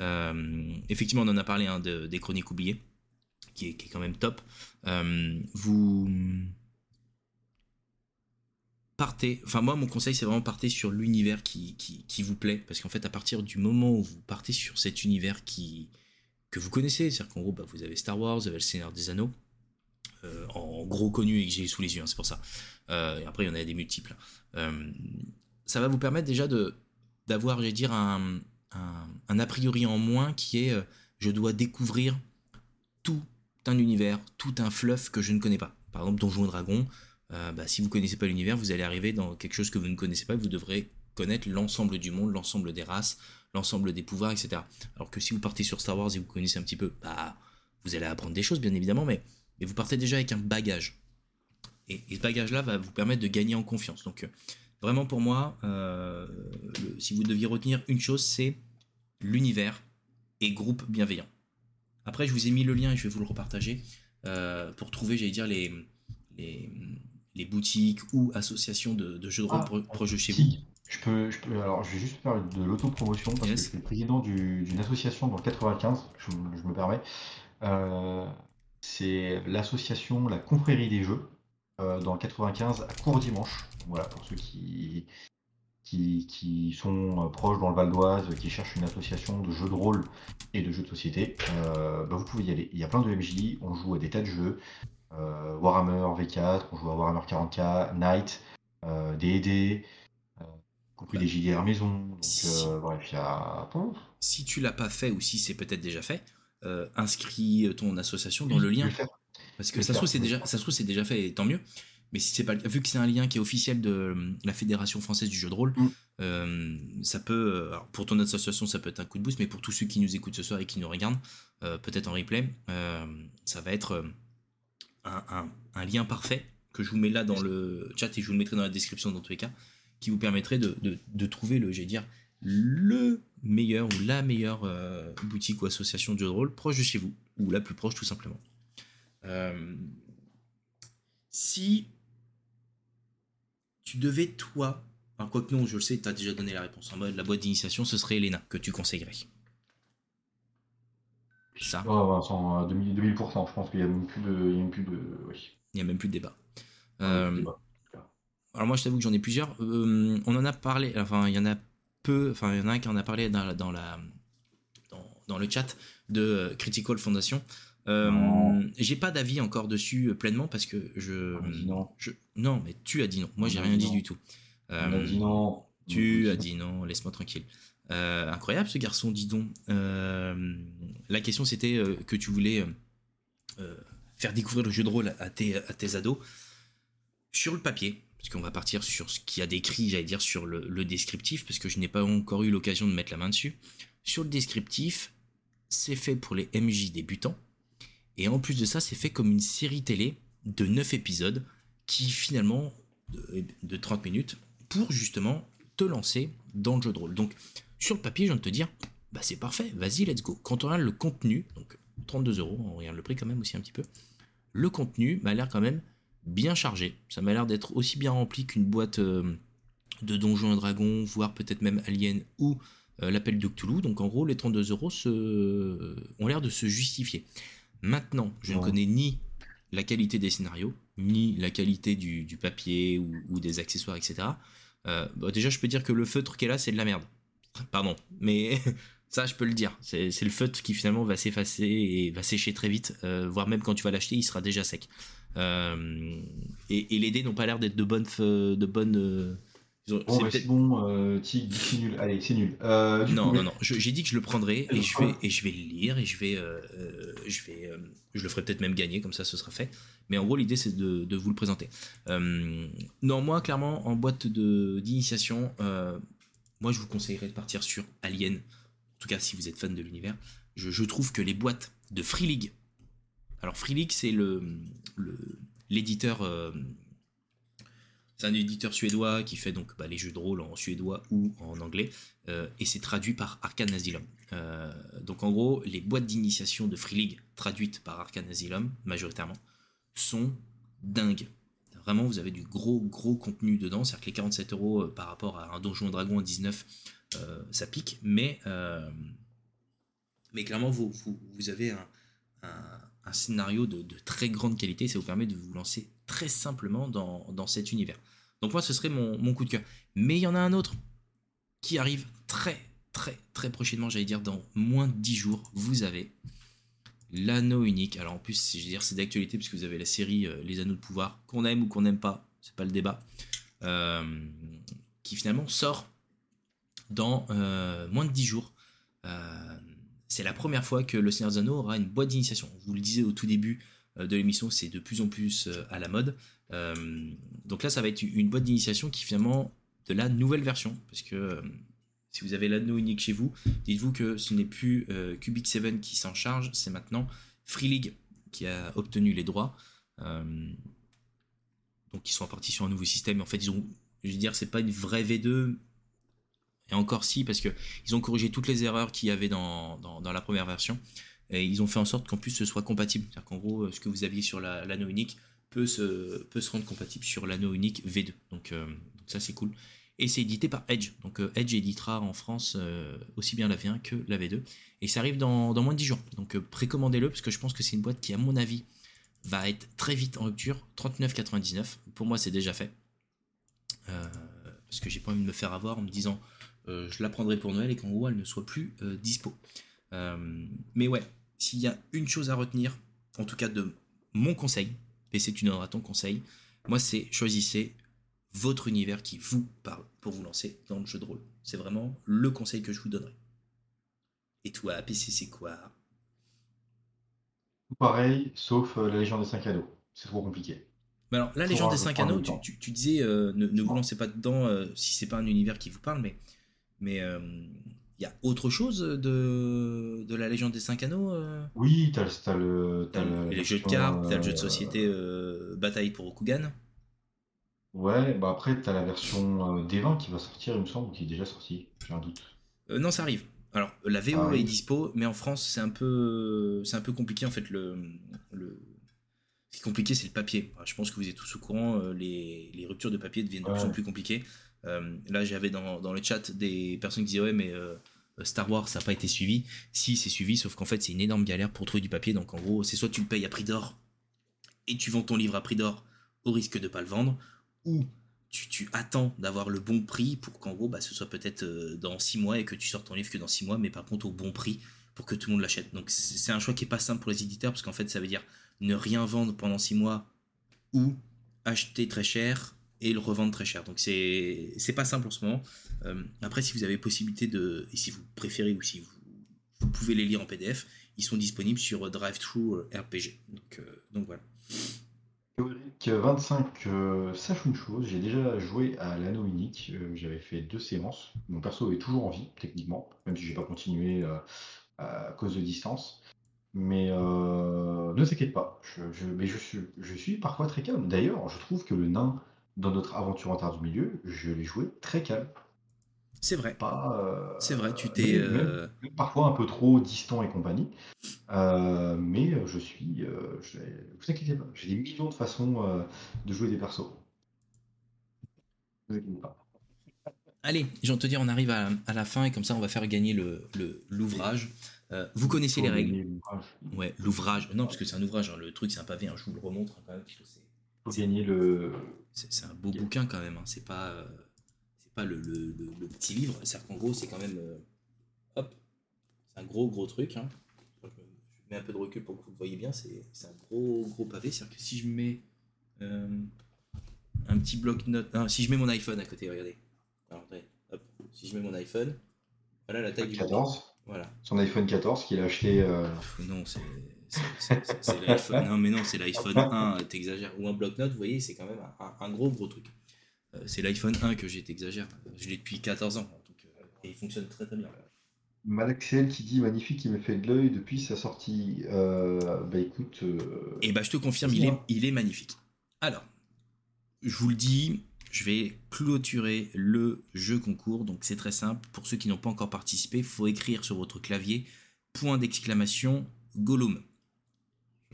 Euh, effectivement, on en a parlé hein, des chroniques oubliées, qui est, quand même top. Euh, vous partez, enfin moi mon conseil c'est vraiment partez sur l'univers qui, vous plaît, parce qu'en fait à partir du moment où vous partez sur cet univers qui, que vous connaissez, c'est-à-dire qu'en gros bah, vous avez Star Wars, vous avez le Seigneur des Anneaux, euh, en gros connu et que j'ai sous les yeux, hein, c'est pour ça. et après il y en a des multiples ça va vous permettre déjà de d'avoir, je vais dire, un, un, a priori en moins qui est euh, je dois découvrir tout un univers, tout un fluff que je ne connais pas. Par exemple, Donjons et Dragons, euh, bah, si vous connaissez pas l'univers, vous allez arriver dans quelque chose que vous ne connaissez pas, vous devrez connaître l'ensemble du monde, l'ensemble des races, l'ensemble des pouvoirs, etc. Alors que si vous partez sur Star Wars et vous connaissez un petit peu, bah, vous allez apprendre des choses, bien évidemment, mais, mais vous partez déjà avec un bagage. Et, et ce bagage-là va vous permettre de gagner en confiance. Donc, euh, Vraiment pour moi, euh, si vous deviez retenir une chose, c'est l'univers et groupe bienveillant. Après, je vous ai mis le lien et je vais vous le repartager euh, pour trouver, j'allais dire, les, les, boutiques ou associations de, jeux de rôle ah, proches chez vous. Je peux, je peux, alors, je vais juste faire de l'autopromotion parce que je suis le président d'une association dans le 95, je, je me permets. Euh, c'est l'association La Confrérie des Jeux. Euh, dans le 95 à Court Dimanche. Voilà, pour ceux qui, qui, sont euh, proches dans le Val d'Oise, qui cherchent une association de jeux de rôle et de jeux de société, euh, bah, vous pouvez y aller. Il y a plein de MJ, on joue à des tas de jeux. Warhammer V4, on joue à Warhammer 40k, Night, D&D, compris des JDR maison. Donc, si, bref, il y a... Si tu l'as pas fait ou si c'est peut-être déjà fait, inscris ton association dans le lien. Parce que ça se trouve c'est déjà, ça se trouve c'est déjà fait, et tant mieux. Mais si c'est pas vu que c'est un lien qui est officiel de euh, la Fédération française du jeu de rôle, mm. euh, ça peut, euh, pour ton association, ça peut être un coup de boost, mais pour tous ceux qui nous écoutent ce soir et qui nous regardent, peut-être en replay, ça va être un, lien parfait que je vous mets là dans le chat et je vous le mettrai dans la description dans tous les cas, qui vous permettrait de, de, trouver le, j'ai dire, le meilleur ou la meilleure boutique ou association de jeu de rôle proche de chez vous, ou la plus proche tout simplement. Euh, si tu devais, toi, enfin, quoi que non, je le sais, tu as déjà donné la réponse en mode la boîte d'initiation, ce serait Elena que tu conseillerais. Ça ouais, 2000, 2000%, je pense qu'il n'y a même plus de. Il y a même plus de, il y a même plus de débat. Euh, alors moi je t'avoue que j'en ai plusieurs. Euh, on en a parlé, enfin il y en a peu, enfin il y en a un qui en a parlé dans, dans la, dans, dans, le chat de Critical Foundation. Euh, j'ai pas d'avis encore dessus euh, pleinement parce que je, non. je. Non, mais tu as dit non. Moi, j'ai rien dit, du tout. Euh, dit non. Tu as dit non. Laisse-moi tranquille. incroyable ce garçon, dis donc. la question c'était que tu voulais faire découvrir le jeu de rôle à tes, à tes ados. Sur le papier, parce qu'on va partir sur ce qu'il a décrit, j'allais dire, sur le, le descriptif, parce que je n'ai pas encore eu l'occasion de mettre la main dessus. Sur le descriptif, c'est fait pour les MJ débutants et en plus de ça, c'est fait comme une série télé de 9 épisodes qui finalement de, 30 minutes pour justement te lancer dans le jeu de rôle. Donc sur le papier, je viens de te dire, bah c'est parfait, vas-y, let's go. Quand on regarde le contenu, donc 32 euros, on regarde le prix quand même aussi un petit peu, le contenu m'a l'air quand même bien chargé. Ça m'a l'air d'être aussi bien rempli qu'une boîte euh, de Donjons et Dragons, voire peut-être même Alien ou euh, l'appel de Cthulhu. Donc en gros, les 32 euros se... ont l'air de se justifier. Maintenant, je ne connais ni la qualité des scénarios, ni la qualité du, papier ou, des accessoires, etc. Euh, bah, déjà, je peux dire que le feutre est là, c'est de la merde. Pardon, mais ça, je peux le dire. C'est le feutre qui finalement va s'effacer et va sécher très vite, euh, voire même quand tu vas l'acheter, il sera déjà sec. Euh, et, les dés n'ont pas l'air d'être de bonnes, de bonnes Bon, bah, c'est bon, euh, c'est nul. Allez, c'est nul. Euh, non, non, non, J'ai dit que je le prendrais et je vais et je vais le lire et je vais euh, euh, je vais je le ferai peut-être même gagner comme ça, ce sera fait. Mais en gros, l'idée c'est de, de, vous le présenter. non, moi clairement en boîte d'initiation, moi je vous conseillerais de partir sur Alien. En tout cas, si vous êtes fan de l'univers, je, trouve que les boîtes de Free League. Alors Free League, c'est l'éditeur. Euh, c'est un éditeur suédois qui fait donc bah, les jeux de rôle en suédois ou en anglais, euh, et c'est traduit par Asylum. Euh, donc en gros, les boîtes d'initiation de Free League traduites par Asylum, majoritairement, sont dingues. Vraiment, vous avez du gros, gros contenu dedans. C'est-à-dire que les 47 euros par rapport à un Donjon Dragon à 19, ça pique, mais, mais clairement, vous, vous, avez un un scénario de, très grande qualité. Ça vous permet de vous lancer très simplement dans, cet univers. Donc moi, ce serait mon, coup de cœur. Mais il y en a un autre qui arrive très, très, très prochainement, j'allais dire dans moins de 10 jours. Vous avez l'anneau unique. Alors en plus, je veux dire, c'est d'actualité puisque vous avez la série euh, Les Anneaux de Pouvoir, qu'on aime ou qu'on n'aime pas, c'est pas le débat, euh, qui finalement sort dans euh, moins de 10 jours c'est la première fois que le Seigneur des Anneaux aura une boîte d'initiation. Vous le disiez au tout début euh, de l'émission, c'est de plus en plus euh, à la mode. Euh, donc là, ça va être une boîte d'initiation qui finalement de la nouvelle version, parce que si vous avez l'anneau unique chez vous, dites-vous que ce n'est plus Cubic 7 qui s'en charge, c'est maintenant Free League qui a obtenu les droits. donc ils sont partis sur un nouveau système. En fait, ils ont, je veux dire, c'est pas une vraie V2, et encore si, parce qu'ils ont corrigé toutes les erreurs qu'il y avait dans, dans, la première version. Et ils ont fait en sorte qu'en plus ce soit compatible. C'est-à-dire qu'en gros, ce que vous aviez sur l'anneau unique peut se, peut se rendre compatible sur l'anneau unique V2. Donc, euh, donc ça c'est cool. Et c'est édité par Edge. Donc euh, Edge éditera en France euh, aussi bien la V1 que la V2. Et ça arrive dans, dans moins de 10 jours. Donc précommandez-le parce que je pense que c'est une boîte qui, à mon avis, va être très vite en rupture. 39,99. Pour moi, c'est déjà fait. parce que j'ai pas envie de me faire avoir en me disant je la prendrai pour Noël et qu'en gros elle ne soit plus euh, dispo. Euh, mais ouais, s'il y a une chose à retenir, en tout cas de mon conseil, et c'est une ton conseil, moi c'est choisissez votre univers qui vous parle pour vous lancer dans le jeu de rôle. C'est vraiment le conseil que je vous donnerai. Et toi, PC, c'est quoi? Pareil, sauf la Légion des 5 Anneaux. C'est trop compliqué. Mais alors, la Légion des 5 Anneaux, tu, disais, ne, vous lancez pas dedans si c'est pas un univers qui vous parle, mais mais il euh, y a autre chose de, de la Légion des Cinq Anneaux euh? Oui, t'as as le. les jeux de cartes, t'as le jeu de euh, société Bataille pour Okugan? Ouais, bah après, t'as la version D20 qui va sortir, il me semble, qui est déjà sortie. J'ai un doute. non, ça arrive. Alors, la VO ah est dispo, mais en France, c'est un peu, c'est un peu compliqué en fait. Le, le... Ce qui est compliqué, c'est le papier. je pense que vous êtes tous au courant, les, les ruptures de papier deviennent de plus en plus compliquées. Euh, là, j'avais dans, le chat des personnes qui disaient ouais, mais euh, Star Wars, ça n'a pas été suivi. Si, c'est suivi, sauf qu'en fait, c'est une énorme galère pour trouver du papier. Donc, en gros, c'est soit tu le payes à prix d'or et tu vends ton livre à prix d'or au risque de pas le vendre, ou tu, attends d'avoir le bon prix pour qu'en gros, bah, ce soit peut-être euh, dans 6 mois et que tu sortes ton livre que dans 6 mois, mais par contre au bon prix pour que tout le monde l'achète. Donc, c'est un choix qui est pas simple pour les éditeurs parce qu'en fait, ça veut dire ne rien vendre pendant 6 mois ou acheter très cher et le revendre très cher. Donc c'est c'est pas simple en ce moment. Euh, après, si vous avez possibilité de, et si vous préférez ou si vous, pouvez les lire en PDF, ils sont disponibles sur DriveThru RPG. Donc, euh, donc voilà. Théorique 25, euh, sache une chose, j'ai déjà joué à l'anneau unique, j'avais fait deux séances. Mon perso est toujours en vie, techniquement, même si j'ai pas continué à cause de distance. Mais ne t'inquiète pas, mais je suis, je suis parfois très calme. D'ailleurs, je trouve que le nain dans notre aventure en terre du milieu, je l'ai joué très calme. C'est vrai. Pas, euh, c'est vrai, tu t'es. Euh, parfois un peu trop distant et compagnie. Euh, mais je suis. Je, vous inquiétez pas, j'ai des millions de façons de jouer des persos. Vous inquiétez pas. Allez, j'ai envie de te dire, on arrive à, la fin et comme ça, on va faire gagner le, l'ouvrage. vous connaissez les règles Ouais, l'ouvrage. Non, parce que c'est un ouvrage. Hein. Le truc, c'est un pavé. Hein. Je vous le remontre quand même. Gagner le. C'est un beau bouquin quand même. Hein. C'est pas, euh, c'est pas le, le, petit livre. C'est-à-dire qu'en gros, c'est quand même. Euh, hop, c'est un gros gros truc. Hein. Je, mets un peu de recul pour que vous le voyez bien. C'est un gros gros pavé. C'est-à-dire que si je mets euh, un petit bloc-notes. si je mets mon iPhone à côté, regardez. Alors, hop, si je mets mon iPhone, voilà la taille 14. du Voilà. Son iPhone 14 qu'il a acheté. Non, c'est c'est l'iPhone. Non, mais non, c'est l'iPhone 1, t'exagères. Ou un bloc-notes, vous voyez, c'est quand même un, gros, gros truc. Euh, c'est l'iPhone 1 que j'ai, t'exagères. Je l'ai depuis 14 ans. Donc, euh, et il fonctionne très, très bien. Malaxel qui dit magnifique, il me fait de l'œil depuis sa sortie. Euh, bah écoute. Et eh bah je te confirme, il est, il est magnifique. Alors, je vous le dis, je vais clôturer le jeu concours. Donc c'est très simple. Pour ceux qui n'ont pas encore participé, il faut écrire sur votre clavier point d'exclamation Gollum.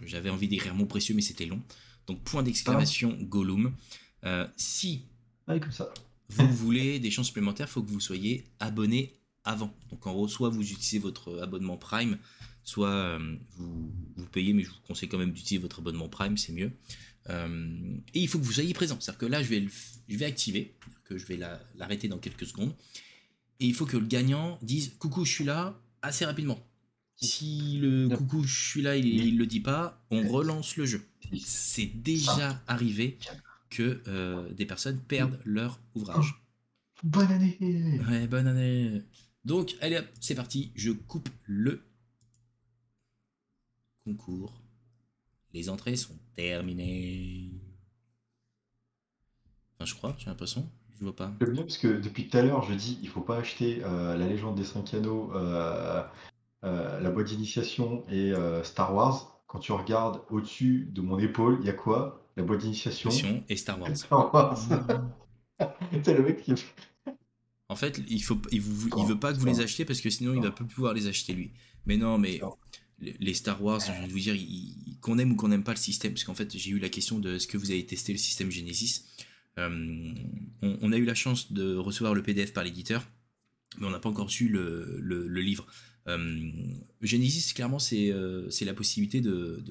J'avais envie d'écrire mon précieux, mais c'était long. Donc point d'exclamation Gollum. Euh, si ah, comme ça. vous voulez des chances supplémentaires, il faut que vous soyez abonné avant. Donc en gros, soit vous utilisez votre abonnement Prime, soit euh, vous, vous, payez, mais je vous conseille quand même d'utiliser votre abonnement Prime, c'est mieux. Euh, et il faut que vous soyez présent. C'est-à-dire que là, je vais, je vais activer, que je vais l'arrêter dans quelques secondes. Et il faut que le gagnant dise coucou, je suis là assez rapidement. Si le coucou, je suis là, il, ne le dit pas, on relance le jeu. C'est déjà arrivé que euh, des personnes perdent leur ouvrage. Oh, bonne année Ouais, bonne année Donc, allez hop, c'est parti, je coupe le concours. Les entrées sont terminées. Enfin, je crois, j'ai l'impression. Je vois pas. J'aime bien parce que depuis tout à l'heure, je dis il faut pas acheter euh, la légende des 5 anneaux, euh, euh, la boîte d'initiation et Star Wars. Quand tu regardes au-dessus de mon épaule, il y a quoi? La boîte d'initiation et Star Wars. Star Wars. C'est le mec qui. En fait, il faut, il, il veut pas que vous les achetiez parce que sinon il va plus pouvoir les acheter lui. Mais non, mais les Star Wars, je vais vous dire, qu'on aime ou qu'on n'aime pas le système, parce qu'en fait, j'ai eu la question de est-ce que vous avez testé le système Genesis? Euh, on, a eu la chance de recevoir le PDF par l'éditeur, mais on n'a pas encore su le, livre. Euh, Genesis, clairement, c'est euh, la possibilité de,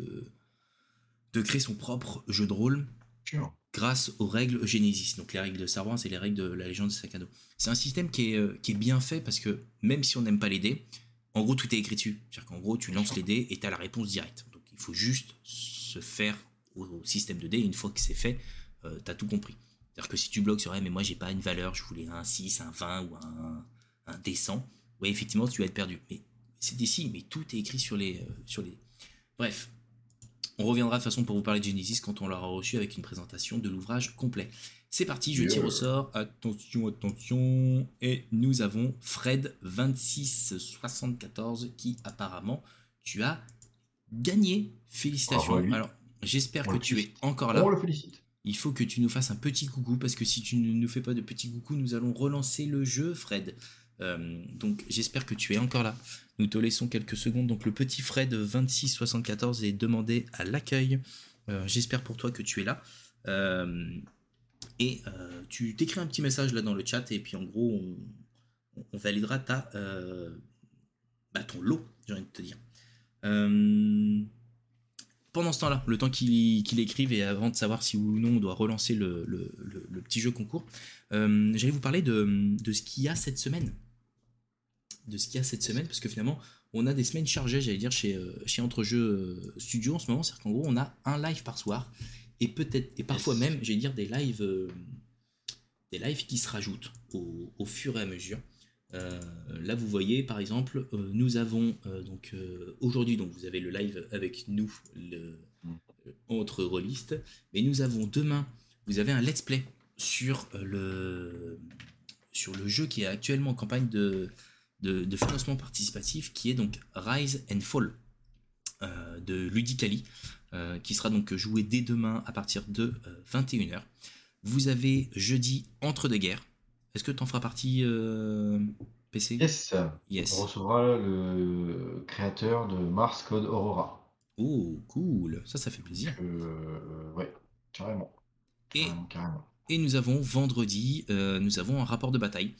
de, créer son propre jeu de rôle grâce aux règles Genesis. Donc les règles de Star Wars et les règles de la légende de Sakado. C'est un système qui est, qui est bien fait parce que même si on n'aime pas les dés, en gros, tout est écrit dessus. C'est-à-dire qu'en gros, tu lances les dés et tu as la réponse directe. Donc il faut juste se faire au, système de dés. une fois que c'est fait, euh, tu as tout compris. C'est-à-dire que si tu bloques sur, mais moi j'ai pas une valeur, je voulais un 6, un 20 ou un, un décent, ouais, effectivement, tu vas être perdu. Mais c'est signes, mais tout est écrit sur les, euh, sur les. Bref, on reviendra de toute façon pour vous parler de Genesis quand on l'aura reçu avec une présentation de l'ouvrage complet. C'est parti, je tire au sort. Attention, attention. Et nous avons Fred2674 qui apparemment tu as gagné. Félicitations. Alors, j'espère que tu es encore là. On le félicite. Il faut que tu nous fasses un petit coucou parce que si tu ne nous fais pas de petit coucou, nous allons relancer le jeu, Fred. Euh, donc j'espère que tu es encore là. Nous te laissons quelques secondes. Donc le petit Fred 2674 est demandé à l'accueil. Euh, j'espère pour toi que tu es là. Euh, et tu t'écris un petit message là dans le chat et puis en gros on, validera ta, bah, ton lot, j'ai envie de te dire. Pendant ce temps-là, le temps qu'il écrive et avant de savoir si ou non on doit relancer le, petit jeu concours, j'allais vous parler de, ce qu'il y a cette semaine. De ce qu'il y a cette semaine, parce que finalement, on a des semaines chargées, j'allais dire, chez, chez Entrejeux Studio en ce moment. C'est-à-dire qu'en gros, on a un live par soir et peut-être et parfois même, j'ai dire des lives, euh, des lives qui se rajoutent au, fur et à mesure. Euh, là, vous voyez, par exemple, euh, nous avons donc aujourd'hui, donc vous avez le live avec nous, le, entre rôlistes, mais nous avons demain, vous avez un let's play sur le sur le jeu qui est actuellement en campagne de, de, de financement participatif, qui est donc Rise and Fall de Ludicali. Euh, qui sera donc joué dès demain à partir de 21h. Euh, Vous avez jeudi Entre deux guerres. Est-ce que tu en feras partie, euh, PC Yes. yes. On recevra le créateur de Mars Code Aurora. Oh, cool. Ça, ça fait plaisir. ouais, carrément. Et, et nous avons vendredi, nous avons un rapport de bataille,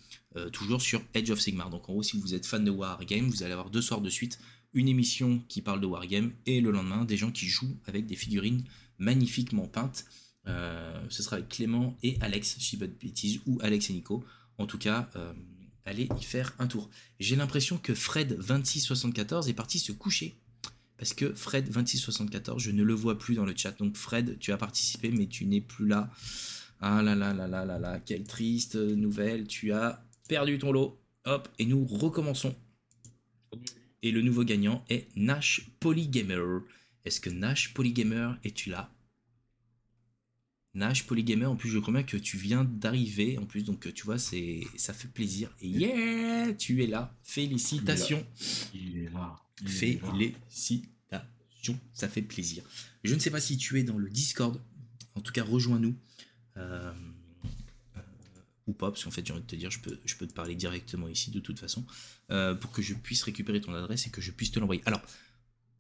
toujours sur Edge of Sigmar. Donc en gros, si vous êtes fan de Wargame, vous allez avoir deux soirs de suite une émission qui parle de Wargame et le lendemain des gens qui jouent avec des figurines magnifiquement peintes. Euh, ce sera avec Clément et Alex, dis pas de bêtises, ou Alex et Nico. En tout cas, euh, allez y faire un tour. J'ai l'impression que Fred2674 est parti se coucher. Parce que Fred2674, je ne le vois plus dans le chat. Donc Fred, tu as participé, mais tu n'es plus là. Ah là là là là là là, quelle triste nouvelle. Tu as perdu ton lot. Hop, et nous recommençons. Et le nouveau gagnant est Nash Polygamer. Est-ce que Nash Polygamer es-tu là? Nash, Polygamer, en plus je crois bien que tu viens d'arriver, en plus donc tu vois, c'est ça fait plaisir. Et yeah, tu es là, félicitations. Il est là. Félicitations, ça fait plaisir. Je ne sais pas si tu es dans le Discord, en tout cas rejoins-nous. Euh, euh, ou pas, parce qu'en fait j'ai envie de te dire, je peux, je peux te parler directement ici de toute façon, euh, pour que je puisse récupérer ton adresse et que je puisse te l'envoyer. Alors,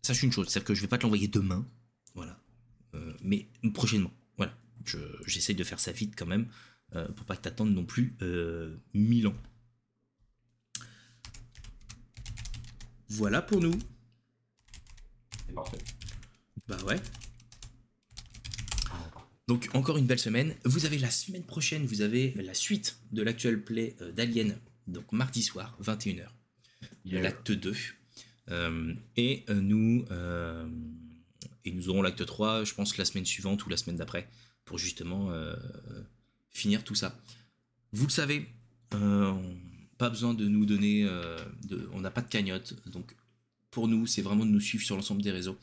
sache une chose, c'est que je vais pas te l'envoyer demain, voilà, mais prochainement. Voilà, j'essaye de faire ça vite quand même, euh, pour pas que t'attendes non plus euh, mille ans. Voilà pour nous. C'est parfait. Bah ouais. Donc encore une belle semaine. Vous avez la semaine prochaine, vous avez la suite de l'actuel play euh, d'Alien, donc mardi soir, 21h. L'acte 2. et nous et nous aurons l'acte 3, je pense, la semaine suivante ou la semaine d'après, pour justement euh, finir tout ça. Vous le savez, euh, pas besoin de nous donner, euh, de, on n'a pas de cagnotte, donc pour nous, c'est vraiment de nous suivre sur l'ensemble des réseaux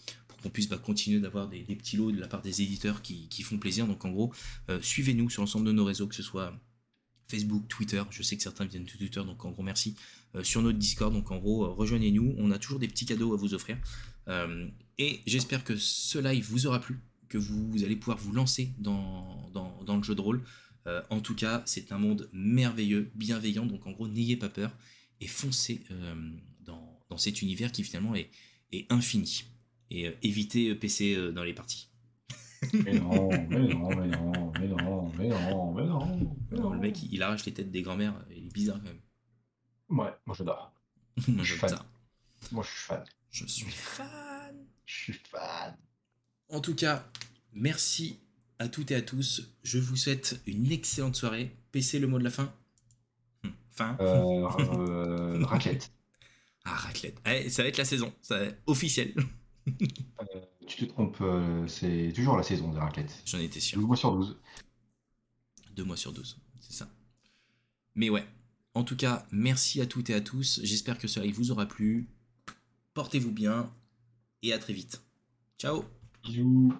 qu'on puisse bah, continuer d'avoir des, petits lots de la part des éditeurs qui, font plaisir. Donc en gros, suivez-nous sur l'ensemble de nos réseaux, que ce soit Facebook, Twitter, je sais que certains viennent de Twitter, donc en gros merci, sur notre Discord, donc en gros rejoignez-nous, on a toujours des petits cadeaux à vous offrir. Et j'espère que ce live vous aura plu, que vous, allez pouvoir vous lancer dans, le jeu de rôle. Euh, en tout cas, c'est un monde merveilleux, bienveillant, donc en gros, n'ayez pas peur et foncez euh, dans, cet univers qui finalement est infini. Et euh, évitez PC dans les parties. mais non, mais non, mais non, mais non, mais non, mais non. le mec, il, arrache les têtes des grands-mères, il est bizarre quand même. Ouais, moi j'adore. moi je suis fan. Moi je suis fan. Je suis fan. Je suis fan. En tout cas, merci à toutes et à tous. Je vous souhaite une excellente soirée. PC, le mot de la fin hum, Fin euh, euh, Raclette. Ah, raclette. Allez, ça va être la saison. Ça va être officiel. Euh, tu te trompes, c'est toujours la saison de raclette. J'en étais sûr. Deux mois sur 12. Deux mois sur 12, c'est ça. Mais ouais. En tout cas, merci à toutes et à tous. J'espère que cela vous aura plu. Portez-vous bien et à très vite. Ciao Bisous